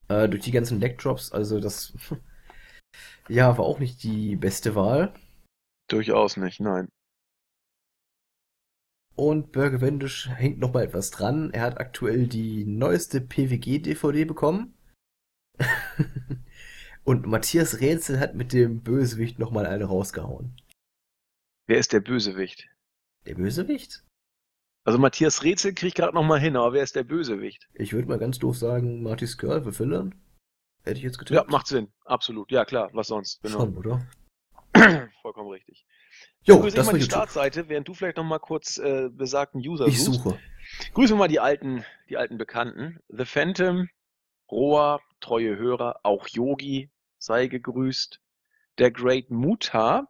Äh, durch die ganzen Leg Drops, also das ja, war auch nicht die beste Wahl. Durchaus nicht, nein. Und Burger Wendisch hängt noch mal etwas dran. Er hat aktuell die neueste PWG-DVD bekommen. und Matthias Rätsel hat mit dem Bösewicht noch mal eine rausgehauen. Wer ist der Bösewicht? Der Bösewicht? Also Matthias Rätsel kriegt gerade noch mal hin, aber wer ist der Bösewicht? Ich würde mal ganz doof sagen, Marty Skrull für Villain. Hätte ich jetzt getippt. Ja, macht Sinn. Absolut. Ja, klar. Was sonst? Genau. Schon, oder? Vollkommen richtig. Jo, Grüße das mal die Startseite, während du vielleicht noch mal kurz äh, besagten User ich suchst. suche. Grüßen wir mal die alten, die alten Bekannten. The Phantom, Roa, treue Hörer, auch Yogi sei gegrüßt. Der Great Muta,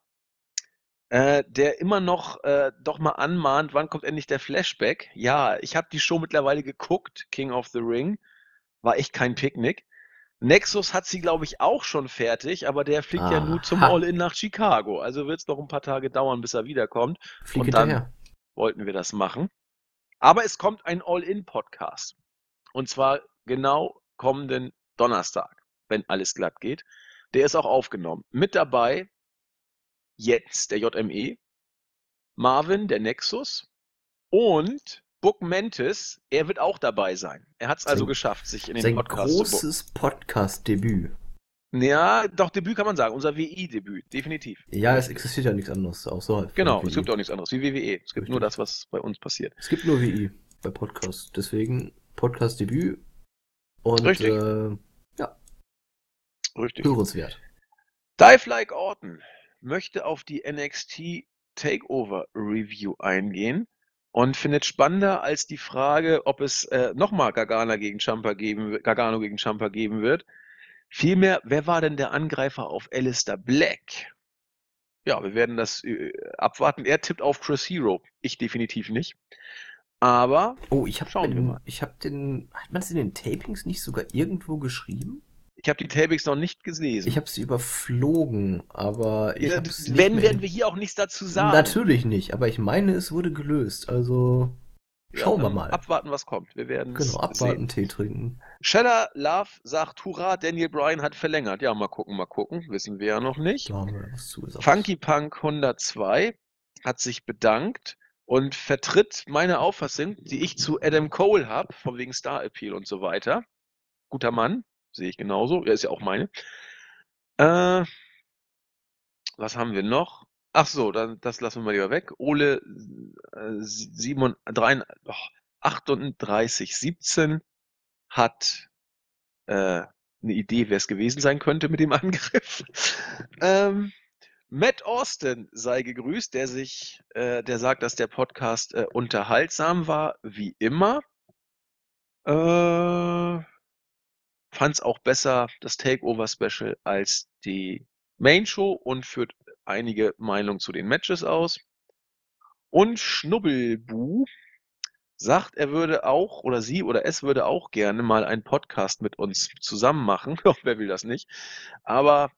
äh, der immer noch äh, doch mal anmahnt, wann kommt endlich der Flashback? Ja, ich habe die Show mittlerweile geguckt, King of the Ring. War echt kein Picknick. Nexus hat sie, glaube ich, auch schon fertig, aber der fliegt ah, ja nur zum All-In nach Chicago. Also wird es noch ein paar Tage dauern, bis er wiederkommt. Flieg Und dann hinterher. wollten wir das machen. Aber es kommt ein All-In-Podcast. Und zwar genau kommenden Donnerstag, wenn alles glatt geht. Der ist auch aufgenommen. Mit dabei Jens, der JME, Marvin, der Nexus und Book Mantis, er wird auch dabei sein. Er hat es also geschafft, sich in den sein Podcast zu großes Podcast-Debüt. Ja, doch, Debüt kann man sagen. Unser WI-Debüt, definitiv. Ja, es existiert ja nichts anderes. Auch so genau, es gibt auch nichts anderes wie WWE. Es gibt Richtig. nur das, was bei uns passiert. Es gibt nur WI bei Podcasts. Deswegen Podcast-Debüt und Richtig. Äh, ja. Richtig. Hörenswert. Dive Like Orton möchte auf die NXT Takeover Review eingehen und findet spannender als die Frage, ob es äh, nochmal Gargano gegen Champa geben, Gargano gegen Champa geben wird. Vielmehr, wer war denn der Angreifer auf Alistair Black? Ja, wir werden das äh, abwarten. Er tippt auf Chris Hero. Ich definitiv nicht. Aber oh, ich habe schauen wir mal. Ich habe den, hat man es in den Tapings nicht sogar irgendwo geschrieben? Ich habe die Tapings noch nicht gelesen. Ich habe sie überflogen, aber ich ja, Wenn, werden wir hier auch nichts dazu sagen. Natürlich nicht, aber ich meine, es wurde gelöst. Also schauen ja, wir mal. Abwarten, was kommt. Wir werden Genau, abwarten, sehen. Tee trinken. Shadow Love sagt, hurra, Daniel Bryan hat verlängert. Ja, mal gucken, mal gucken. Wissen wir ja noch nicht. Da haben wir was zu Funky Punk 102 hat sich bedankt und vertritt meine Auffassung, die ich zu Adam Cole habe, von wegen Star Appeal und so weiter. Guter Mann, Sehe ich genauso. Ja, ist ja auch meine. Äh, was haben wir noch? Ach so, dann, das lassen wir mal lieber weg. Ole äh, 7, 3, oh, 38, 17 hat äh, eine Idee, wer es gewesen sein könnte mit dem Angriff. ähm, Matt Austin sei gegrüßt, der sich, äh, der sagt, dass der Podcast äh, unterhaltsam war, wie immer. Äh, fand es auch besser, das Takeover-Special, als die Main-Show und führt einige Meinungen zu den Matches aus. Und Schnubbelbu sagt, er würde auch oder sie oder es würde auch gerne mal einen Podcast mit uns zusammen machen. Wer will das nicht? Aber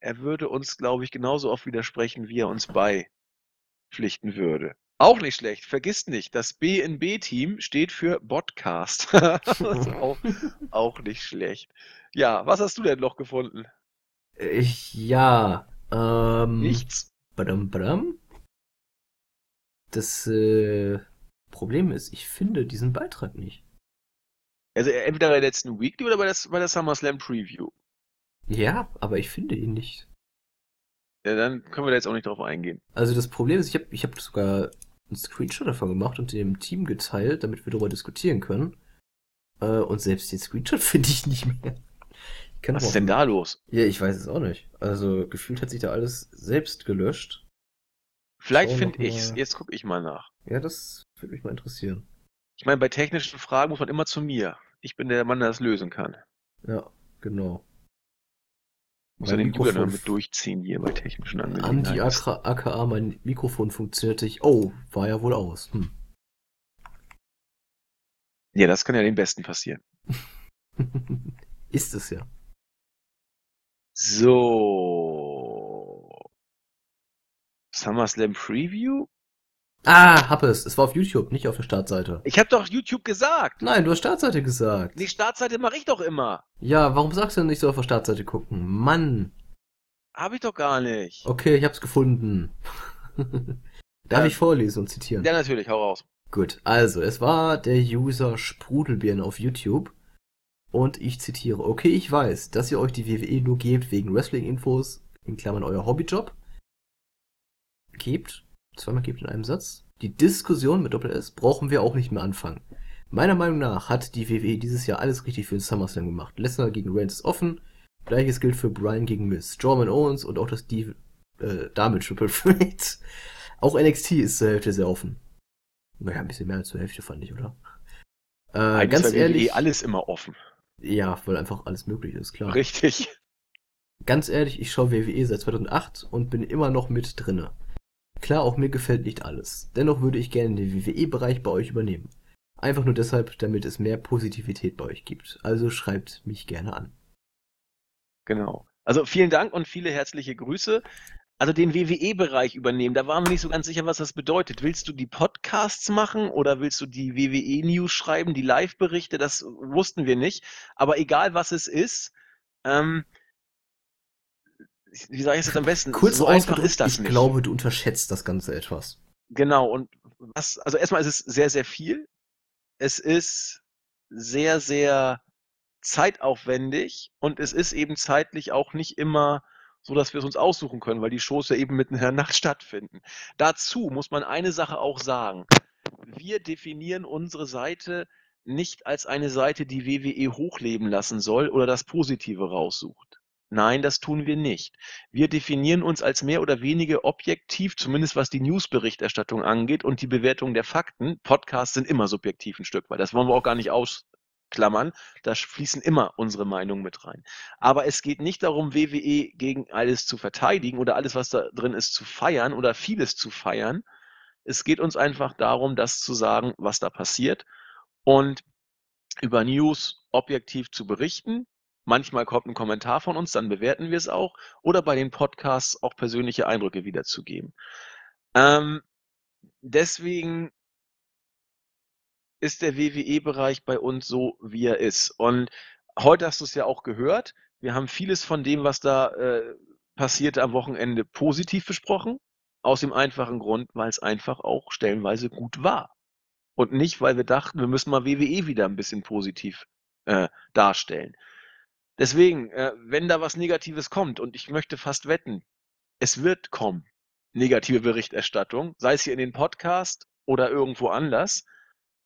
er würde uns, glaube ich, genauso oft widersprechen, wie er uns beipflichten würde. Auch nicht schlecht. Vergisst nicht, das BNB-Team steht für Podcast. auch, auch nicht schlecht. Ja, was hast du denn noch gefunden? Ich, ja, ähm. Nichts. Badam, badam. Das äh, Problem ist, ich finde diesen Beitrag nicht. Also entweder bei der letzten Weekly oder bei der, bei der SummerSlam Preview. Ja, aber ich finde ihn nicht. Ja, dann können wir da jetzt auch nicht drauf eingehen. Also das Problem ist, ich habe ich hab sogar einen Screenshot davon gemacht und dem Team geteilt, damit wir darüber diskutieren können. Äh, und selbst den Screenshot finde ich nicht mehr. Ich Was ist denn da los? Ja, ich weiß es auch nicht. Also gefühlt hat sich da alles selbst gelöscht. Vielleicht finde ich's. Jetzt gucke ich mal nach. Ja, das würde mich mal interessieren. Ich meine, bei technischen Fragen muss man immer zu mir. Ich bin der Mann, der das lösen kann. Ja, genau. Muss er den Mikrofon mit durchziehen hier bei technischen Angelegenheiten. Andi aka, mein Mikrofon funktionierte ich. Oh, war ja wohl aus. Hm. Ja, das kann ja den Besten passieren. Ist es ja. So. SummerSlam Preview? Ah, hab es. Es war auf YouTube, nicht auf der Startseite. Ich hab doch YouTube gesagt. Nein, du hast Startseite gesagt. Die Startseite mache ich doch immer. Ja, warum sagst du denn nicht so auf der Startseite gucken? Mann. Hab ich doch gar nicht. Okay, ich hab's gefunden. Darf ja. ich vorlesen und zitieren? Ja, natürlich, hau raus. Gut, also, es war der User Sprudelbirn auf YouTube. Und ich zitiere, okay, ich weiß, dass ihr euch die WWE nur gebt wegen Wrestling-Infos, in Klammern euer Hobbyjob. Gebt, zweimal gibt in einem Satz. Die Diskussion mit Doppel-S brauchen wir auch nicht mehr anfangen. Meiner Meinung nach hat die WWE dieses Jahr alles richtig für den SummerSlam gemacht. Lesnar gegen Reigns ist offen. Gleiches gilt für Brian gegen Miz, Strowman Owens und auch das die äh, Dame Triple Threat. Auch NXT ist zur Hälfte sehr offen. Naja, ein bisschen mehr als zur Hälfte fand ich, oder? Äh, ganz e ehrlich. WWE alles immer offen. Ja, weil einfach alles möglich ist, klar. Richtig. Ganz ehrlich, ich schaue WWE seit 2008 und bin immer noch mit drinne. Klar, auch mir gefällt nicht alles. Dennoch würde ich gerne den WWE-Bereich bei euch übernehmen. Einfach nur deshalb, damit es mehr Positivität bei euch gibt. Also schreibt mich gerne an. Genau. Also vielen Dank und viele herzliche Grüße. Also den WWE-Bereich übernehmen, da waren wir nicht so ganz sicher, was das bedeutet. Willst du die Podcasts machen oder willst du die WWE-News schreiben, die Live-Berichte? Das wussten wir nicht. Aber egal was es ist, ähm, wie sage ich es jetzt am besten? Kurz so einfach ist das ich nicht. Ich glaube, du unterschätzt das Ganze etwas. Genau, und was, also erstmal ist es sehr, sehr viel. Es ist sehr, sehr zeitaufwendig und es ist eben zeitlich auch nicht immer so, dass wir es uns aussuchen können, weil die Shows ja eben mitten in der Nacht stattfinden. Dazu muss man eine Sache auch sagen. Wir definieren unsere Seite nicht als eine Seite, die WWE hochleben lassen soll oder das Positive raussucht. Nein, das tun wir nicht. Wir definieren uns als mehr oder weniger objektiv, zumindest was die Newsberichterstattung angeht und die Bewertung der Fakten. Podcasts sind immer subjektiv ein Stück weit. Das wollen wir auch gar nicht ausklammern. Da fließen immer unsere Meinungen mit rein. Aber es geht nicht darum, WWE gegen alles zu verteidigen oder alles, was da drin ist, zu feiern oder vieles zu feiern. Es geht uns einfach darum, das zu sagen, was da passiert und über News objektiv zu berichten Manchmal kommt ein Kommentar von uns, dann bewerten wir es auch. Oder bei den Podcasts auch persönliche Eindrücke wiederzugeben. Ähm, deswegen ist der WWE-Bereich bei uns so, wie er ist. Und heute hast du es ja auch gehört. Wir haben vieles von dem, was da äh, passierte am Wochenende, positiv besprochen. Aus dem einfachen Grund, weil es einfach auch stellenweise gut war. Und nicht, weil wir dachten, wir müssen mal WWE wieder ein bisschen positiv äh, darstellen. Deswegen, äh, wenn da was Negatives kommt, und ich möchte fast wetten, es wird kommen, negative Berichterstattung, sei es hier in den Podcast oder irgendwo anders,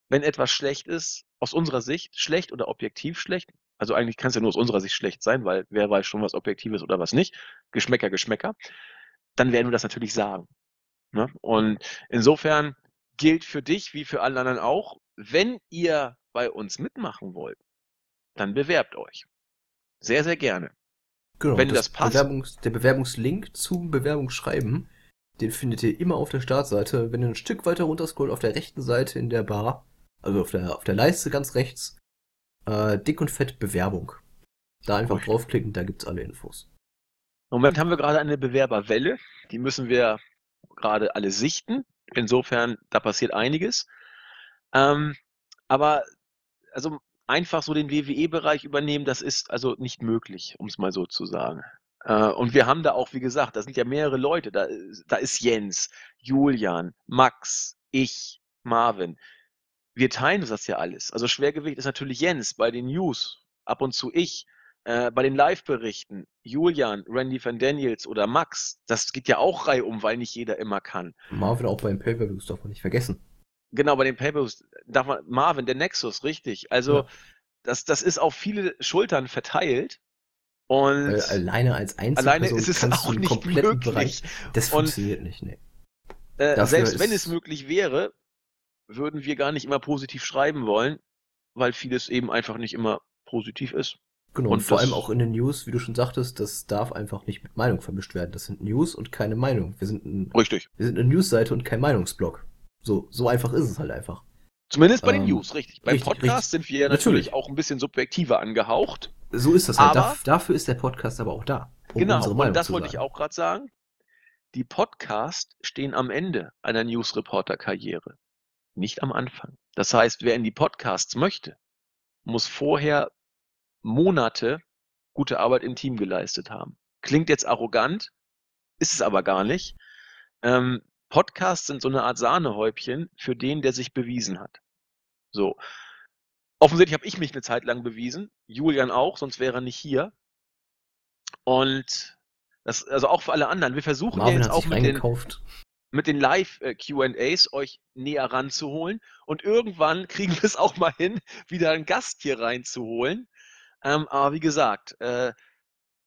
wenn etwas schlecht ist, aus unserer Sicht schlecht oder objektiv schlecht, also eigentlich kann es ja nur aus unserer Sicht schlecht sein, weil wer weiß schon, was objektiv ist oder was nicht, Geschmäcker, Geschmäcker, dann werden wir das natürlich sagen. Ne? Und insofern gilt für dich wie für alle anderen auch, wenn ihr bei uns mitmachen wollt, dann bewerbt euch. Sehr, sehr gerne. Genau, Wenn das, das passt. Bewerbungs der Bewerbungslink zum Bewerbungsschreiben, den findet ihr immer auf der Startseite. Wenn ihr ein Stück weiter runter scrollt, auf der rechten Seite in der Bar, also auf der, auf der Leiste ganz rechts, äh, dick und fett Bewerbung. Da einfach okay. draufklicken, da gibt's alle Infos. Im Moment haben wir gerade eine Bewerberwelle. Die müssen wir gerade alle sichten. Insofern, da passiert einiges. Ähm, aber also einfach so den WWE-Bereich übernehmen, das ist also nicht möglich, um es mal so zu sagen. Äh, und wir haben da auch, wie gesagt, da sind ja mehrere Leute. Da, da ist Jens, Julian, Max, ich, Marvin. Wir teilen das ja alles. Also Schwergewicht ist natürlich Jens bei den News, ab und zu ich. äh, bei den Live-Berichten, Julian, Randy Van Daniels oder Max, das geht ja auch reihum, weil nicht jeder immer kann. Marvin auch bei den Pay-Per-Views darf man nicht vergessen. Genau, bei den Pay-Per-Views darf man, Marvin, der Nexus, richtig. Also, ja. das, das ist auf viele Schultern verteilt. Und alleine als Einzelperson alleine ist es auch nicht kompletten möglich. Bereich, das funktioniert und, nicht, nee. Äh, selbst wenn es möglich wäre, würden wir gar nicht immer positiv schreiben wollen, weil vieles eben einfach nicht immer positiv ist. Genau, und, und vor allem auch in den News, wie du schon sagtest, das darf einfach nicht mit Meinung vermischt werden. Das sind News und keine Meinung. Wir sind ein, Richtig. Wir sind eine Newsseite und kein Meinungsblog. So, so einfach ist es halt einfach. Zumindest bei ähm, den News, richtig. Beim richtig, Podcast richtig. sind wir ja natürlich, natürlich, auch ein bisschen subjektiver angehaucht. So ist das halt. Aber, dafür ist der Podcast aber auch da. Um genau, und das wollte ich auch gerade sagen. Die Podcasts stehen am Ende einer News-Reporter-Karriere, nicht am Anfang. Das heißt, wer in die Podcasts möchte, muss vorher Monate gute Arbeit im Team geleistet haben. Klingt jetzt arrogant, ist es aber gar nicht. Ähm, Podcasts sind so eine Art Sahnehäubchen für den, der sich bewiesen hat. So. Offensichtlich habe ich mich eine Zeit lang bewiesen, Julian auch, sonst wäre er nicht hier. Und das, also auch für alle anderen. Wir versuchen Marvin ja jetzt auch mit den, mit den Live-QAs euch näher ranzuholen. Und irgendwann kriegen wir es auch mal hin, wieder einen Gast hier reinzuholen. Ähm, aber wie gesagt, äh,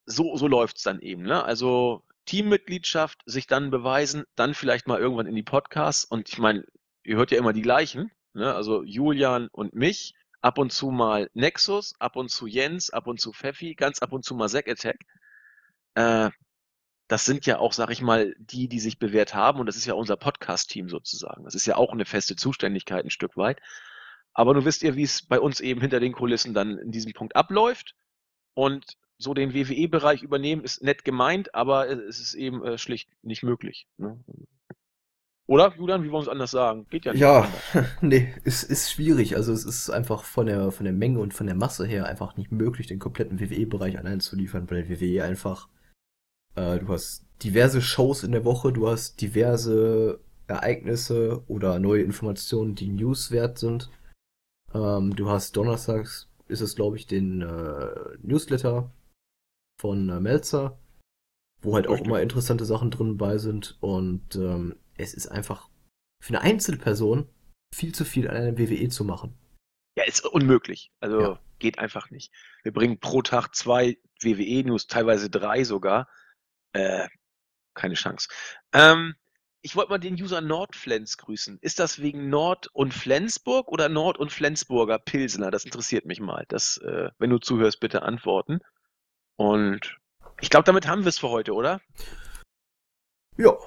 so, so läuft es dann eben. Ne? Also Teammitgliedschaft, sich dann beweisen, dann vielleicht mal irgendwann in die Podcasts. Und ich meine, ihr hört ja immer die gleichen. Ne? Also Julian und mich, ab und zu mal Nexus, ab und zu Jens, ab und zu Pfeffi, ganz ab und zu mal Zack Attack. Äh, das sind ja auch, sag ich mal, die, die sich bewährt haben. Und das ist ja unser Podcast-Team sozusagen. Das ist ja auch eine feste Zuständigkeit ein Stück weit. Aber nun wisst ihr, wie es bei uns eben hinter den Kulissen dann in diesem Punkt abläuft. Und so den WWE-Bereich übernehmen ist nett gemeint, aber es ist eben äh, schlicht nicht möglich. Ne? Oder, Julian, wie wollen wir es anders sagen? Geht ja nicht. Ja, nee, es ist schwierig. Also es ist einfach von der, von der Menge und von der Masse her einfach nicht möglich, den kompletten WWE-Bereich allein zu liefern, weil WWE einfach, äh, du hast diverse Shows in der Woche, du hast diverse Ereignisse oder neue Informationen, die newswert sind. Ähm, du hast donnerstags, ist es glaube ich, den äh, Newsletter von äh, Melzer, wo halt auch immer interessante Sachen drin bei sind. Und ähm, es ist einfach für eine einzelne Person viel zu viel an einer WWE zu machen. Ja, ist unmöglich. Also ja. geht einfach nicht. Wir bringen pro Tag zwei WWE-News, teilweise drei sogar. Äh, keine Chance. Ähm, ich wollte mal den User Nordflens grüßen. Ist das wegen Nord- und Flensburg oder Nord- und Flensburger Pilsener? Das interessiert mich mal. Das, äh, wenn du zuhörst, bitte antworten. Und ich glaube, damit haben wir es für heute, oder? Ja,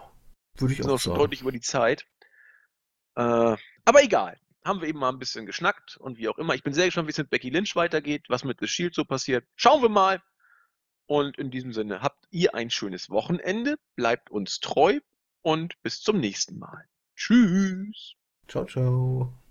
würde ich auch sagen. schon deutlich über die Zeit. Äh, aber egal. Haben wir eben mal ein bisschen geschnackt und wie auch immer. Ich bin sehr gespannt, wie es mit Becky Lynch weitergeht, was mit The Shield so passiert. Schauen wir mal. Und in diesem Sinne, habt ihr ein schönes Wochenende, bleibt uns treu und bis zum nächsten Mal. Tschüss. Ciao, ciao.